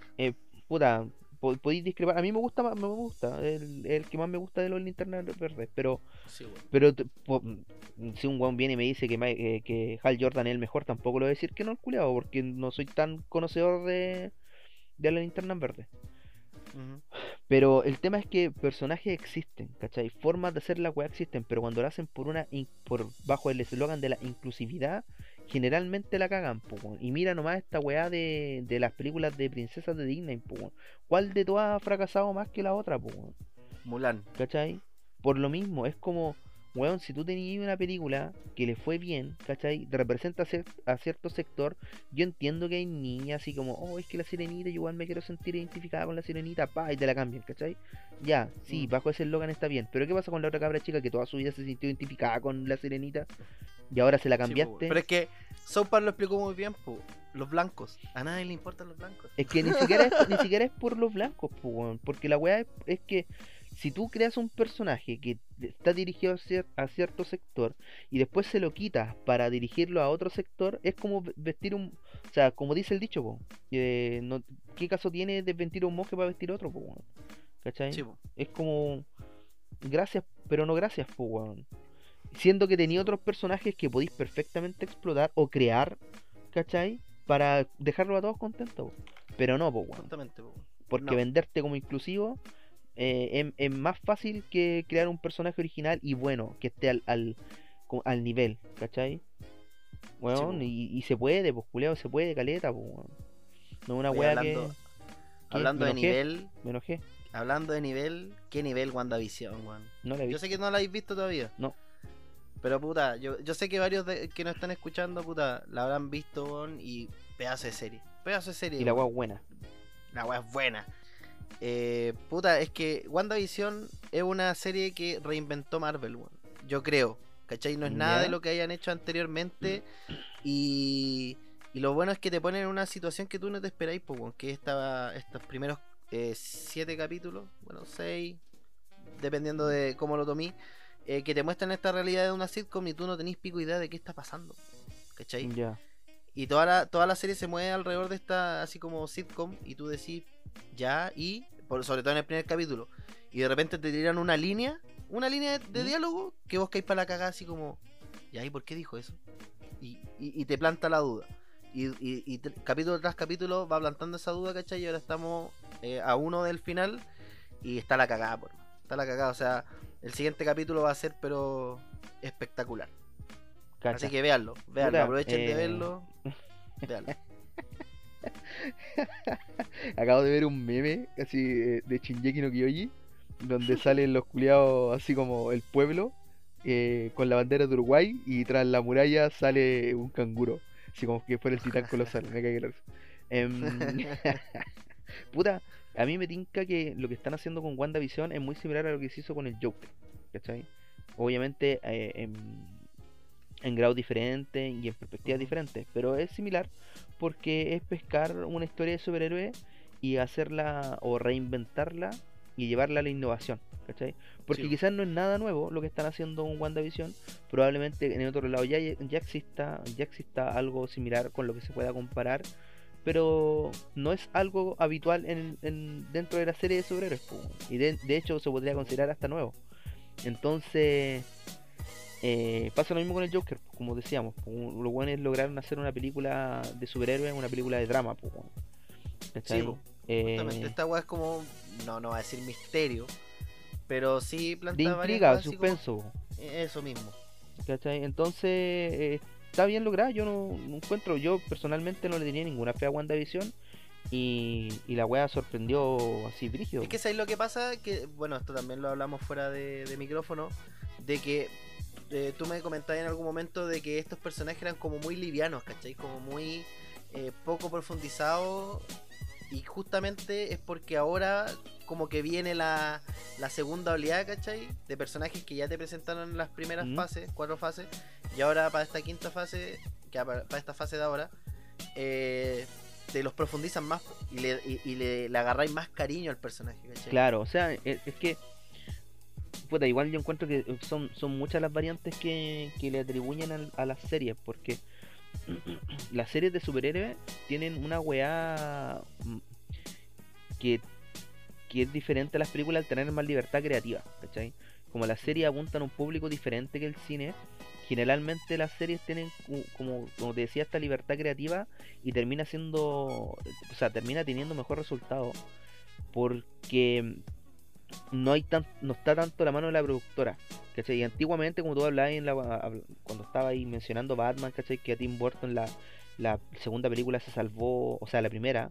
Puta, po- podéis discrepar. A mí me gusta más, me gusta. El, el que más me gusta de los linternas verdes. Pero, Sí, pero po- si un weón viene y me dice que, eh, que Hal Jordan es el mejor, tampoco lo voy a decir que no el culiado, porque no soy tan conocedor de, de las linternas verdes. Ujú. Pero el tema es que personajes existen, ¿cachai? Formas de hacer la weá existen, pero cuando lo hacen por una por bajo el eslogan de la inclusividad, generalmente la cagan, po. Y mira nomás esta weá de, de las películas de princesas de Disney, po. ¿Cuál de todas ha fracasado más que la otra, po? Mulan. ¿Cachai? Por lo mismo, es como, weón, si tú tenías una película que le fue bien, ¿cachai? Representa a, cier- a cierto sector, yo entiendo que hay niñas así como, oh, es que la sirenita, yo igual me quiero sentir identificada con la sirenita, pa, y te la cambian, ¿cachai? Ya, sí, Mm. bajo ese eslogan está bien, pero ¿qué pasa con la otra cabra chica que toda su vida se sintió identificada con la sirenita y ahora se la cambiaste? Pero es que South lo explicó muy bien, po. Los blancos. A nadie le importan los blancos. Es que ni siquiera es, (laughs) ni siquiera es por los blancos, po, weón, porque la weá es, es que si tú creas un personaje que está dirigido a, cier- a cierto sector y después se lo quitas para dirigirlo a otro sector, es como ve- vestir un... O sea, como dice el dicho, po, eh, no- ¿qué caso tiene desvestir a un monje para vestir otro, po? ¿Cachai? Sí, po. Es como... Gracias, pero no gracias, po, weón. Siendo que tenía otros personajes que podéis perfectamente explotar o crear, ¿cachai? Para dejarlo a todos contentos. Pero no, po, weón. Porque No. venderte como inclusivo eh, es, es más fácil que crear un personaje original y bueno, que esté al, al, al nivel, ¿cachai? Po. y, y se puede, pues culeado, se puede, caleta, pues weón. No una weá hablando- que, que Hablando de nivel, Me enojé, hablando de nivel, ¿qué nivel WandaVision, weón? no la vi. Yo sé que no la habéis visto todavía. No. Pero puta, yo, yo sé que varios de, que nos están escuchando, puta, la habrán visto, weón, y pedazo de serie. Pedazo de serie. Y la weá es buena. La weá es buena. Eh, puta, es que WandaVision es una serie que reinventó Marvel. Yo creo. ¿Cachai? No es nada de lo que hayan hecho anteriormente. Y, y lo bueno es que te ponen en una situación que tú no te esperáis, pues. Que estaba estos primeros eh, siete capítulos, bueno, seis, dependiendo de cómo lo tomí, eh, que te muestran esta realidad de una sitcom y tú no tenés pico idea de qué está pasando. ¿Cachai? Ya. Y toda la, toda la serie se mueve alrededor de esta, así como sitcom, y tú decís, ya, y, por, sobre todo en el primer capítulo, y de repente te tiran una línea, una línea de, de ¿Mm? diálogo, que vos caís para la cagada, así como, ¿y por qué dijo eso? Y, y- y te planta la duda. Y, y- capítulo tras capítulo va plantando esa duda, ¿cachai? Y ahora estamos eh, a uno del final, y está la cagada, por, está la cagada, o sea, el siguiente capítulo va a ser, pero espectacular. Cacha. Así que véanlo, véanlo, aprovechen de eh, verlo. (laughs) Véanlo. (laughs) Acabo de ver un meme así eh, de Shinjeki no Kyoji donde salen los culiados así como el pueblo eh, con la bandera de Uruguay y tras la muralla sale un canguro, así como que fuera el titán colosal, me. Em, (laughs) Puta, a mí me tinca que lo que están haciendo con WandaVision es muy similar a lo que se hizo con el Joker, ¿cachai? Obviamente, eh, em, en grados diferentes y en perspectivas diferentes, pero es similar porque es pescar una historia de superhéroe y hacerla o reinventarla y llevarla a la innovación, ¿cachai? Porque Sí. quizás no es nada nuevo lo que están haciendo en WandaVision, probablemente en el otro lado ya, ya exista ya exista algo similar con lo que se pueda comparar, pero no es algo habitual en, en- dentro de la serie de superhéroes, y de, de hecho se podría considerar hasta nuevo. Entonces, eh, pasa lo mismo con el Joker, pues, como decíamos. pues, Los buenos lograron hacer una película de superhéroes, una película de drama. pues. ¿Cachai? Sí, po, Eh, esta weá es como, no, no va a decir misterio, pero sí de plantea varias intriga, como- suspenso. Eso mismo. ¿cachai? Entonces, eh, está bien lograda. Yo no, no encuentro, yo personalmente no le tenía ninguna fe a WandaVision. Y, y la wea sorprendió así brígido. Es que ¿sabes lo que pasa? Que, bueno, esto también lo hablamos fuera de, de micrófono, de que eh, tú me comentabas en algún momento de que estos personajes eran como muy livianos, ¿cachai? Como muy eh, poco profundizados. Y justamente es porque ahora como que viene la, la segunda oleada, ¿cachai? De personajes que ya te presentaron en las primeras Mm. fases, cuatro fases. Y ahora para esta quinta fase, que para, para esta fase de ahora, eh, te los profundizan más y le, y, y le, le agarráis más cariño al personaje, ¿cachai? Claro, o sea, es, es que. Puta, igual yo encuentro que son, son muchas las variantes que, que le atribuyen al- a las series, porque las series de superhéroes tienen una weá mm, que, que es diferente a las películas al tener más libertad creativa, ¿cachai? Como las series apuntan a un público diferente que el cine, generalmente las series tienen, como, como te decía, esta libertad creativa y termina siendo, o sea, termina teniendo mejor resultado porque no hay tan, no está tanto la mano de la productora, ¿cachai? Y antiguamente, como tú hablabas en la, cuando estaba ahí mencionando Batman, ¿cachai? Que a Tim Burton la, la segunda película se salvó, o sea, la primera,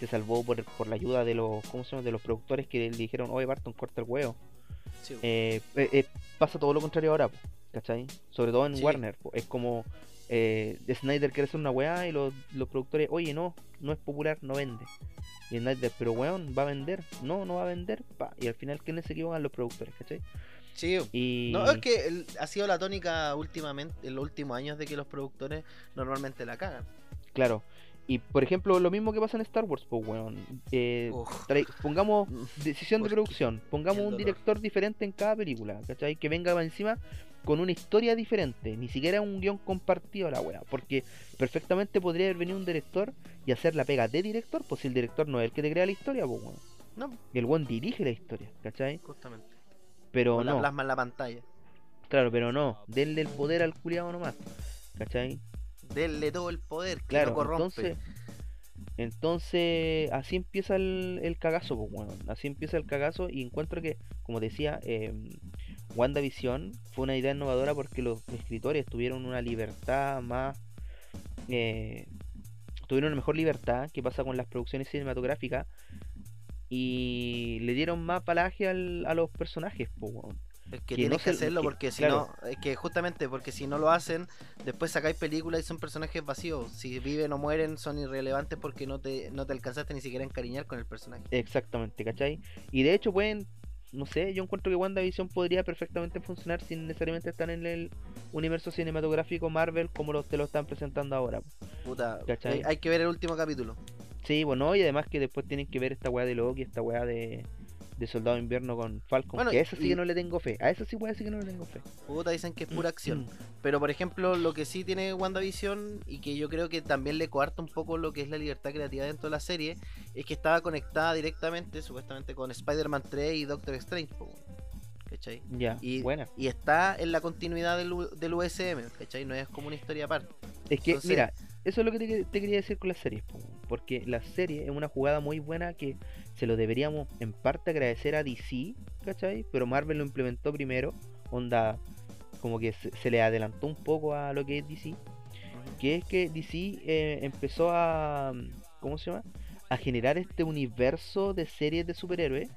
se salvó por, por la ayuda de los, ¿cómo se llama? De los productores que le dijeron, oye Barton, corta el huevo. Sí, Eh, eh, eh, pasa todo lo contrario ahora, ¿cachai? Sobre todo en Sí. Warner, es como eh, Snyder quiere hacer una weá y los, los productores, oye, no, no es popular, no vende. Y Snyder, pero weón, va a vender, no, no va a vender, pa. y al final, ¿quiénes se equivocan? Los productores, ¿cachai? Sí. Y... No, es que el- ha sido la tónica últimamente, en los últimos años, de que los productores normalmente la cagan. Claro. Y por ejemplo, lo mismo que pasa en Star Wars, pues weón. Eh, pongamos (laughs) decisión de producción, pongamos un director diferente en cada película, ¿cachai? Que venga encima con una historia diferente, ni siquiera un guion compartido la weá, porque perfectamente podría haber venido un director y hacer la pega de director, pues si el director no es el que te crea la historia, pues weón. No, El weón dirige la historia, ¿cachai? justamente. Pero O la no, plasma en la pantalla. claro, pero no, denle el poder al culiado nomás, ¿cachai? Denle todo el poder, que Claro, no corrompe. entonces, entonces así empieza el, el cagazo, pues bueno, así empieza el cagazo y encuentro que, como decía, eh, WandaVision fue una idea innovadora porque los escritores tuvieron una libertad más, eh, tuvieron una mejor libertad que pasa con las producciones cinematográficas y le dieron más palaje al- a los personajes, bueno. Es que que tienes no que hacerlo que- porque si claro. no, es que justamente porque si no lo hacen, después sacáis películas y son personajes vacíos. Si viven o mueren son irrelevantes porque no te, no te alcanzaste ni siquiera a encariñar con el personaje. Exactamente, ¿cachai? Y de hecho pueden, no sé, yo encuentro que WandaVision podría perfectamente funcionar sin necesariamente estar en el universo cinematográfico Marvel como los te lo están presentando ahora. Puta, eh, hay que ver el último capítulo. Sí, bueno, y además que después tienen que ver esta weá de Loki, esta weá de, de Soldado de Invierno con Falcon, Bueno, que a eso sí y- que no le tengo fe, a eso sí a decir que no le tengo fe. Puta, dicen que es pura Mm. acción. Pero por ejemplo, lo que sí tiene WandaVision y que yo creo que también le coarta un poco lo que es la libertad creativa dentro de la serie, es que estaba conectada directamente, supuestamente, con Spider-Man 3 y Doctor Strange. po, ¿Cachai? Ya, Y, buena. y está en la continuidad del, del USM, ¿cachai? No es como una historia aparte. Es que, entonces- mira, eso es lo que te, te quería decir con las series, po, porque la serie es una jugada muy buena que se lo deberíamos en parte agradecer a DC, ¿cachai? Pero Marvel lo implementó primero, onda, como que se, se le adelantó un poco a lo que es DC, que es que DC eh, empezó a, ¿cómo se llama? A generar este universo de series de superhéroes,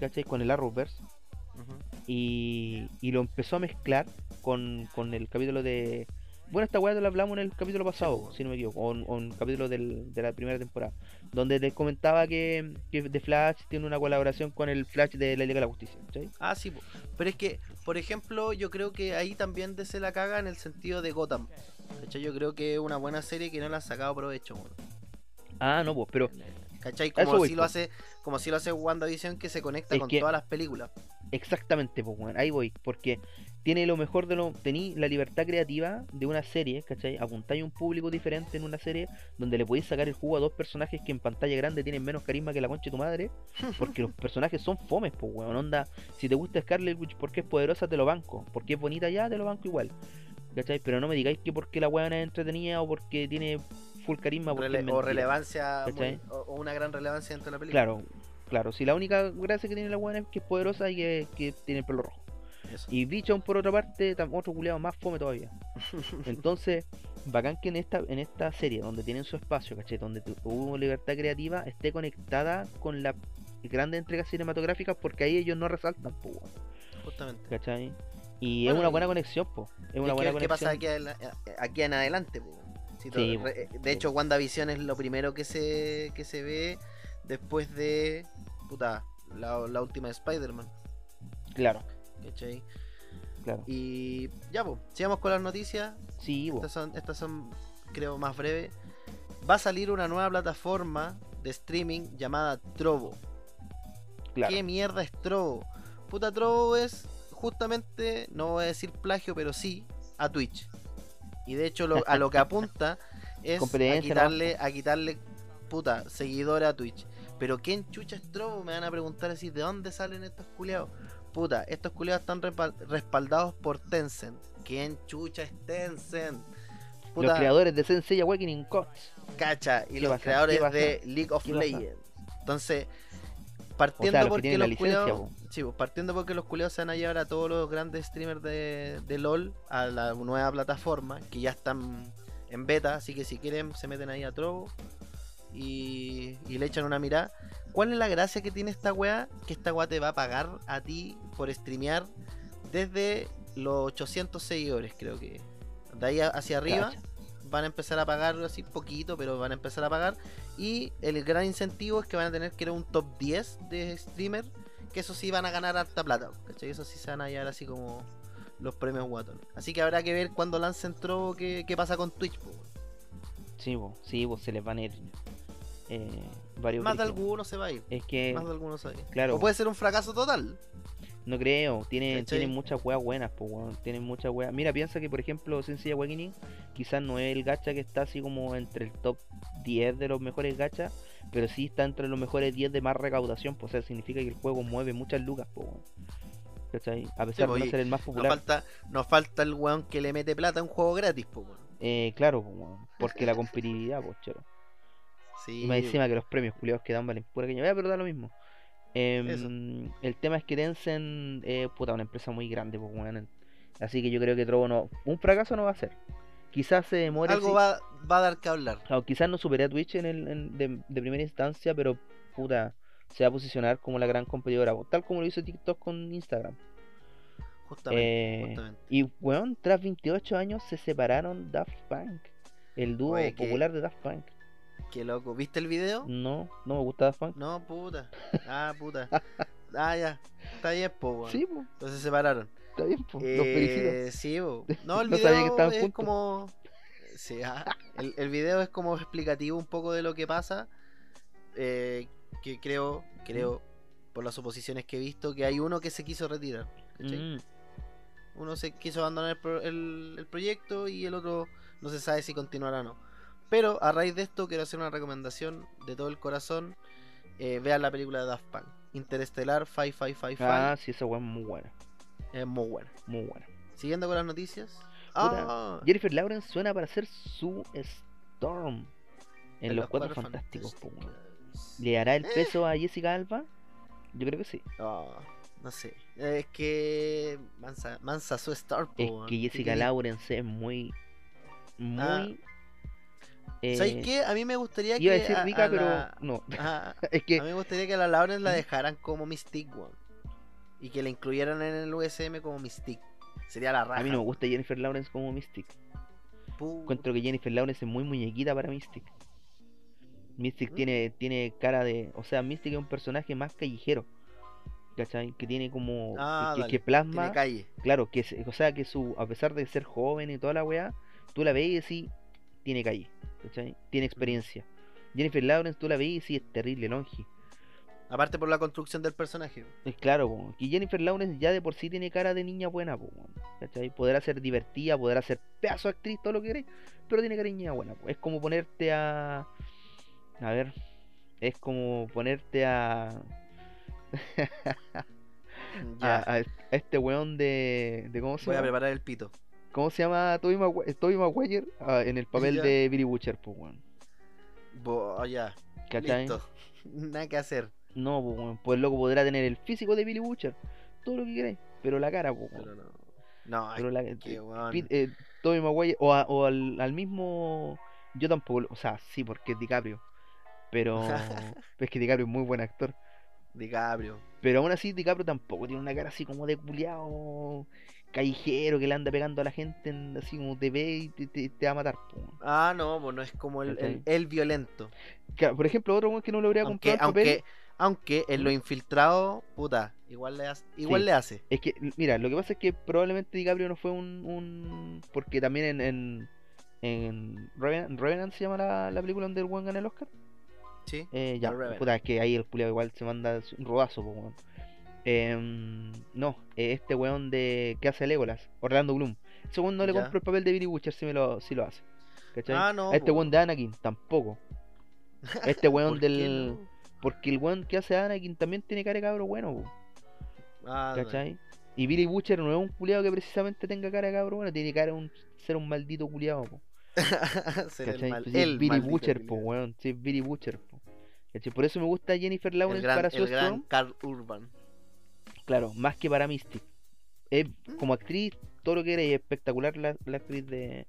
¿cachai? Con el Arrowverse. Y, y lo empezó a mezclar con, con el capítulo de Bueno, esta weá la hablamos en el capítulo pasado, si no me equivoco, o en, o en un capítulo del- de la primera temporada, donde les comentaba que, que The Flash tiene una colaboración con el Flash de la Liga de la Justicia, ¿cachai? Ah, sí, pero es que, por ejemplo, yo creo que ahí también se la caga en el sentido de Gotham. ¿Cachai? Yo creo que es una buena serie que no le han sacado provecho. Ah, no, pues, pero ¿Cachai? Como voy, si lo hace, como si lo hace WandaVision que se conecta con que- todas las películas. Exactamente, pues, weón, ahí voy, porque tiene lo mejor de lo. Tení la libertad creativa de una serie, ¿cachai? Apuntáis a un público diferente en una serie donde le podéis sacar el jugo a dos personajes que en pantalla grande tienen menos carisma que la concha de tu madre, (laughs) porque los personajes son fomes, pues, weón, onda. Si te gusta Scarlet Witch porque es poderosa, te lo banco, porque es bonita ya, te lo banco igual, ¿cachai? Pero no me digáis que porque la weón es entretenida o porque tiene full carisma, Rele- o mentira. relevancia, o, o una gran relevancia dentro de la película. Claro, claro. Si la única gracia que tiene la weón es que es poderosa y que, que tiene el pelo rojo. Eso. Y Bichon, por otra parte, otro culiado más fome todavía. (laughs) Entonces, bacán que en esta, en esta serie, donde tienen su espacio, ¿cachai? Donde hubo libertad creativa, esté conectada con las grandes entregas cinematográficas, porque ahí ellos no resaltan, weón, Justamente. ¿cachai? Y Bueno, es una buena conexión, po. Es una Es buena que- ¿Qué pasa conexión. aquí, en- aquí en adelante? po? Si Sí, de hecho, WandaVision es lo primero que se, que se ve después de puta, la, la última de Spider-Man. Claro, ¿cachai? claro. Y ya, pues, sigamos con las noticias. Sí. Estas son, estas son, creo, más breves. Va a salir una nueva plataforma de streaming llamada Trovo. claro. ¿Qué mierda es Trovo? Puta, Trovo es justamente, no voy a decir plagio, pero sí, a Twitch. Y de hecho, lo- a lo que (laughs) apunta es a quitarle, a quitarle, puta, seguidores a Twitch. Pero ¿quién chucha es Trovo? Me van a preguntar así, ¿de dónde salen estos culeados? Puta, estos culeados están respaldados por Tencent. ¿Quién chucha es Tencent? Los creadores de Sensei Awakening Cots. Cacha, y ¿Qué los pasa? creadores de League of. Legends. Entonces, partiendo los que porque los licencia, culiados. Sí, pues, partiendo porque los se van a llevar a todos los grandes streamers de, de LOL a la nueva plataforma, que ya están en beta, así que si quieren se meten ahí a Trovo y, y le echan una mirada. ¿Cuál es la gracia que tiene esta weá? Que esta weá te va a pagar a ti por streamear desde los 800 seguidores, creo que. De ahí hacia arriba Cacha. van a empezar a pagar así poquito, pero van a empezar a pagar. Y el gran incentivo es que van a tener que ir a un top 10 de streamer, que eso sí van a ganar harta plata, ¿cachai? Eso sí se van a llevar así como los premios Watton. Así que habrá que ver cuando lancen Trovo qué, qué pasa con Twitch. po. Sí, sí, se les van a ir eh, varios Más de alguno se va a ir. Es que, Más de alguno se va a ir. claro. O puede ser un fracaso total. no creo, ¿Cachai? tienen muchas weas buenas, pues weón, tienen muchas weas. Mira, piensa que por ejemplo Sensei Awakening quizás no es el gacha que está así como entre el top 10 de los mejores gachas, pero sí está entre los mejores 10 de más recaudación, pues o sea, significa que el juego mueve muchas lucas, pues. ¿Cachai? A pesar po, de no ser el más Nos popular. falta, nos falta el weón que le mete plata a un juego gratis. Weón. Eh, claro, pues, porque la competitividad, pues chero. Sí, Y más encima que los premios culiados que dan valen pura caña. Pero da lo mismo. Em, el tema es que Tencent es puta, una empresa muy grande, pues. Así que yo creo que Trovo no. Un fracaso no va a ser. Quizás se demore. algo va, va a dar que hablar. claro, quizás no supere a Twitch en el, en- de, de primera instancia, pero puta, se va a posicionar como la gran competidora. Tal como lo hizo TikTok con Instagram. Justamente. Eh, justamente. y weón, tras 28 años se separaron Daft Punk. El dúo Oye, que- popular de Daft Punk. Qué loco. ¿Viste el video? No, no me gusta Daft Punk. No, puta. Ah, puta. (laughs) Ah, ya. Está bien, po. Sí, pues, Entonces se separaron. está bien, pues. Los. Eh, sí, po. (laughs) No, el No video sabía que es juntos. como. Sí, ah, el, el video es como explicativo un poco de lo que pasa. Eh, que creo, creo, por las suposiciones que he visto, que hay uno que se quiso retirar. Mm, Uno se quiso abandonar el, pro- el- el proyecto y el otro no se sabe si continuará o no. Pero a raíz de esto quiero hacer una recomendación de todo el corazón. Eh, vean la película de Daft Punk. Interestelar 5555. Ah, sí, esa weá es muy buena. Es muy buena. Muy buena. Siguiendo con las noticias. Puta, Ah, Jennifer Lawrence suena para ser su Storm en, en los cuatro fantásticos. ¿Le hará el Eh. peso a Jessica Alba? Yo creo que sí. Ah, no sé. Es que. Mansa, mansa su star. Es que ¿Qué Jessica querí? Lawrence es muy. Muy. Ah, eh, ¿Sabes qué? A mí me gustaría Iba a que. decir a- rica, a pero la- no. Ajá, (laughs) es A que. mí me gustaría que a la Lawrence la dejaran como Mystique, weón. Y que la incluyeran en el USM como Mystique. Sería la raja. A mí no me gusta Jennifer Lawrence como Mystic. Encuentro que Jennifer Lawrence es muy muñequita para Mystic. Mystic ¿Mm? tiene, tiene cara de. O sea, Mystic es un personaje más callejero. ¿Cachai? Que tiene como. que- Ah, que, que plasma. Tiene calle. Claro, que o sea que su, a pesar de ser joven y toda la weá, tú la ves y decís, tiene calle, ¿cachai? Tiene experiencia. Jennifer Lawrence, tú la ves y decís, es terrible, longe. Aparte por la construcción del personaje. Es claro, po, que Jennifer Lawrence ya de por sí tiene cara de niña buena, po, ¿cachai? Podrá ser divertida, podrá ser pedazo de actriz, todo lo que queráis, pero tiene cara de niña buena, po. Es como ponerte a... A ver, es como ponerte a... (laughs) A, a- a este weón de, de... ¿Cómo se Voy a preparar el pito. ¿Cómo se llama Tobey Maguire? Ah, en el papel Ya. de Billy Butcher, pues, weón. Bo- ya. ¿Cachai? Listo. (laughs) Nada que hacer. No, pues, weón, pues loco podrá tener el físico de Billy Butcher, todo lo que queráis, pero la cara, pues. Pero no. No, Pero la, que, eh, weón. Pit- eh, Tobey Maguire, o, a- o al, al mismo. Yo tampoco, o sea, sí, porque es DiCaprio, pero (laughs) es que DiCaprio es muy buen actor. DiCaprio. Pero aún así, DiCaprio tampoco tiene una cara así como de culiao callejero que le anda pegando a la gente, en- así como te ve y te, te- te va a matar. Ah, no, pues no es como el, el, violento. Por ejemplo, otro que no logría Aunque, comprar papel. aunque, aunque en lo infiltrado, puta, igual le hace. Igual Sí. le hace. Es que, mira, lo que pasa es que probablemente DiCaprio no fue un. un- porque también en. en, en Revenant, Revenant se llama la, la película donde el weón gana el Oscar. Sí. Eh, ya, puta, es que ahí el culiao igual se manda un rodazo, po, Em, no, eh, este weón de que hace Legolas, Orlando Bloom. Ese weón no le Ya. compro el papel de Billy Butcher si, me lo, si lo hace. ¿Cachai? Ah, no, este weón de Anakin tampoco. (laughs) Este weón ¿Por qué del. no? Porque el weón que hace Anakin también tiene cara de cabro bueno, po, Ah, no. ¿cachai? Y Billy Butcher no es un culiado que precisamente tenga cara de cabro bueno, tiene cara de un, ser un maldito culiado, po. (laughs) Ser el Pues es Billy Butcher, po, weón. Sí, es Billy Butcher, po. ¿Cachai? Por eso me gusta Jennifer El Lawrence gran, para su el gran. Carl Urban. Claro, más que para Mystic. Es, ¿Mm? como actriz, todo lo que era y es espectacular la, la actriz de.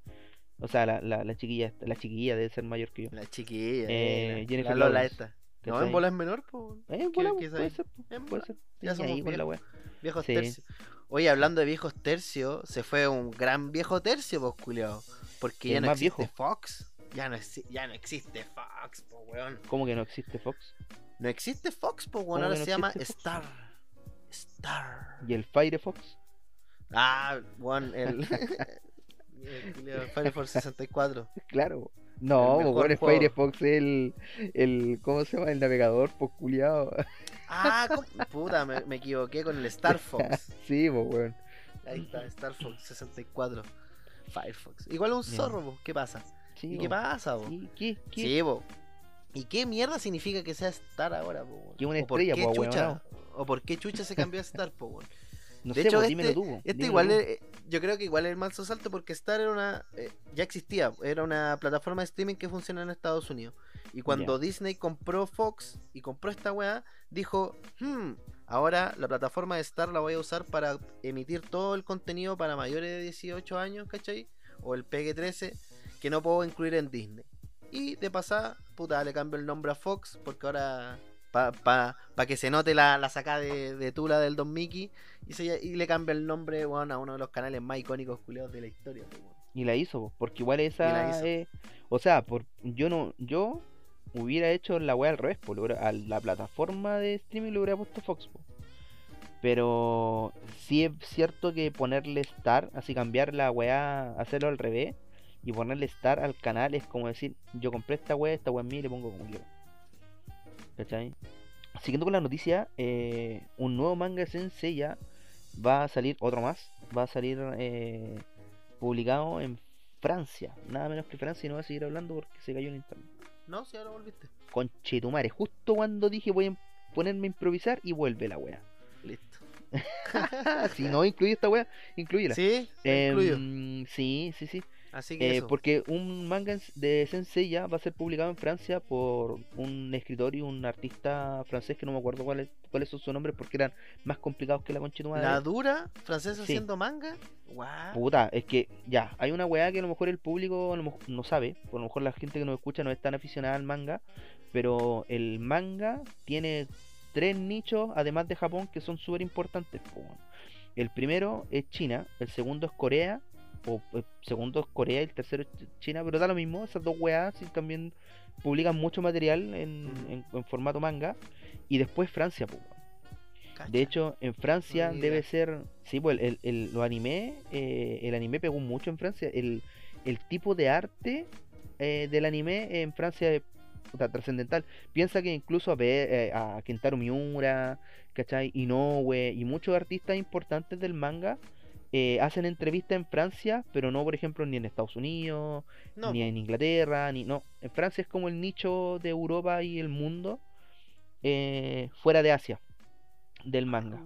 O sea, la, la, la chiquilla, la chiquilla debe ser mayor que yo. La chiquilla. Eh, eh, la, Lola esta. No, en bola es menor, po. Eh, ¿Qué- bola, qué es puede ser, En puede bola. ser. Ya somos ahí con la viejos. Viejos Sí. tercios. Oye, hablando de viejos tercios, se fue un gran viejo tercio, pues, culiao. Porque El ya no existe viejo. Fox. Ya no, ya no existe Fox, po, weón. ¿Cómo que no existe Fox? No existe Fox, ¿Cómo weón. Ahora no se llama Fox? Star. Star. ¿Y el Firefox? Ah, weón, el. (laughs) el Firefox 64. Claro. No, El. Firefox es el, el. ¿Cómo se llama? El navegador, pues culiado. Ah, puta, me, me equivoqué con el Star (laughs) Fox. sí, pues weón. Ahí está, Star Fox 64. Firefox. Igual un zorro, po, ¿qué pasa? Sí, ¿Y qué pasa? ¿Y qué? ¿Qué? Sí, po. ¿Y qué mierda significa que sea Star ahora, weón? Que una ¿O por estrella, qué po. ¿O por qué chucha se cambió a Star, po, weón? (laughs) No De sé, hecho, este- tú. Este igual, es- yo creo que igual es el manso salto porque Star era una, eh, ya existía, era una plataforma de streaming que funciona en Estados Unidos. Y cuando. Disney compró Fox y compró esta weá, dijo, hmm, ahora la plataforma de Star la voy a usar para emitir todo el contenido para mayores de 18 años, ¿cachai? O el PG-13, que no puedo incluir en Disney. Y de pasada, puta, le cambio el nombre a Fox porque ahora... Para pa, pa que se note la, la sacada de, de Tula del Don Mickey y, se, y le cambia el nombre weón, a uno de los canales más icónicos culiados de la historia. Y la hizo, po, porque igual esa O sea, por, yo no. Yo hubiera hecho la weá al revés, po, le hubiera- a la plataforma de streaming le hubiera puesto Fox, po. Pero sí es cierto que ponerle Star, así cambiar la weá, hacerlo al revés, y ponerle Star al canal es como decir, yo compré esta weá, esta weá es mía y le pongo como quiero. ¿Cachai? Siguiendo con la noticia, eh, un nuevo manga Sensei ya va a salir, otro más, va a salir eh, publicado en Francia, nada menos que Francia, y no voy a seguir hablando porque se cayó el internet. No, si ahora volviste. Conchetumare, justo cuando dije voy a ponerme a improvisar y vuelve la wea. Listo. (laughs) si no incluye esta wea, incluyela. Sí, incluyo. sí, sí, sí. Así que Eh, eso. porque un manga de Sensei ya va a ser publicado en Francia por un escritor y un artista francés que no me acuerdo cuáles cuáles son sus nombres porque eran más complicados que la conchetumare. La dura francesa Sí. haciendo manga. Guau. Puta, es que ya, hay una weá que a lo mejor el público no sabe, por lo mejor la gente que nos escucha no es tan aficionada al manga, pero el manga tiene tres nichos, además de Japón, que son súper importantes. El primero es China, el segundo es Corea o segundo es Corea y el tercero es China, pero da lo mismo, esas dos weas también publican mucho material en, Mm. en- en formato manga. Y después Francia, pues. De hecho, en Francia No debe ser. Sí, pues el, el, los anime, eh, el anime pegó mucho en Francia. El, el tipo de arte eh, del anime en Francia es trascendental. Piensa que incluso a, eh, a Kentaro Miura, ¿cachai? Inoue y muchos artistas importantes del manga eh, hacen entrevistas en Francia, pero no, por ejemplo, ni en Estados Unidos, no, ni en Inglaterra, ni no. En Francia es como el nicho de Europa y el mundo eh, fuera de Asia del manga.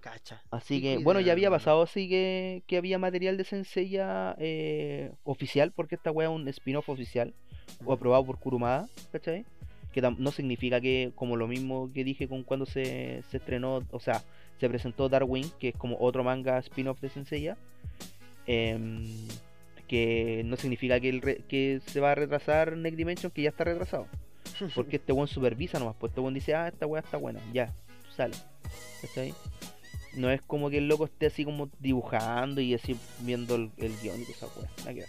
Cacha. Así que, bueno, ya había pasado así que, que había material de Senseiya eh, oficial, porque esta wea es un spin-off oficial, o aprobado por Kurumada, ¿cachai? Que no significa que, como lo mismo que dije con cuando se, se estrenó, o sea, se presentó Darwin, que es como otro manga spin-off de Senseiya, em, que no significa que, el re- que se va a retrasar Next Dimension, que ya está retrasado. (laughs) Porque este buen supervisa nomás, pues este buen dice, ah, esta weá está buena, ya, sale. ¿Cachai? No es como que el loco esté así como dibujando y así viendo el, el guion y. Nada que-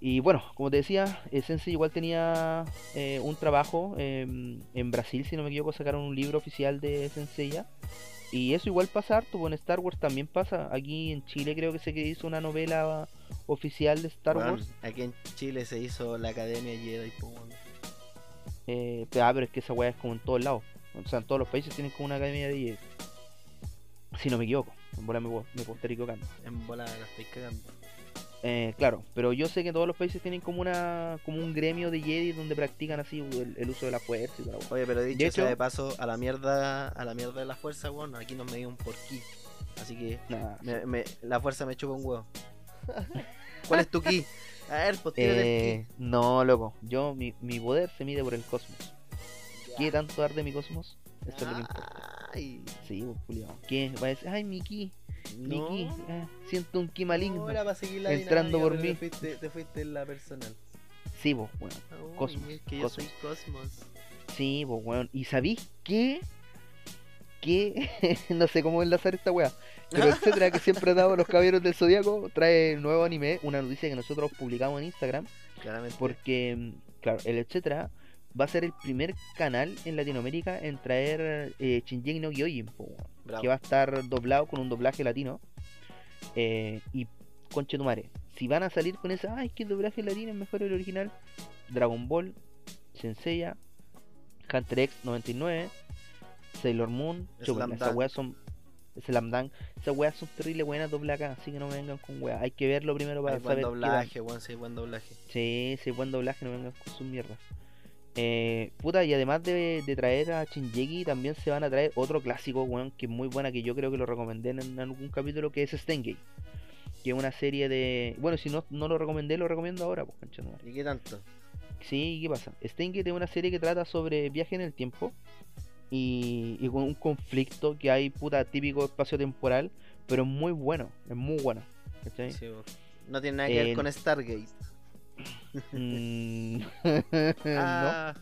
Y bueno, como te decía, eh, Sensei igual tenía eh, un trabajo em, en Brasil, si no me equivoco, sacaron un libro oficial de Senseiya. Y eso igual pasa harto, en Star Wars también pasa. Aquí en Chile creo que se hizo una novela oficial de Star Wars. Aquí en Chile se hizo la Academia Jedi. Eh, pero, ah, pero es que esa weá es como en todos lados. O sea, en todos los países tienen como una academia de Jedi. Si no me equivoco. En bola me, me puedo estar equivocando. En bola la estoy cagando. Eh, claro, pero yo sé que todos los países tienen como una como un gremio de Jedi donde practican así el, el uso de la fuerza y weá. Oye, pero dicho De sea de paso, a la mierda, a la mierda de la fuerza, weón, aquí nos medimos por ki. Así que Nah, me- me- la fuerza me chupa un huevo. ¿Cuál es tu ki? A ver, pues el Eh, no, loco. Yo, mi, mi poder se mide por el cosmos. ¿Qué tanto arde mi cosmos? Eso es lo que importa. Ay, Sí, pues. ¿Qué? Va a decir, ay, mi ki, no. ki. ah, siento un ki maligno. No, era para seguir la entrando por mí. Te fuiste, te fuiste en la personal. Sí, pues, bueno. Ay, Cosmos, es que yo cosmos. soy Cosmos. Sí, pues, weón. ¿Y sabéis qué? Que (laughs) no sé cómo enlazar esta weá. Pero (laughs) etcétera, que siempre ha dado los caballeros del zodiaco, trae nuevo anime, una noticia que nosotros publicamos en Instagram. Claramente. Porque, mm, claro, el etcétera va a ser el primer canal en Latinoamérica en traer eh, Shinji no Bravo. que va a estar doblado con un doblaje latino. Eh, y conchetumare, si van a salir con esa, ay, que el doblaje latino es mejor el original, Dragon Ball, Senseiya, Hunter X 99, Sailor Moon, esas weas son. Slam Dunk, esas weas son terribles buenas dobladas, así que no me vengan con weas. Hay que verlo primero para Hay buen saber. tal. doblaje, weón, sí, buen doblaje. Sí, sí, buen doblaje, no vengan con sus mierdas. Eh, puta, y además de, de traer a Shinjeki, también se van a traer otro clásico, weón, que es muy buena, que yo creo que lo recomendé en, algún capítulo, que es Stengate. Que es una serie de... Bueno, si no, no lo recomendé, lo recomiendo ahora, pues, concha. ¿Y qué tanto? Sí, ¿qué pasa? Stengate es una serie que trata sobre viaje en el tiempo y, y con un conflicto que hay, puta, típico espacio temporal, pero es muy bueno, es muy bueno. ¿cachai? Sí, no tiene nada que ver Eh, con Stargate. Mm, (laughs) Ah,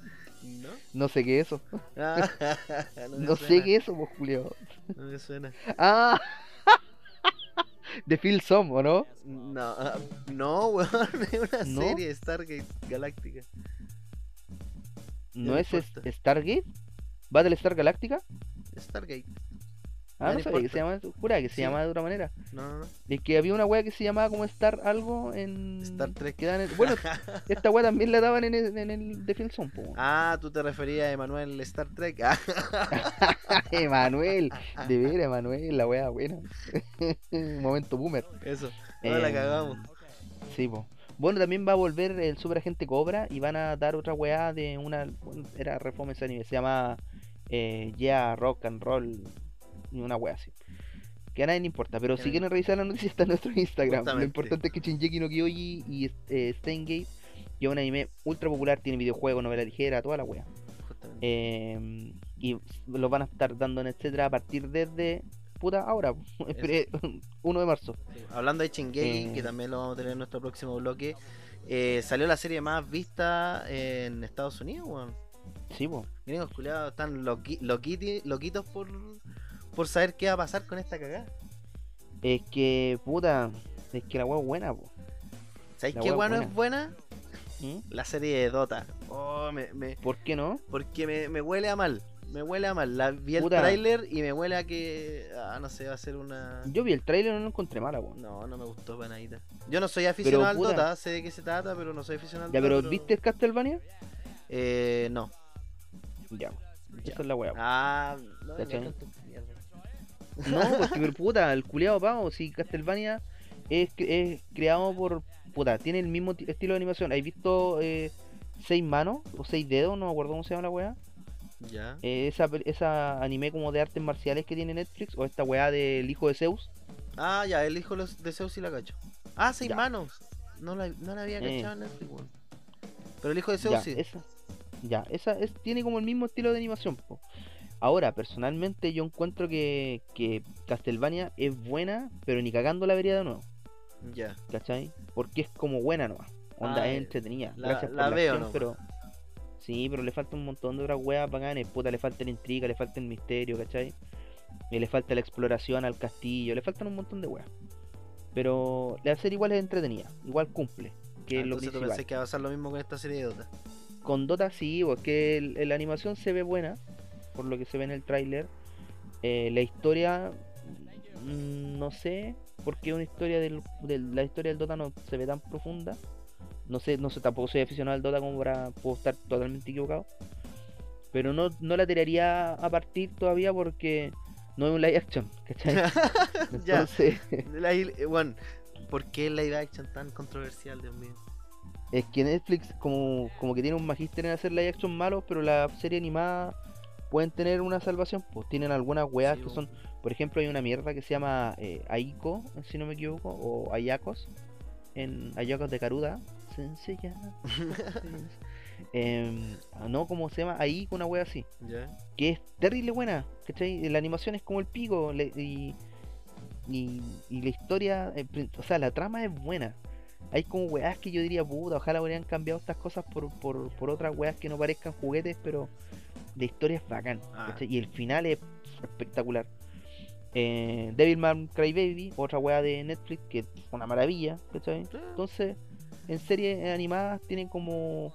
¿no? no, no sé qué es eso. Ah, (laughs) no, sé qué es eso, pues, Julio. No me suena. Ah, (laughs) de Phil Som, ¿o no? No, no, weón, es una serie Stargate Galáctica. ¿No es. Stargate? ¿Battlestar Galáctica? Stargate. Ah, no sabía que se llama, jura que se Sí. llamaba de otra manera. No, no, no. Es que había una wea que se llamaba como Star algo en. Star Trek. que Bueno, (laughs) esta wea también la daban en el, en el de po. Ah, tú te referías a Emanuel Star Trek. Ah, (laughs) Emanuel, de (laughs) veras, Emanuel, la wea buena. Momento boomer. eso. No la Em, cagamos. Sí, po. Bueno, también va a volver el Super Agente Cobra y van a dar otra weá de una. bueno, era reforma ese anime, se llama eh, Yeah Rock and Roll y una weá así. Que a nadie le importa, pero Que si quieren revisar la noticia está en nuestro Instagram. Lo importante es que Shinjeki no Kyoji y eh, Steingate es un anime ultra popular, tiene videojuegos, novela ligera, toda la. Justamente. Eh, y lo van a estar dando en etcétera a partir desde. Puta, ahora, (laughs) 1 de marzo. Sí. Hablando de Chingeki, eh, que también lo vamos a tener en nuestro próximo bloque, eh, salió la serie más vista en Estados Unidos, weón. Sí, po. Gringos culiados están loqui- loquiti- loquitos por, por saber qué va a pasar con esta cagada. Es que, puta, Es que la weá es buena, po. ¿Sabéis qué wea bueno es buena? ¿Mm? La serie de Dota. Oh, me, me- ¿Por qué no? porque me, me huele a mal. Me huele a mal. La, vi el tráiler y me huele a que. Ah, no sé, va a ser una. Yo vi el trailer y no lo encontré mala, po. No, no me gustó para nadita. Yo no soy aficionado al puta. Dota, sé de qué se trata, pero no soy aficionado al Ya, Dota. pero ¿viste el Castlevania? Eh, no. Ya, Ya. esa es la weá. Ah, no, No, (laughs) porque pero puta, el culiado pavo, si Castlevania es, cre- es creado por. Puta, tiene el mismo ti- estilo de animación. ¿Has visto eh, seis manos o seis dedos? No me acuerdo cómo se llama la weá. Ya. Eh, esa, esa anime como de artes marciales que tiene Netflix o esta weá del hijo de Zeus. Ah, ya, el hijo de Zeus sí la cacho. Ah, seis Ya. manos. No la, no la había Eh. cachado en Netflix, weón. Pero el hijo de Zeus Ya, sí. esa, ya, esa es, tiene como el mismo estilo de animación. po. Ahora, personalmente yo encuentro que, que Castlevania es buena, pero ni cagando la vería de nuevo. Ya. ¿Cachai? Porque es como buena nomás. Onda Ah, es entretenida. la- Gracias la por la veo acción, pero. Sí, pero le falta un montón de otras weas bacanes. Puta, le falta la intriga, le falta el misterio, ¿cachai? Y le falta la exploración al castillo, le faltan un montón de weas. Pero la serie igual es entretenida, igual cumple. Que Ah, es lo entonces tú principal. pensás que va a pasar lo mismo con esta serie de Dota. Con Dota sí, porque el- el- la animación se ve buena, por lo que se ve en el tráiler. Eh, la historia, mm, no sé, porque una historia del, del- la historia del Dota no se ve tan profunda. No sé, no sé, tampoco soy aficionado al Dota como para puedo estar totalmente equivocado. Pero no, no la tiraría a partir todavía porque no es un live action, ¿cachai? (laughs) Ya. Entonces, (laughs) eh, bueno, ¿por qué el live action tan controversial, Dios mío? Es que Netflix como, como que tiene un magíster en hacer live action malos, pero la serie animada pueden tener una salvación. Pues tienen algunas weas Sí, que son, por ejemplo, hay una mierda que se llama eh, Aiko, si no me equivoco, o Ayakos, en Ayakos de Caruda. Sencilla. (laughs) Em, no, como se llama Aiko, una wea así, que es terrible buena, ¿cachai? La animación es como el pico le- y, y, y la historia, eh, o sea, la trama es buena. Hay como weas que yo diría, puta, ojalá hubieran cambiado estas cosas por, por, por otras weas que no parezcan juguetes, pero la historia es bacán. Ah. Y el final es espectacular. Eh, Devilman Crybaby, otra wea de Netflix, que es una maravilla, ¿cachai? Entonces, en series animadas tienen como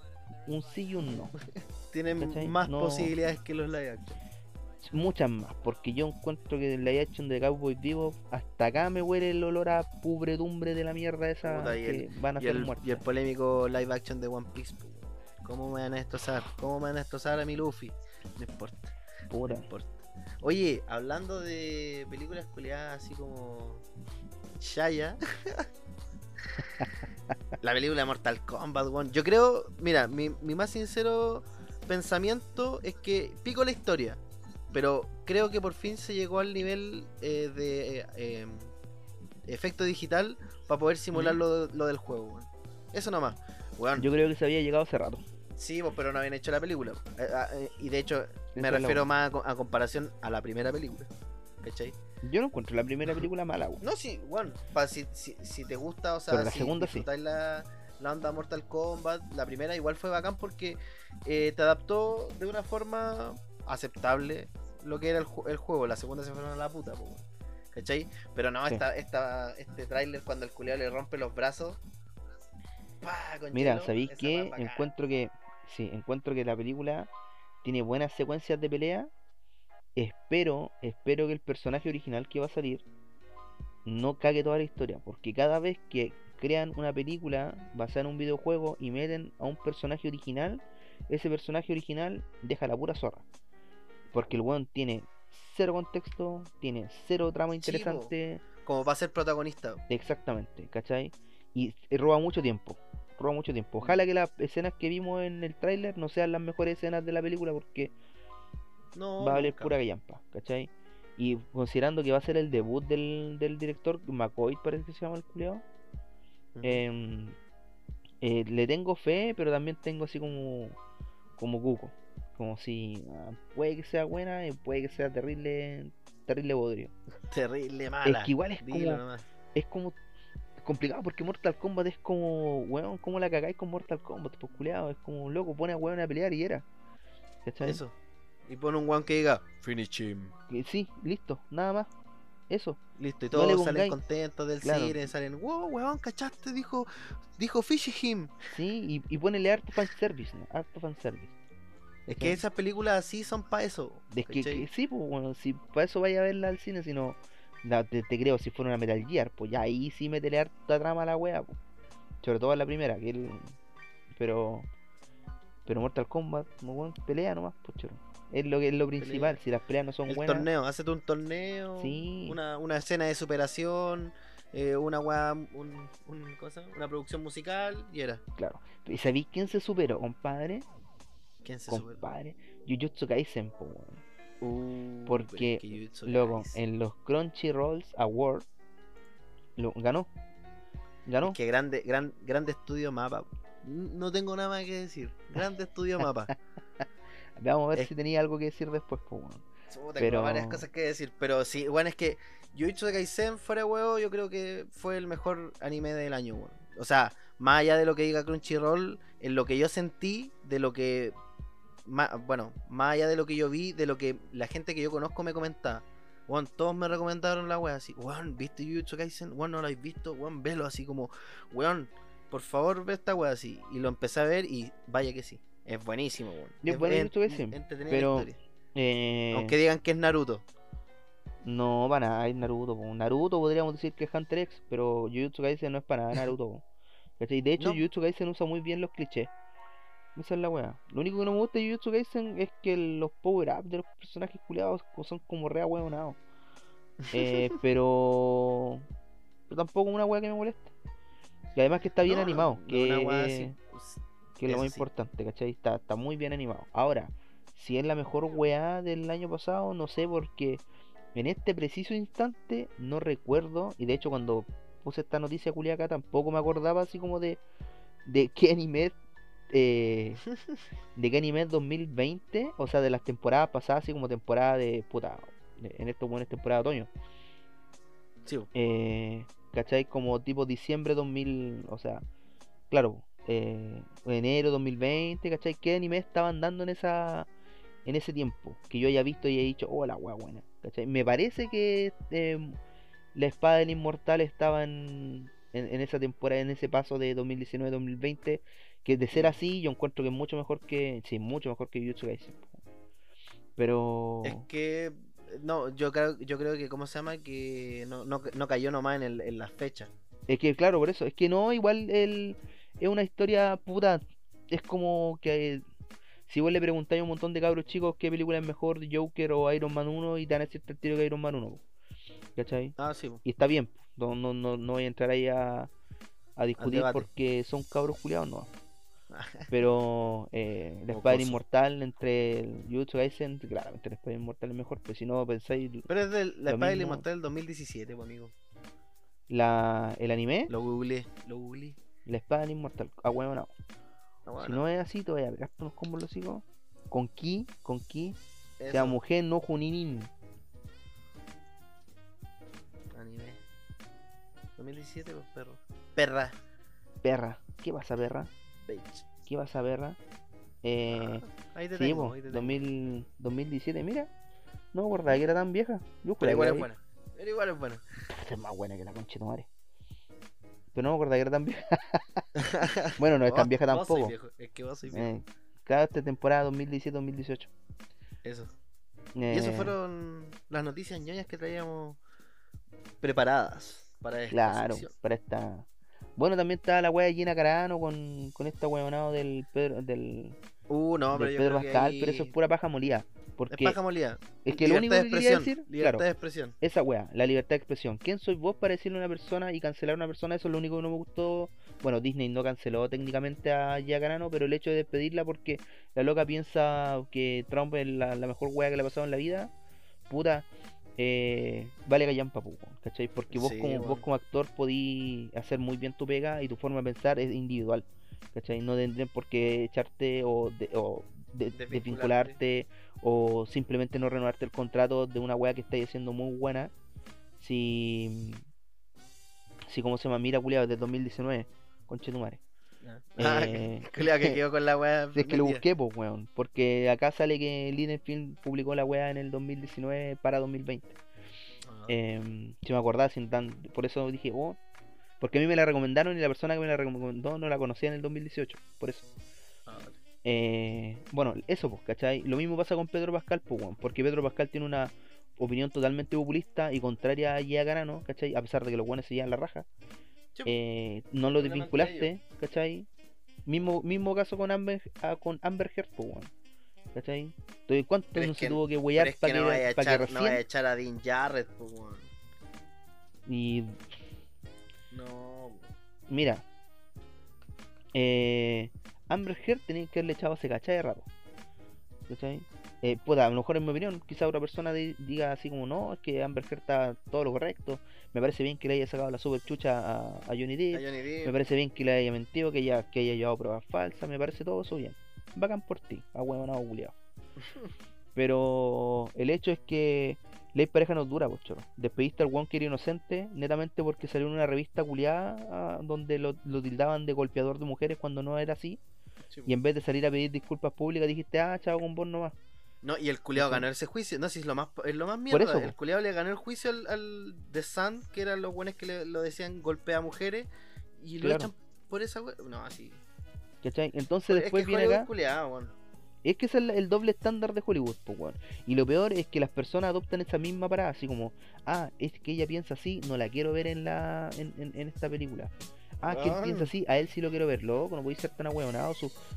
un sí y un no. (laughs) Tienen ¿Cachai? más No- posibilidades que los live action. Muchas más, porque yo encuentro que en la action de Cowboy Vivo hasta acá me huele el olor a pubredumbre de la mierda esa Puta, que van a ser el, muertas. y el polémico live action de One Piece. ¿Cómo me van a destrozar? ¿Cómo me van a destrozar a mi Luffy? No importa, Puta. no importa. Oye, hablando de películas culiadas así como Shaya. (laughs) la película de Mortal Kombat, weón. Yo creo, mira, mi, mi más sincero pensamiento es que pico la historia. Pero creo que por fin se llegó al nivel eh, de eh, eh, efecto digital para poder simular lo, lo del juego, weón. Eso nomás. Weón, Yo creo que se había llegado hace rato. Sí, pero no habían hecho la película. Eh, ah, eh, y de hecho, me refiero más a, co- a comparación a la primera película. ¿Cachai? Yo no encuentro la primera película mala. No, sí, bueno, pa- si, si, si te gusta, o sea, Pero la si segunda sí. la, la onda Mortal Kombat, la primera igual fue bacán porque eh, te adaptó de una forma aceptable lo que era el, el juego. La segunda se fueron a la puta, po. ¿cachai? Pero no, Sí. esta, esta, este tráiler cuando el culiao le rompe los brazos. ¡pah! con Mira, hielo, ¿sabéis qué? Encuentro que. Sí, encuentro que la película tiene buenas secuencias de pelea. Espero, espero que el personaje original que va a salir no cague toda la historia. Porque cada vez que crean una película basada en un videojuego y meten a un personaje original, ese personaje original deja la pura zorra. Porque el weón tiene cero contexto, tiene cero trama interesante. Como para ser protagonista. Exactamente, ¿cachai? Y y roba mucho tiempo. Roba mucho tiempo. Ojalá que las escenas que vimos en el tráiler no sean las mejores escenas de la película porque No, va a valer nunca. pura gallampa, ¿cachai? Y considerando que va a ser el debut del, del director, McCoy parece que se llama el culiao, Ujú. em, eh, le tengo fe, pero también tengo así como como cuco. Como si ah, puede que sea buena y puede que sea terrible, terrible bodrio. Terrible mala. Es que igual es como, es como complicado porque Mortal Kombat es como, weón, ¿cómo la cagáis con Mortal Kombat? Pues culiado, es como loco, pone a weón a pelear y era. ¿Cachai? Eso. Y pone un one que diga Finish him. Sí, listo, nada más. Eso. Listo, y No todos salen contentos del Claro. cine, salen, wow, weón, ¿cachaste? Dijo, dijo Fishy Him. Sí, y, y ponele harto fanservice, ¿no? Harto fanservice. Es Sí. que esas películas así son para eso. Es que, ¿cachai? que sí, pues bueno, si para eso vaya a verla al cine, si no, la- te, te creo, si fuera una Metal Gear, pues ya ahí sí meterle harta trama a la wea, pues. Sobre todo en la primera, que él. Pero. Pero Mortal Kombat, weón, pelea nomás, pues choro. Es lo que es lo principal, si las peleas no son El buenas. torneo, hacete un torneo, Sí. una, una escena de superación, eh, una weá, un, un- ¿cómo se llama? una producción musical y era. Claro. ¿Y sabéis quién se superó, compadre? ¿Quién se? Compadre. Jujutsu Kaisen, po, weón. Uh, Porque, es que Luego, en los Crunchyrolls Awards, lo, ganó. Ganó. Que grande, gran, grande estudio mapa. No tengo nada más que decir. Grande estudio mapa. (laughs) Vamos a ver es- si tenía algo que decir después, weón. Tengo Pero- varias cosas que decir. Pero sí, bueno, es que Jujutsu Kaisen, fuera de huevo, yo creo que fue el mejor anime del año. O sea, más allá de lo que diga Crunchyroll, en lo que yo sentí, de lo que. Ma- bueno, más allá de lo que yo vi, de lo que la gente que yo conozco me comentaba. Weón, todos me recomendaron la wea así. Weón, ¿viste Jujutsu Kaisen? Weón, no lo habéis visto. Weón, velo así como. Weón, por favor, ve esta wea así. Y lo empecé a ver y vaya que sí. Es buenísimo, weón. Es Es, bueno pero- la historia. Eh, Aunque digan que es Naruto. No, para nada, es Naruto. po. Naruto podríamos decir que es Hunter X, pero Jujutsu Kaisen no es para nada Naruto. po. (laughs) ¿Cachai? De hecho, No. Jujutsu Kaisen usa muy bien los clichés. Esa es la weá. Lo único que no me gusta de Jujutsu Kaisen es que los power-ups de los personajes culiados son como re ahueonados. (laughs) Eh, pero... pero tampoco una weá que me moleste. Y además que está bien No, animado, no, que, una wea así, pues, que es lo más sí. importante, ¿cachai? Está, está muy bien animado. Ahora, si es la mejor weá del año pasado, no sé, porque en este preciso instante no recuerdo, y de hecho cuando puse esta noticia culiaca tampoco me acordaba así como de, de qué anime, eh, de qué anime 2020, o sea, de las temporadas pasadas, así como temporada de puta, en estos buenos temporada de otoño. Sí. Eh, ¿Cachai? Como tipo diciembre 2000, o sea, claro, eh, enero 2020, ¿cachai? ¿Qué anime estaban dando en esa en ese tiempo? Que yo haya visto y he dicho, oh, la wea buena, ¿cachai? Me parece que eh, la espada del inmortal estaba en, en, en esa temporada, en ese paso de 2019-2020, que de ser así, yo encuentro que es mucho mejor que, sí, mucho mejor que Jujutsu Kaisen. Pero... Es que no, yo creo, yo creo que cómo se llama que no, no, no cayó nomás en, el, en las fechas. Es que claro, por eso, es que no, igual el, es una historia puta, es como que si vos le preguntáis a un montón de cabros chicos qué película es mejor, Joker o Iron Man 1, y te van a decir el tiro que Iron Man 1, po, ¿cachai? Ah, sí. Y está bien, no, no, no, no voy a entrar ahí a, a discutir porque son cabros culiados, no. (laughs) Pero eh, la espada Mocoso. del inmortal entre el Jujutsu Kaisen, claramente la espada del inmortal es mejor, pero si no pensáis Pero es del, la Lo espada del mismo. inmortal del 2017, pues, amigo. la, el anime, Lo googleé, lo googleé. la espada del inmortal, ah bueno, No, Si bueno, no es así, te voy a pegar unos combos los hijos. Con ki, con ki. eso, Sea mujer, no juninin. anime. 2017, pues, perro. Perra. Perra. ¿Qué pasa, perra? ¿Qué pasa, perra? Eh, Ah, ahí te sí, tengo, ahí te tengo. 2000, 2017, mira. No me acordaba que era tan vieja. Yo Pero igual es buena. Pero igual es buena. (laughs) Es más buena que la concha de madre. Pero no me acordaba que era tan vieja. (laughs) Bueno, no es tan vieja tampoco. Es que vos soy viejo. Eh, cada esta temporada 2017-2018. Eso. Eh, Y esas fueron las noticias ñoñas que traíamos preparadas para esta Claro, sección. para esta. Bueno, también está la wea de Gina Carano con, con esta weonado del Pedro, del, Uh, no, pero del yo Pedro Pascal, ahí pero eso es pura paja molida. es Porque paja molida. es que lo único que quería decir, libertad claro, de expresión. esa wea, la libertad de expresión. ¿Quién sois vos para decirle a una persona y cancelar a una persona? Eso es lo único que no me gustó. Bueno, Disney no canceló técnicamente a Gina Carano, pero el hecho de despedirla porque la loca piensa que Trump es la, la mejor wea que le ha pasado en la vida, puta, eh, vale gallampa, ¿cachai? Porque vos, Sí, como, vos como actor podí hacer muy bien tu pega y tu forma de pensar es individual, ¿cachai? No tendrían por qué echarte o, de- o de- Desvincularte. o simplemente no renovarte el contrato de una wea que estáis haciendo muy buena si si como se llama mira culiado desde 2019 conchetumare Ah, Eh, (laughs) que quedó con la wea. (laughs) si es que lo busqué pues weón porque acá sale que Liden Film publicó la wea en el 2019 para 2020 Em, si me acordaba, sin tan, por eso dije, oh, porque a mí me la recomendaron y la persona que me la recomendó no la conocía en el 2018, por eso. Ah, vale. Eh, bueno, eso, pues, ¿cachai? Lo mismo pasa con Pedro Pascal, pues, weón, porque Pedro Pascal tiene una opinión totalmente populista y contraria a Garano, ¿cachai? A pesar de que los buenos se llevan la raja. Eh, no lo desvinculaste, ¿cachai? Mismo, mismo caso con Amber, ah, con Amber Heard, pues, weón. ¿Cachai? Entonces, ¿cuánto Pero es no se que- tuvo que que para que, no vaya que no vaya a echar a Dean Jarrett, pues, weón. Y No. mira, eh, Amber Heard tenía que haberle echado ese cachai de rato. ¿Cachai? Eh, puta, a lo mejor en mi opinión, quizá otra persona di- diga así como, no, es que Amber Heard está todo lo correcto. Me parece bien que le haya sacado la super chucha a, a Johnny A Depp. Johnny Depp. Me parece bien que le haya mentido, que, haya, que haya llevado pruebas falsas. Me parece todo eso bien. Bacán por ti, a huevonado culiao. (laughs) Pero el hecho es que ley pareja no dura, pues choro. Despediste al one que era inocente, netamente porque salió en una revista culiada ah, donde lo, lo tildaban de golpeador de mujeres cuando no era así. Sí, Y en vez de salir a pedir disculpas públicas, dijiste, ah, chavo con vos nomás. No, y el ¿Cachai? ganó ese juicio. No, si es lo más, es lo más mierda. eso, el po. culiao le ganó el juicio al, al The Sun, que eran los buenos que le, lo decían golpea a mujeres. Y lo Claro. echan por esa we- No, así. ¿Cachai? Entonces es después que viene acá. culiao. Es que ese es el, el doble estándar de Hollywood, pues, weón. Y lo peor es que las personas adoptan esa misma parada, así como, ah, es que ella piensa así, no la quiero ver en la en, en- en esta película. Ah, que él piensa así, a él sí lo quiero ver, loco, no podéis ser tan ahueonado,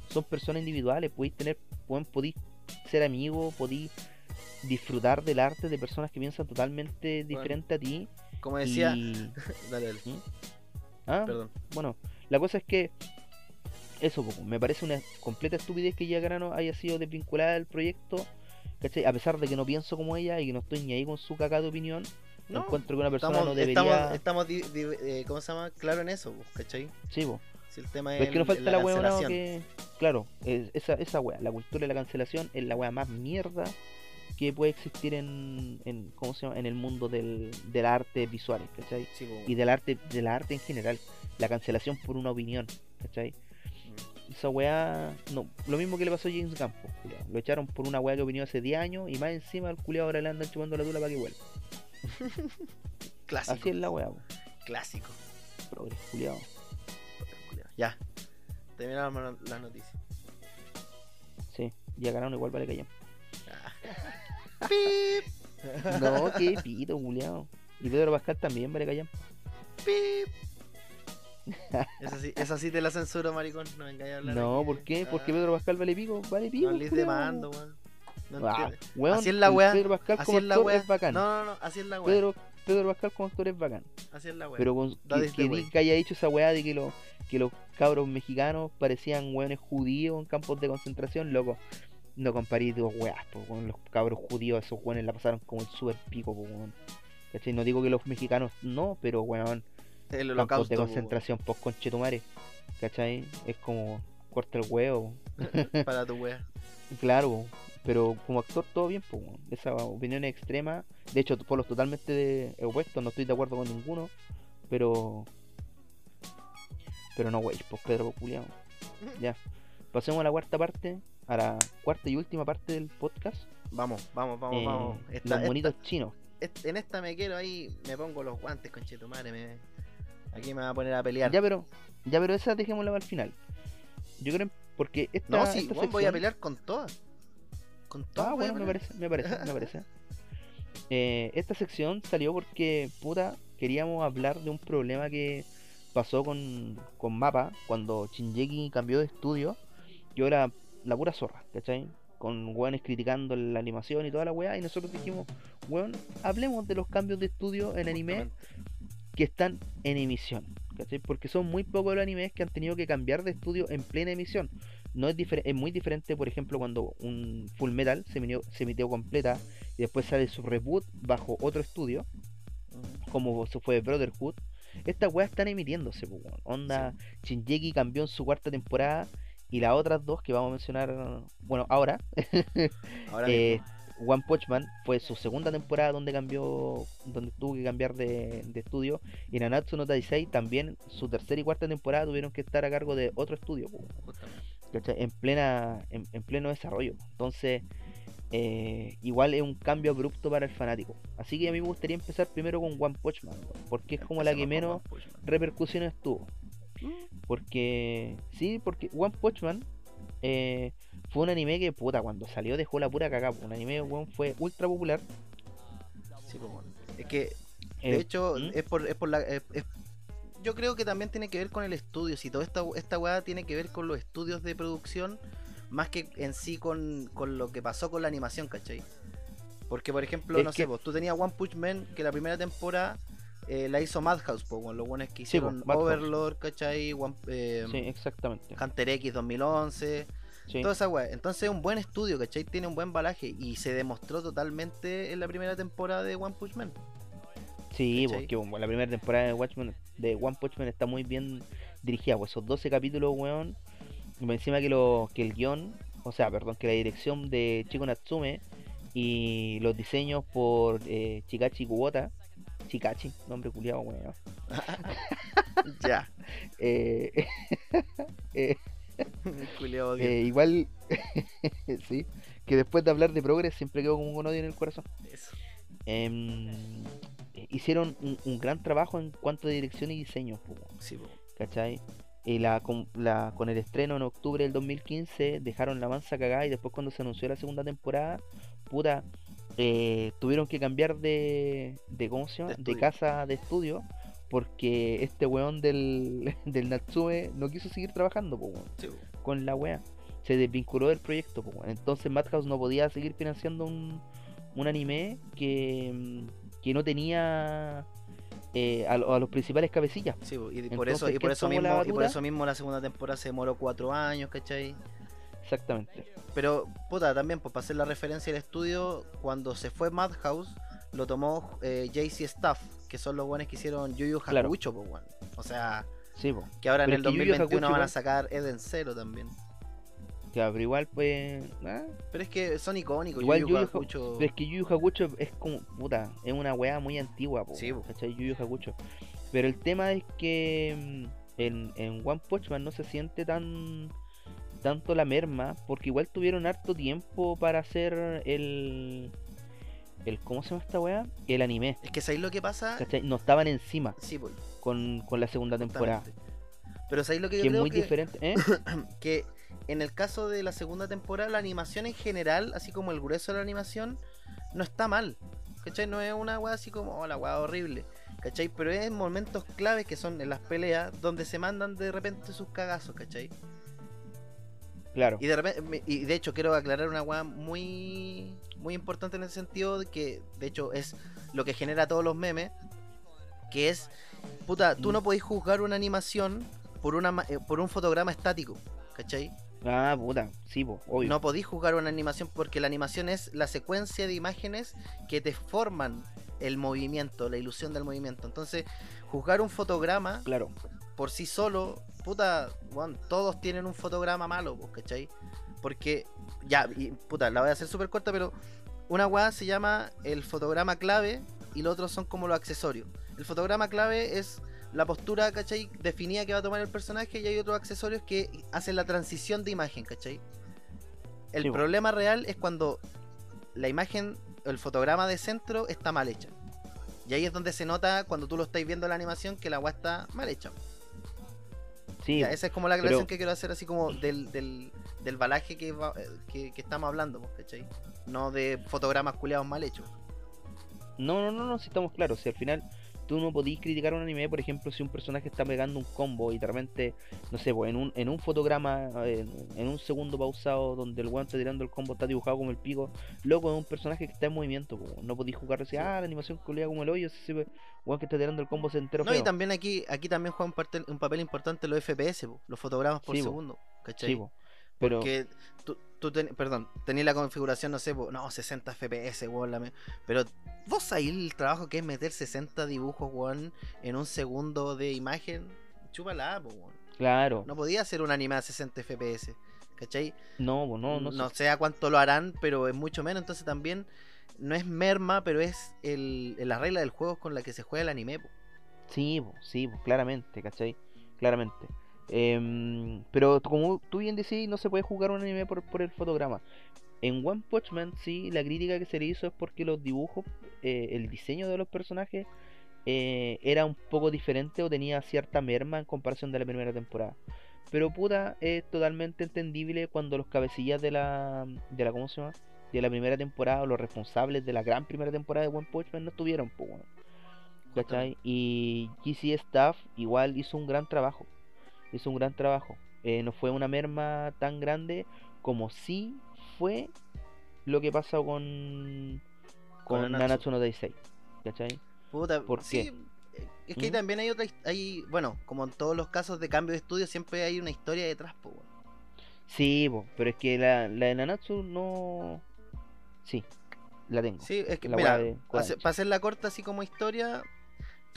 son personas individuales, podéis tener, podéis ser amigos, podéis disfrutar del arte de personas que piensan totalmente diferente a ti. Como decía. y- (laughs) Dale, dale. Ah, Perdón. bueno, la cosa es que eso, poco, me parece una completa estupidez que ya Grano haya sido desvinculada del proyecto, ¿cachai? A pesar de que no pienso como ella y que no estoy ni ahí con su cagada de opinión, No, encuentro que una persona estamos, no debería... estamos, estamos eh, ¿cómo se llama? Claro en eso, ¿cachai? Sí, po. Si el tema es, es que no falta la, wea cancelación. que... Claro, es- esa, esa la cultura de la cancelación es la wea más mierda que puede existir en, en ¿cómo se llama? En el mundo del, del arte visuales, ¿cachai? Sí. Y del arte, del arte en general, la cancelación por una opinión, ¿cachai? Mm. Esa weá, no, lo mismo que le pasó a James po, culiao. Lo echaron por una weá que opinó hace 10 años y más encima el culiado ahora le andan chupando la tula para que vuelva. (laughs) Clásico. Así es la weá. Clásico. progres, culiao. Ya. Terminamos la- las noticias. Sí, ya ganaron igual vale callar. (laughs) Pip, No, qué pito, culiao. Y Pedro Pascal también vale callar. pip. (laughs) Esa sí, esa sí te la censuro, maricón. No vengáis a hablar. No, aquí. ¿por qué? Porque Ah, Pedro Pascal vale pico, vale pico. No culiao. demando, weón. No Ah, weón, Así es la weá, Pedro Pascal Así como es la actor es bacán. No, no, no, así es la wea. Pedro, Pedro Pascal como actor es bacán. Así es la wea. Pero con, que, que, haya dicho esa weá de que, los que los cabros mexicanos parecían weones judíos en campos de concentración, loco. No comparís dos weas, po, con los cabros judíos, esos weones la pasaron como el super pico, po, weón. ¿Cachai? No digo que los mexicanos no, pero weón, El campos de concentración post conchetumare. ¿Cachai? Es como corta el huevo. (laughs) Para tu wea. Claro, pero como actor todo bien, pues, esa opinión es extrema. De hecho, por los totalmente de- opuestos, no estoy de acuerdo con ninguno, pero. Pero no, wey, pues Pedro culiao. (laughs) Ya. Pasemos a la cuarta parte, a la cuarta y última parte del podcast. Vamos, vamos, vamos, eh, vamos. Esta- los esta- monitos chinos. est- en esta me quiero ahí, me pongo los guantes, conchetumare. Me... Aquí me va a poner a pelear. Ya, pero. Ya, pero esa dejémosla para el final. Yo creo porque esta. no, sí, esta weón, voy a sección- pelear con todas. Con. Ah, bueno, me parece, me parece, me parece. (laughs) Eh, esta sección salió porque, puta, queríamos hablar de un problema que pasó con, con Mapa cuando Shinjeki cambió de estudio. Yo era la pura zorra, ¿cachai? Con weones criticando la animación y toda la weá. Y nosotros dijimos, weón, hablemos de los cambios de estudio en anime que están en emisión. ¿cachai? Porque son muy pocos los animes que han tenido que cambiar de estudio en plena emisión. No es, difer- es muy diferente, por ejemplo, cuando un Full Metal se emitió, se emitió completa y después sale su reboot bajo otro estudio, como se fue Brotherhood. Estas weas están emitiéndose, pues. Onda, Shinjeki cambió en su cuarta temporada y las otras dos que vamos a mencionar, bueno, ahora, (laughs) Ahora eh. One Punch Man fue su segunda temporada donde cambió, donde tuvo que cambiar de, de estudio. Y Nanatsu no Taisei también su tercera y cuarta temporada tuvieron que estar a cargo de otro estudio, po, Justamente. En plena, en, en pleno desarrollo. Entonces, eh, igual es un cambio abrupto para el fanático. Así que a mí me gustaría empezar primero con One Punch Man, porque es como la que menos repercusiones tuvo. Porque, sí, porque One Punch Man eh, fue un anime que, puta, cuando salió dejó la pura cagada. Un anime, weón, fue ultra popular. Sí, pues, bueno. Es que, Eh, de hecho, ¿Mm? es por, es por la. es- yo creo que también tiene que ver con el estudio. Si toda esta, esta weá tiene que ver con los estudios de producción, más que en sí con, con lo que pasó con la animación, ¿cachai? Porque, por ejemplo, Es no que- sé, vos, tú tenías One Punch Man que la primera temporada eh, la hizo Madhouse, pues, bueno, los buenos que Sí, po, hicieron. Overlord, ¿cachai? One- eh, sí, exactamente. Hunter X 2011, Sí. toda esa weá. Entonces es un buen estudio, ¿cachai? Tiene un buen balaje y se demostró totalmente en la primera temporada de One Punch Man. Sí, ¿cachai? porque la primera temporada de Watchmen, de One Punch Man está muy bien dirigida, pues esos 12 capítulos, weón. Y encima que, lo, que el guion, o sea, perdón, que la dirección de Chico Natsume y los diseños por eh, Chikachi Kubota, Chikachi, nombre culiado, weón. (laughs) ya. (laughs) Eh, (laughs) eh, eh, igual, sí, que después de hablar de Progress siempre quedo como un odio en el corazón. Eso. Hicieron un, un gran trabajo en cuanto a dirección y diseño. Sí. ¿cachai? Y la, con, la, con el estreno en octubre del 2015 dejaron la mansa cagada y después cuando se anunció la segunda temporada, puta, eh, tuvieron que cambiar de, de ¿cómo se llama? De casa de estudio porque este weón del, (laughs) del Natsume no quiso seguir trabajando po, Sí, con la wea. Se desvinculó del proyecto, po, entonces Madhouse no podía seguir financiando un, un anime que, mm, que no tenía eh, a, a los principales cabecillas. Sí, y por Entonces, eso, y por ¿quién eso tomó la mismo, y por batuta? eso mismo la segunda temporada se demoró cuatro años, ¿cachai? Exactamente. Pero, puta, también, pues, para hacer la referencia al estudio, cuando se fue Madhouse, lo tomó eh, JC Staff, que son los buenos que hicieron Yu Yu Claro. Hakucho, pues, weón. O sea, Sí, po. que ahora en el es que Yu Yu 2021 Hakusho van a sacar Eden Zero también. Claro, pero igual pues. ah, Pero es que son icónicos, Igual Yu Yu Yu Yu Ha- Hakucho. Pero es que Yu Yu Hakucho es como. Puta, es una weá muy antigua, po, Sí, po. ¿cachai? Yu Yu Hakucho. Pero el tema es que mm, en, en One Punch Man no se siente tan. Tanto la merma, porque igual tuvieron harto tiempo para hacer el. el ¿Cómo se llama esta weá? El anime. Es que ¿sabéis lo que pasa? ¿cachai? No estaban encima Sí, pues, con, con la segunda temporada. Pero ¿sabéis lo que yo Que es muy que, diferente, ¿eh? (coughs) que en el caso de la segunda temporada, la animación en general, así como el grueso de la animación, no está mal. ¿Cachai? No es una weá así como, oh, la weá horrible. ¿Cachai? Pero es en momentos claves que son en las peleas donde se mandan de repente sus cagazos, ¿cachai? Claro. Y de repente, y de hecho quiero aclarar una weá muy muy importante en ese sentido, de que de hecho es lo que genera todos los memes, que es, puta, tú no podés juzgar una animación por, una, eh, por un fotograma estático, ¿cachai? Ah, puta, sí, po, obvio. No podéis juzgar una animación porque la animación es la secuencia de imágenes que te forman el movimiento, la ilusión del movimiento. Entonces, juzgar un fotograma Claro. por sí solo, puta, weón, todos tienen un fotograma malo, pues, ¿cachai? Porque, ya, y, puta, la voy a hacer súper corta, pero una weá se llama el fotograma clave y los otros son como los accesorios. El fotograma clave es la postura, ¿cachai? Definida que va a tomar el personaje y hay otros accesorios que hacen la transición de imagen, ¿cachai? El Sí, problema real es cuando la imagen, el fotograma de centro está mal hecha. Y ahí es donde se nota cuando tú lo estáis viendo en la animación que la weá está mal hecha. Sí, esa es como la aclaración pero- que quiero hacer, así como del, del, del balaje que, va- eh, que, que estamos hablando, pues, ¿cachai? No de fotogramas culeados mal hechos. No, no, no, no, si estamos claros. Si al final tú no podís criticar un anime, por ejemplo, si un personaje está pegando un combo y de repente, no sé, pues en un, en un fotograma, en, en un segundo pausado donde el está tirando el combo está dibujado como el pico, loco, es un personaje que está en movimiento, pues, no podís jugar así, Sí. ah, la animación culea como el hoyo, ese weón que está tirando el combo se entero No, y también aquí, aquí también juega un, parte- un papel importante los FPS, po, los fotogramas por Sí, po. segundo, ¿cachai? Sí, po. pero Porque tú, tú ten- perdón, tenías la configuración, no sé, no, 60 FPS, weón, la me- pero vos sabés el trabajo que es meter 60 dibujos, weón, en un segundo de imagen, chúpala, weón. claro, No podía hacer un anime a 60 FPS, ¿cachai? no, no, no, no sé. sé a cuánto lo harán, pero es mucho menos. Entonces también no es merma, pero es el, la regla del juego con la que se juega el anime. po. Sí, po, sí, po, claramente, ¿cachai? Claramente. Em, pero como tú bien decís, no se puede jugar un anime por, por el fotograma. En One Punch Man, sí, la crítica que se le hizo es porque los dibujos, eh, el diseño de los personajes eh, era un poco diferente o tenía cierta merma en comparación de la primera temporada. Pero puta, es totalmente entendible cuando los cabecillas de la, de la, ¿cómo se llama? De la primera temporada o los responsables de la gran primera temporada de One Punch Man no estuvieron, pues, ¿cachai? Y GC Staff igual hizo un gran trabajo, hizo un gran trabajo. Eh, no fue una merma tan grande como sí fue lo que pasó con, con, Con Nanatsu no Taisei, ¿cachai? Puta, ¿Por sí, Es que ¿Mm? también hay otra. Hay, bueno, como en todos los casos de cambio de estudio, siempre hay una historia detrás, po, weón. Sí, po, pero es que la, la de Nanatsu no... Sí, la tengo. Sí, es que, La mira, de para hacerla corta, así como historia,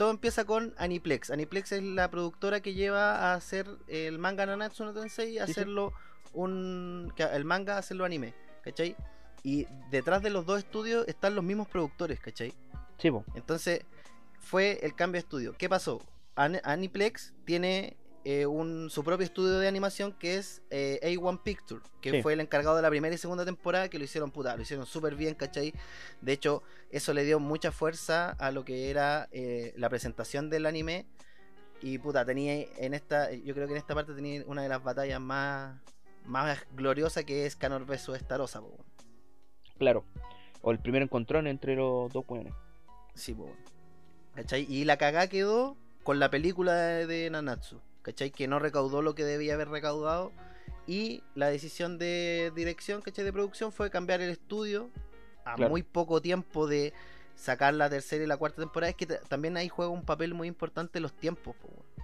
todo empieza con Aniplex. Aniplex es la productora que lleva a hacer el manga Nanatsu no Tensei, a hacerlo un. el manga, a hacerlo anime, ¿cachai? Y detrás de los dos estudios están los mismos productores, ¿cachai? Sí, Entonces, fue el cambio de estudio. ¿Qué pasó? An- Aniplex tiene eh, un, su propio estudio de animación que es eh, A1 Picture, que Sí. fue el encargado de la primera y segunda temporada, que lo hicieron puta, lo hicieron súper bien, ¿cachai? De hecho, eso le dio mucha fuerza a lo que era eh, la presentación del anime. Y puta, tenía en esta, yo creo que en esta parte tenía una de las batallas más, más gloriosas que es Canor vs Starosa, po, claro. O el primer encontrón entre los dos weones. Sí, po. ¿Cachai? Y la cagá quedó con la película de, de Nanatsu. ¿Cachai? Que no recaudó lo que debía haber recaudado. Y la decisión de dirección, ¿cachai? De producción fue cambiar el estudio a Claro. muy poco tiempo de sacar la tercera y la cuarta temporada. Es que ta- también ahí juega un papel muy importante los tiempos.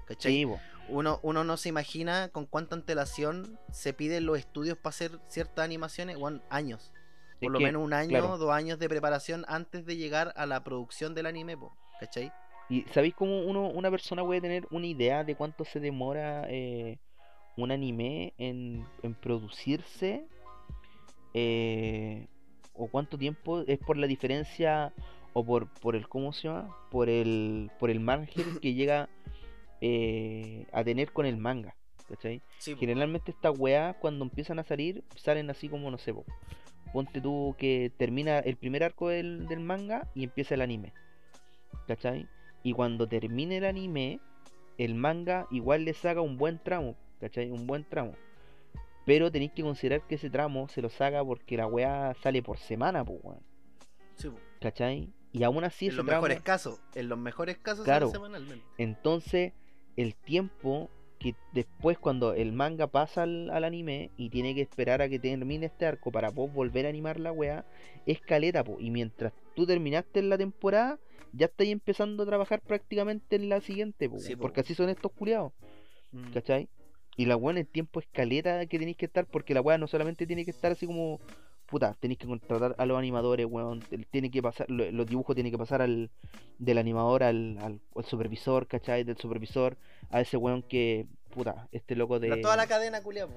¿cachai? Sí. Uno, uno no se imagina con cuánta antelación se piden los estudios para hacer ciertas animaciones, weón, años. Es Por lo que, menos un año, claro. dos años de preparación antes de llegar a la producción del anime, po, ¿cachai? ¿Y sabéis cómo uno, una persona puede tener una idea de cuánto se demora eh, un anime en, en producirse? Eh, ¿O cuánto tiempo es por la diferencia o por, por el, ¿cómo se llama? Por el, por el margen que llega (laughs) eh, a tener con el manga, ¿cachai? Sí. Generalmente estas weas cuando empiezan a salir salen así como no sé, po. ponte tú que termina el primer arco del, del manga y empieza el anime, ¿cachai? Y cuando termine el anime, el manga igual le saca un buen tramo, ¿cachai? Un buen tramo. Pero tenéis que considerar que ese tramo se lo saca porque la wea sale por semana, pues, weón, Sí, po. ¿cachai? Y aún así en ese los tramo... mejores casos, en los mejores casos Claro. sale semanalmente. Entonces, el tiempo que después cuando el manga pasa al, al anime y tiene que esperar a que termine este arco para vos volver a animar la weá, es caleta, po. Y mientras tú terminaste la temporada, ya estáis empezando a trabajar prácticamente en la siguiente, po, Sí, po. porque así son estos culiados, Mm. ¿cachai? Y la weá en el tiempo es caleta que tenéis que estar, porque la weá no solamente tiene que estar así como, puta, tenéis que contratar a los animadores, weón, tiene que pasar, lo- los dibujos tienen que pasar al, del animador al, al, al supervisor, ¿cachai? Del supervisor a ese weón que, puta, este loco de... La- toda la cadena, culia, po.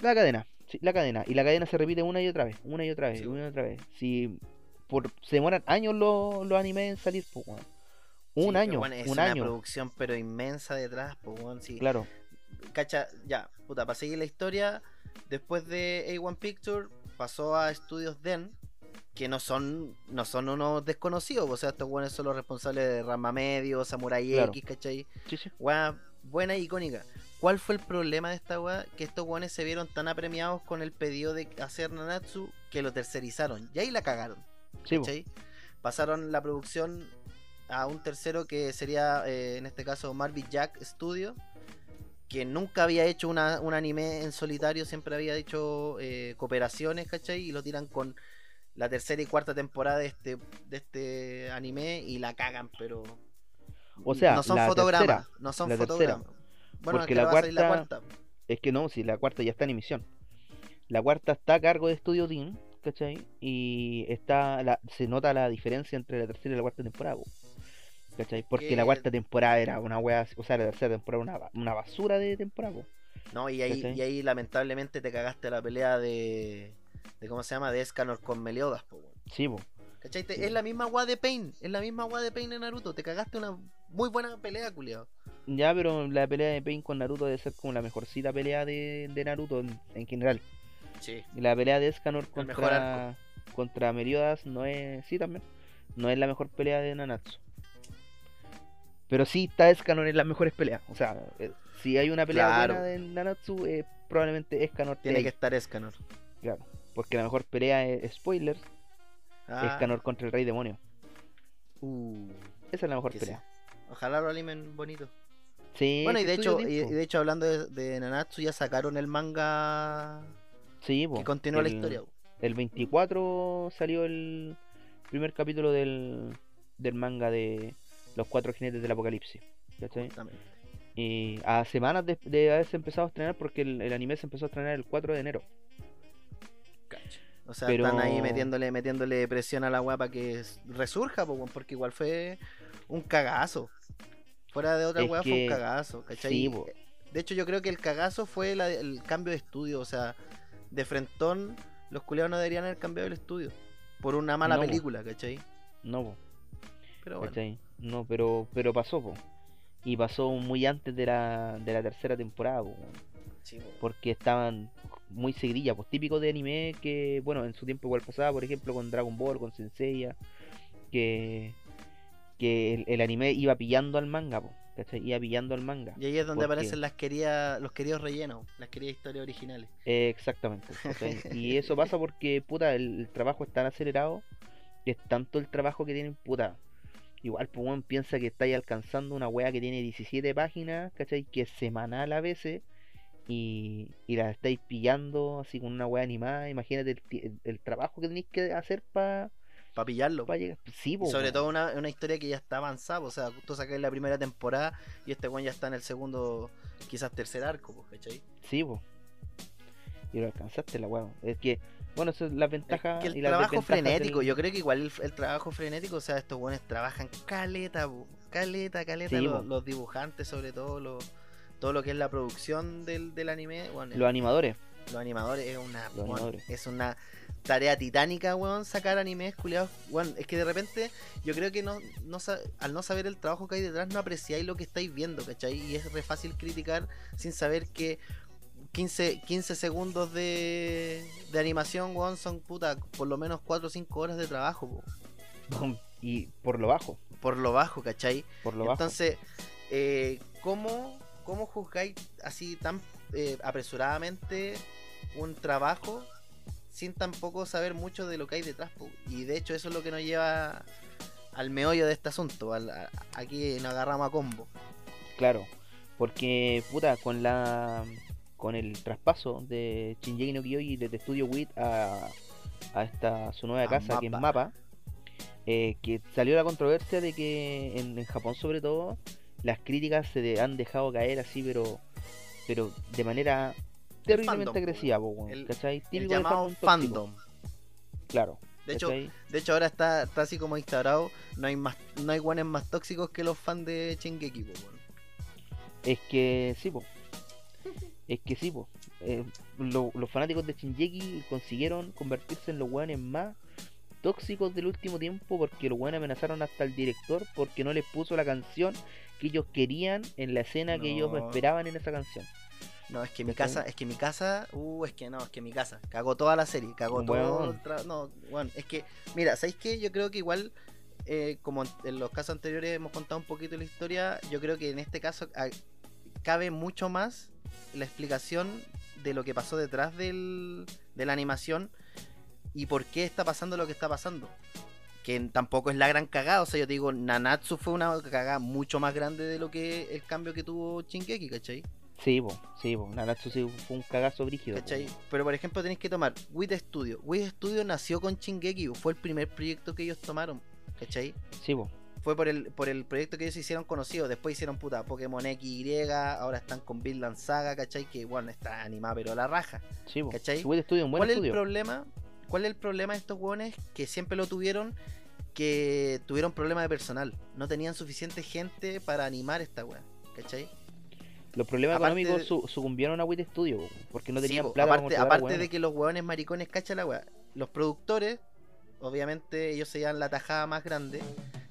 La cadena, sí, la cadena. Y la cadena se repite una y otra vez, una y otra vez, Sí, una y otra vez. Si por, se demoran años los, los animes en salir, pues. Un Sí, año, bueno, es un una año. producción pero inmensa detrás, po, weón, sí. Claro, Cacha, ya, puta, para seguir la historia, después de A1 Picture pasó a Estudios Den, que no son no son unos desconocidos, o sea, estos weones son los responsables de Rama Medio, Samurai Claro. X, ¿cachai? sí, buena y icónica. ¿Cuál fue el problema de esta weá? Que estos weones se vieron tan apremiados con el pedido de hacer Nanatsu que lo tercerizaron. Y ahí la cagaron. Sí, po. ¿cachai? Pasaron la producción a un tercero que sería, eh, en este caso, Marvel Jack Studio, que nunca había hecho una, un anime en solitario, siempre había hecho eh, cooperaciones, ¿cachai? Y lo tiran con la tercera y cuarta temporada de este, de este anime y la cagan, pero... O sea, no son la fotogramas, tercera, no son la fotogramas. Bueno, Porque es que la va a salir la cuarta- cuarta. Es que no, si la cuarta ya está en emisión. La cuarta está a cargo de Studio Team, ¿cachai? Y está la, se nota la diferencia entre la tercera y la cuarta temporada, po. ¿cachai? Porque la cuarta temporada era una wea, o sea, la tercera temporada una, una basura de temporada, po. No, y ahí, ¿Cachai? y ahí lamentablemente te cagaste la pelea de... de ¿Cómo se llama? De Escanor con Meliodas, po, weón. Sí, po. ¿Cachai? Te- Sí. Es la misma weá de Pain. Es la misma weá de Pain en Naruto. Te cagaste una muy buena pelea, culiao. Ya, pero la pelea de Pain con Naruto debe ser como la mejorcita pelea de, de Naruto en, en general. Sí. Y la pelea de Escanor contra, contra Meliodas no es. Sí, también. No es la mejor pelea de Nanatsu. Pero sí está Escanor en las mejores peleas. O sea, eh, si hay una pelea Claro. buena de Nanatsu, eh, probablemente Escanor Tiene que estar Escanor. Claro. Porque la mejor pelea es spoilers. Ah, Escanor contra el Rey Demonio. uh, Esa es la mejor pelea. Ojalá lo animen bonito. Sí, bueno, y de hecho, y, de hecho hablando de, de Nanatsu, ya sacaron el manga Sí, que continúa la historia. El 24 salió el primer capítulo del, del manga de Los Cuatro Jinetes del Apocalipsis. Y a semanas de, de haberse empezado a estrenar, porque el, el anime se empezó a estrenar el 4 de enero. O sea, Pero- están ahí metiéndole, metiéndole presión a la weá para que resurja, porque igual fue un cagazo. Fuera de otra Es weá fue un que- cagazo, ¿cachai? sí, de hecho, yo creo que el cagazo fue la- el cambio de estudio. O sea, de frentón, los culiados no deberían haber cambiado el estudio. Por una mala No, película, ¿cachai? No, po, Pero bueno. ¿cachai? No, pero, pero pasó, po. Y pasó muy antes de la, de la tercera temporada, po, Sí, po. porque estaban muy seguidillas, pues típico de anime que, bueno, en su tiempo igual pasaba, por ejemplo, con Dragon Ball, con Senseiya, que, que el, el anime iba pillando al manga, po, ¿cachai? Iba pillando al manga. Y ahí es donde aparecen las queridas, los queridos rellenos, las queridas historias originales. Eh, exactamente. ¿cachai? y eso pasa porque, puta, el, el trabajo es tan acelerado, es tanto el trabajo que tienen, puta. Igual, pues, weón, piensa que estáis alcanzando una wea que tiene 17 páginas, ¿cachai? Que es semanal a veces. Y, y la estáis pillando así con una wea animada. Imagínate el, el- el trabajo que tenéis que hacer para Para pillarlo. llegar. Sí, Y po, sobre weón. todo una, una historia que ya está avanzada, o sea, tú sacas la primera temporada y este weón ya está en el segundo, quizás tercer arco, pues, ¿cachai? Sí, po. Y lo alcanzaste la wea. Es que, bueno, eso es la Es ventaja que el y trabajo frenético, del- yo creo que igual el, el trabajo frenético, o sea, estos weones trabajan caleta, po, caleta, caleta, Sí, los, po. los dibujantes sobre todo, lo- todo lo que es la producción del, del anime, bueno, Los animadores. los animadores es una Los weón, animadores. es una tarea titánica weón sacar animes culiados weón, es que de repente yo creo que no, no al no saber el trabajo que hay detrás no apreciáis lo que estáis viendo ¿cachai? y es re fácil criticar sin saber que 15, 15 segundos de, de animación weón, son puta por lo menos 4 o 5 horas de trabajo po, y por lo bajo. por lo bajo ¿cachai? Por lo bajo. Entonces, eh, ¿cómo, ¿cómo juzgáis así tan eh, apresuradamente un trabajo sin tampoco saber mucho de lo que hay detrás? Y de hecho eso es lo que nos lleva al meollo de este asunto. al- a- aquí nos agarramos a combo. Claro, porque puta, con la con el traspaso de Shinji no Kyoji desde Studio WIT a, a esta su nueva A casa que es. Mapa, eh, que salió la controversia de que en, en Japón sobre todo las críticas se de- han dejado caer así, pero pero de manera terriblemente fandom, agresiva, po, El- ¿cachai? El llamado fandom. Claro. De hecho, ¿cachai? de hecho ahora está, está así como instaurado. No hay más, no hay guanes más tóxicos que los fans de Shingeki, po. Es que sí, po. Es que sí, po. Eh, lo- los fanáticos de Shinjeki consiguieron convertirse en los weones más tóxicos del último tiempo porque los weones amenazaron hasta el director porque no les puso la canción que ellos querían en la escena que ellos esperaban en esa canción. No, es que mi casa, es que mi casa, uh, es que no, es que mi casa, cagó toda la serie, cagó todo el tra- no, bueno, es que, mira, ¿sabéis qué? Yo creo que igual, eh, como en- en los casos anteriores hemos contado un poquito la historia, yo creo que en este caso ah, cabe mucho más la explicación de lo que pasó detrás del, de la animación y por qué está pasando lo que está pasando. Que tampoco es la gran cagada, o sea, yo te digo, Nanatsu fue una cagada mucho más grande de lo que el cambio que tuvo Shingeki, ¿cachai? Sí, po, sí, po. Nanatsu sí fue un cagazo brígido. ¿Cachai? Pero por ejemplo tenéis que tomar Wit Studio. Wit Studio nació con Shingeki, fue el primer proyecto que ellos tomaron. ¿Cachai? Sí, po. Fue por el, por el proyecto que ellos hicieron conocido. Después hicieron puta Pokémon XY, ahora están con Vinland Saga, ¿cachai? Que bueno, está animada pero a la raja. Sí, po. ¿Cachai? Buen estudio, un buen ¿Cuál es el problema? ¿Cuál es el problema de estos hueones que siempre lo tuvieron? Que tuvieron problemas de personal. No tenían suficiente gente para animar esta wea. ¿Cachai? Los problemas Aparte económicos de- su- sucumbieron a Wit Studio, po, porque no Sí, tenían plata para aparte, de que los hueones maricones cachan la. Los productores, obviamente, ellos se llevan la tajada más grande.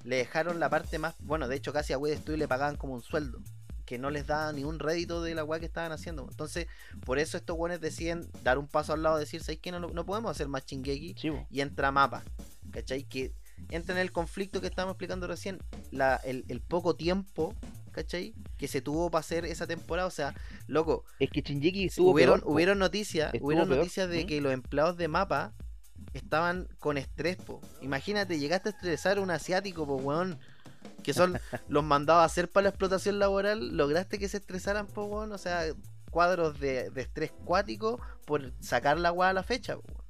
Le dejaron la parte más. Bueno, de hecho, casi a Wed Studio le pagaban como un sueldo. que no les da ni un rédito de la weá que estaban haciendo. Entonces, por eso estos weones deciden dar un paso al lado, decir, ¿sabes que no, no podemos hacer más Chingeki? Sí. Y entra mapa, ¿cachai? Que entra en el conflicto que estábamos explicando recién, la, el, el poco tiempo, ¿cachai? Que se tuvo para hacer esa temporada, o sea, loco, Es que Shinjeki estuvo hubieron, peor, hubieron noticias, hubieron peor, noticias de ¿Mm? que los empleados de mapa estaban con estrés, po. Imagínate, llegaste a estresar a un asiático, po, weón. Que son (laughs) los mandados a hacer para la explotación laboral, lograste que se estresaran, po, weón. O sea, cuadros de, de estrés cuático por sacar la weá a la fecha, po, weón.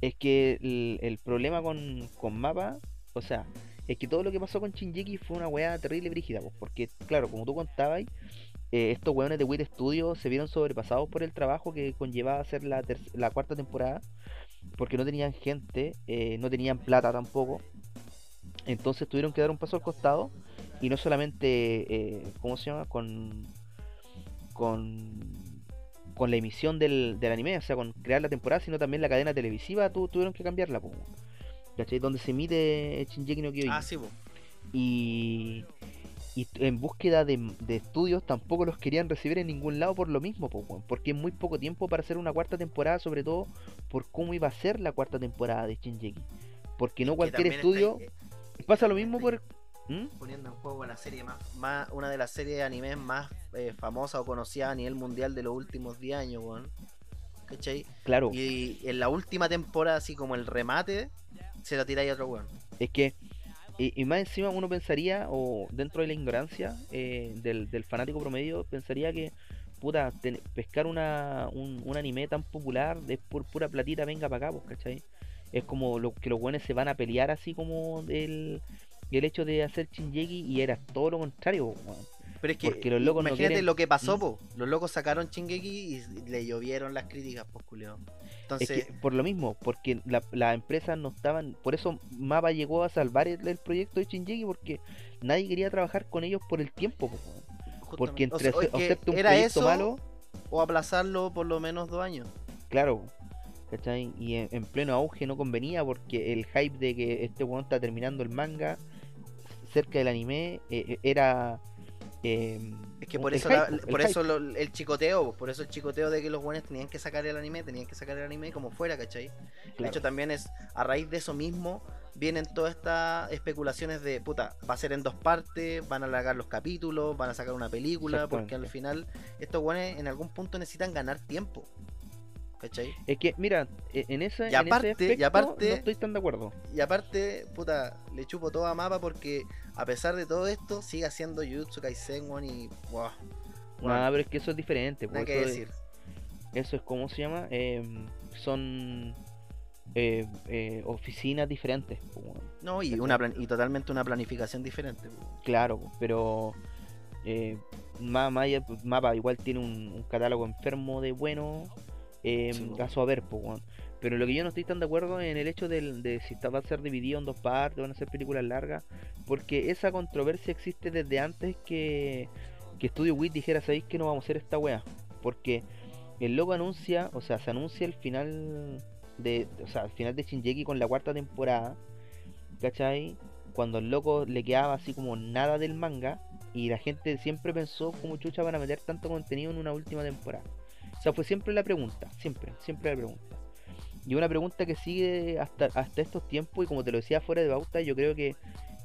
Es que el, el problema con, con Mapa, o sea, es que todo lo que pasó con Shinjeki fue una weá terrible brígida, pues, porque, claro, como tú contabas, eh, estos weones de Wit Studio se vieron sobrepasados por el trabajo que conllevaba hacer la, cuarta temporada, porque no tenían gente, eh, no tenían plata tampoco, entonces tuvieron que dar un paso al costado, y no solamente, eh, ¿cómo se llama? Con, con, la emisión del, del anime, o sea, con crear la temporada, sino también la cadena televisiva tu- tuvieron que cambiarla, po, ¿cachai? Donde se emite Shinjeki no Kyojin. Ah, sí, po. Y, y en búsqueda de, de estudios tampoco los querían recibir en ningún lado por lo mismo, po, weón, porque es muy poco tiempo para hacer una cuarta temporada, sobre todo por cómo iba a ser la cuarta temporada de Shinjeki. Porque no cualquier estudio... está- Pasa lo mismo por... ¿Mm? poniendo en juego la serie más, más una de las series de anime más eh, famosas o conocidas a nivel mundial de los últimos 10 años, weón. ¿Cachai? Claro, Y en la última temporada, así como el remate, se lo tiráis a otro weón. es que... Y, y más encima uno pensaría, o dentro de la ignorancia eh, del, del fanático promedio, pensaría que, puta, pescar una, un, un anime tan popular es por pura platita, venga para acá, pues, ¿cachai? Es como lo, que los buenos se van a pelear así como del el hecho de hacer Shinjeki y era todo lo contrario, pues, weón. Pero es que, Porque los locos no imagínate quieren- lo que pasó, po. Los locos sacaron Chingeki y le llovieron las críticas, pues, culeo. Entonces, Es que por lo mismo, porque la- las empresas no estaban, por eso Mapa llegó a salvar el, el proyecto de Shinjeki porque nadie quería trabajar con ellos por el tiempo, weón. porque entre o sea, hacer- es que hacerte un era proyecto eso malo, o aplazarlo por lo menos dos años. claro, ¿cachai? Y en, en pleno auge no convenía porque el hype de que este weón está terminando el manga cerca del anime eh, eh, era... eh, Es que por eso, hype, la- el por eso lo- el chicoteo, po, por eso el chicoteo de que los buenos tenían que sacar el anime, tenían que sacar el anime como fuera, ¿cachai? De hecho, también es a raíz de eso mismo vienen todas estas especulaciones de puta, va a ser en dos partes, van a alargar los capítulos, van a sacar una película, porque al final estos buenos en algún punto necesitan ganar tiempo. ¿Cachai? Es que, mira, e- en ese, Y en ese aparte- y aparte- no estoy tan de acuerdo. Y aparte, puta, le chupo todo a mapa porque a pesar de todo esto, sigue haciendo Jujutsu Kaisen, y wow. Nada, pero es que eso es diferente. nada pues, que eso es- decir. Eso es como se llama. Em, son eh, eh, oficinas diferentes. pues. No, y una plan- y totalmente una planificación diferente. po. Claro, pues, pero eh, pues, Mapa igual tiene un, un catálogo enfermo de bueno. Em, Sí, a ver, pues. Pero lo que yo no estoy tan de acuerdo en el hecho del- de, si va a ser dividido en dos partes, van a ser películas largas, porque esa controversia existe desde antes que, que Studio Wit dijera, ¿sabéis que no vamos a hacer esta wea? Porque el logo anuncia, o sea, se anuncia el final de, o sea, el final de Shinjeki con la cuarta temporada, ¿cachai? Cuando el loco le quedaba así como nada del manga y la gente siempre pensó como chucha van a meter tanto contenido en una última temporada. O sea, fue siempre la pregunta, siempre, siempre la pregunta. Y una pregunta que sigue hasta, hasta estos tiempos, y como te lo decía fuera de pauta, yo creo que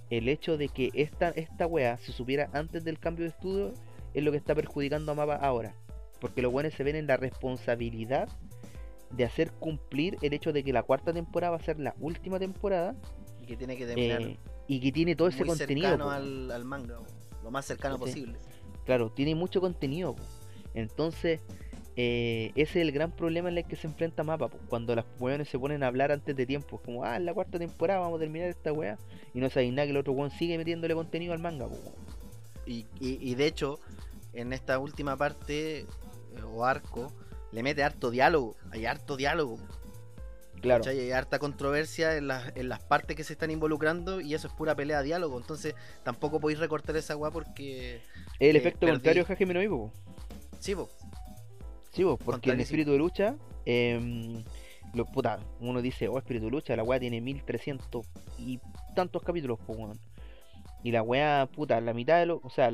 el hecho de que esta, esta wea se supiera antes del cambio de estudio es lo que está perjudicando a Mapa ahora. Porque los buenos se ven en la responsabilidad de hacer cumplir el hecho de que la cuarta temporada va a ser la última temporada Y que tiene que terminar eh, y que tiene todo ese contenido. cercano al, al manga, po, lo más cercano posible. Claro, tiene mucho contenido. po. Entonces, eh, ese es el gran problema en el que se enfrenta Mapa. Cuando las weones se ponen a hablar antes de tiempo. Como, ah, en la cuarta temporada vamos a terminar esta wea. Y no sabéis nada que el otro weón sigue metiéndole contenido al manga. Y, y, y de hecho, en esta última parte eh, o arco, le mete harto diálogo. Hay harto diálogo. Claro, ¿cachai? Hay harta controversia en las, en las partes que se están involucrando y eso es pura pelea diálogo. Entonces tampoco podéis recortar esa weá porque. el eh, efecto perdí. contrario a Hajime no. Sí, po. Sí, po, porque en espíritu de lucha, em, lo, puta, uno dice, oh, espíritu de lucha, la weá tiene 1300 y tantos capítulos, po, weón. Y la weá, puta, la mitad de lo, o sea,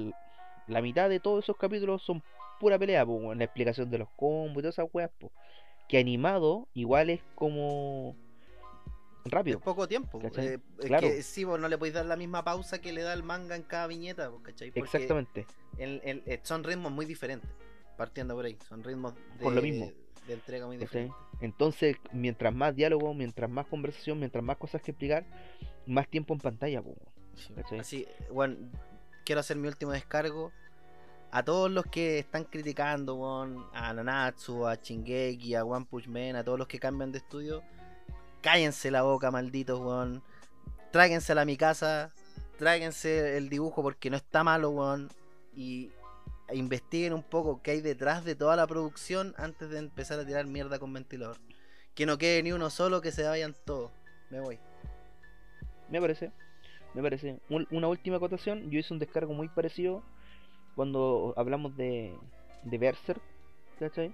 la mitad de todos esos capítulos son pura pelea, po, weón, la explicación de los combos y todas esas weas, po. Que animado igual es como Es rápido. poco tiempo. Eh, es Claro. que sí, vos no le podéis dar la misma pausa que le da el manga en cada viñeta, ¿cachai? Porque Exactamente. el- el- eh, son ritmos muy diferentes. Partiendo por ahí. Son ritmos de, Por lo mismo. de entrega muy diferentes. Entonces, mientras más diálogo, mientras más conversación, mientras más cosas que explicar, más tiempo en pantalla. Sí. Así, bueno, quiero hacer mi último descargo. A todos los que están criticando, a Nanatsu, a Shingeki, a One Punch Man, a todos los que cambian de estudio, cállense la boca, malditos, weón. Tráguensela a mi casa, tráguense el dibujo porque no está malo, weón. Y investiguen un poco qué hay detrás de toda la producción antes de empezar a tirar mierda con ventilador. Que no quede ni uno solo, que se vayan todos. Me voy. Me parece, me parece. Un- una última acotación, yo hice un descargo muy parecido cuando hablamos de, de Berserk, ¿cachai?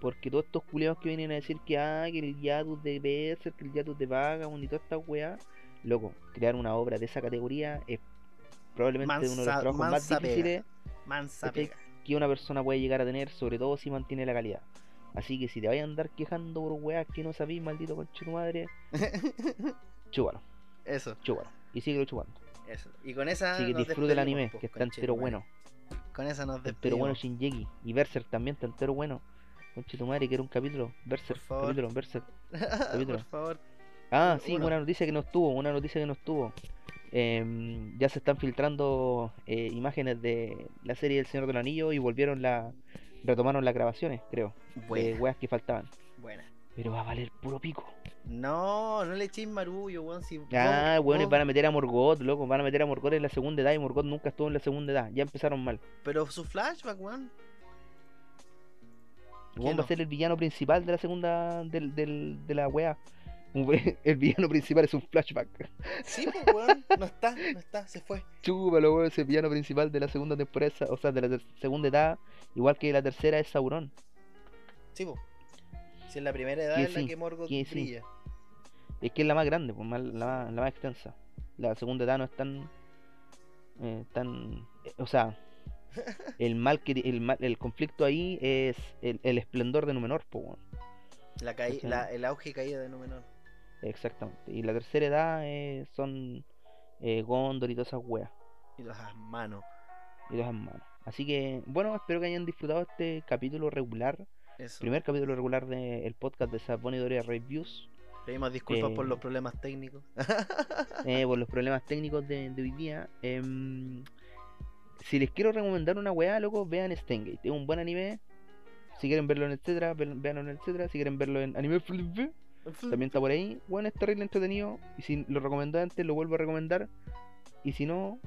Porque todos estos culeados que vienen a decir que, ah, que el Yatus de Berserk, que el Yatus de Vagabond y toda esta weá, loco, crear una obra de esa categoría es probablemente uno de los trabajos más pega. Mansa pega. que una persona puede llegar a tener, sobre todo si mantiene la calidad. Así que si te vayan a andar quejando por weas que no sabís, maldito conche tu madre, (laughs) chúbalo, Eso, chúbalo. Y síguelo chupando. eso. Y con esa. Así que nos disfruta el despedimos, anime, pues, que está conche entero bueno. Con esa nos Está entero bueno despedimos. Shinjeki. Y Berserk también está entero bueno. Conche tu madre, que era un capítulo. Berserk, capítulo, Berserk. (laughs) Por capítulo. favor. Ah, sí, uno. una noticia que no estuvo, una noticia que no estuvo. Em, ya se están filtrando eh, imágenes de la serie del Señor del Anillo y volvieron la. retomaron las grabaciones, creo. De Buena, weas que faltaban. buena. Pero va a valer puro pico. No, no le echéis marullo, weón. Si Ah, vos- van a meter a Morgoth, loco, van a meter a Morgoth en la segunda edad y Morgoth nunca estuvo en la segunda edad, ya empezaron mal. Pero su flashback, weón. El weón va no? a ser el villano principal de la segunda del, del, de la wea. (laughs) El villano principal es un flashback. Sí, pues, weón. No está, no está, se fue. Chúpalo, weón, ese villano principal de la segunda temporada, o sea, de la segunda edad, igual que la tercera es Sauron. Sí, pues. Si en la primera edad es la que Morgoth que sí. brilla. Es que es la más grande, pues, la, más, la más extensa. La segunda edad no es tan. eh, tan. eh, o sea, (laughs) el mal que el, mal- el conflicto ahí es el, el esplendor de Númenor, pues, weón. La caí- la, el auge y caída de Númenor. Exactamente. Y la tercera edad eh, son eh, Gondor y todas esas weas. Y las manos. Y todas esas manos. Así que, bueno, espero que hayan disfrutado este capítulo regular. Eso. Primer capítulo regular del podcast de Sapón y Doria Reviews. Pedimos disculpas por eh, los problemas técnicos. (laughs) eh, por los problemas técnicos de, de hoy día. Em, si les quiero recomendar una weá, loco, vean Steingate. Es un buen anime. Si quieren verlo en etcétera, ve- véanlo en etcétera. Si quieren verlo en Anime Flip, también está por ahí. Bueno, es terrible entretenido. Y si lo recomendé antes, lo vuelvo a recomendar. Y si no,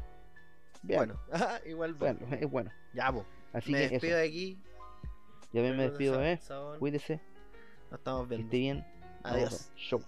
veanlo. Bueno, (laughs) igual bueno. Es bueno. Ya, vos. Así me que despido eso. de aquí. Ya bien me Recuerda, despido, eh. Sabón. Cuídese, Nos estamos que viendo. esté bien. Adiós. Show.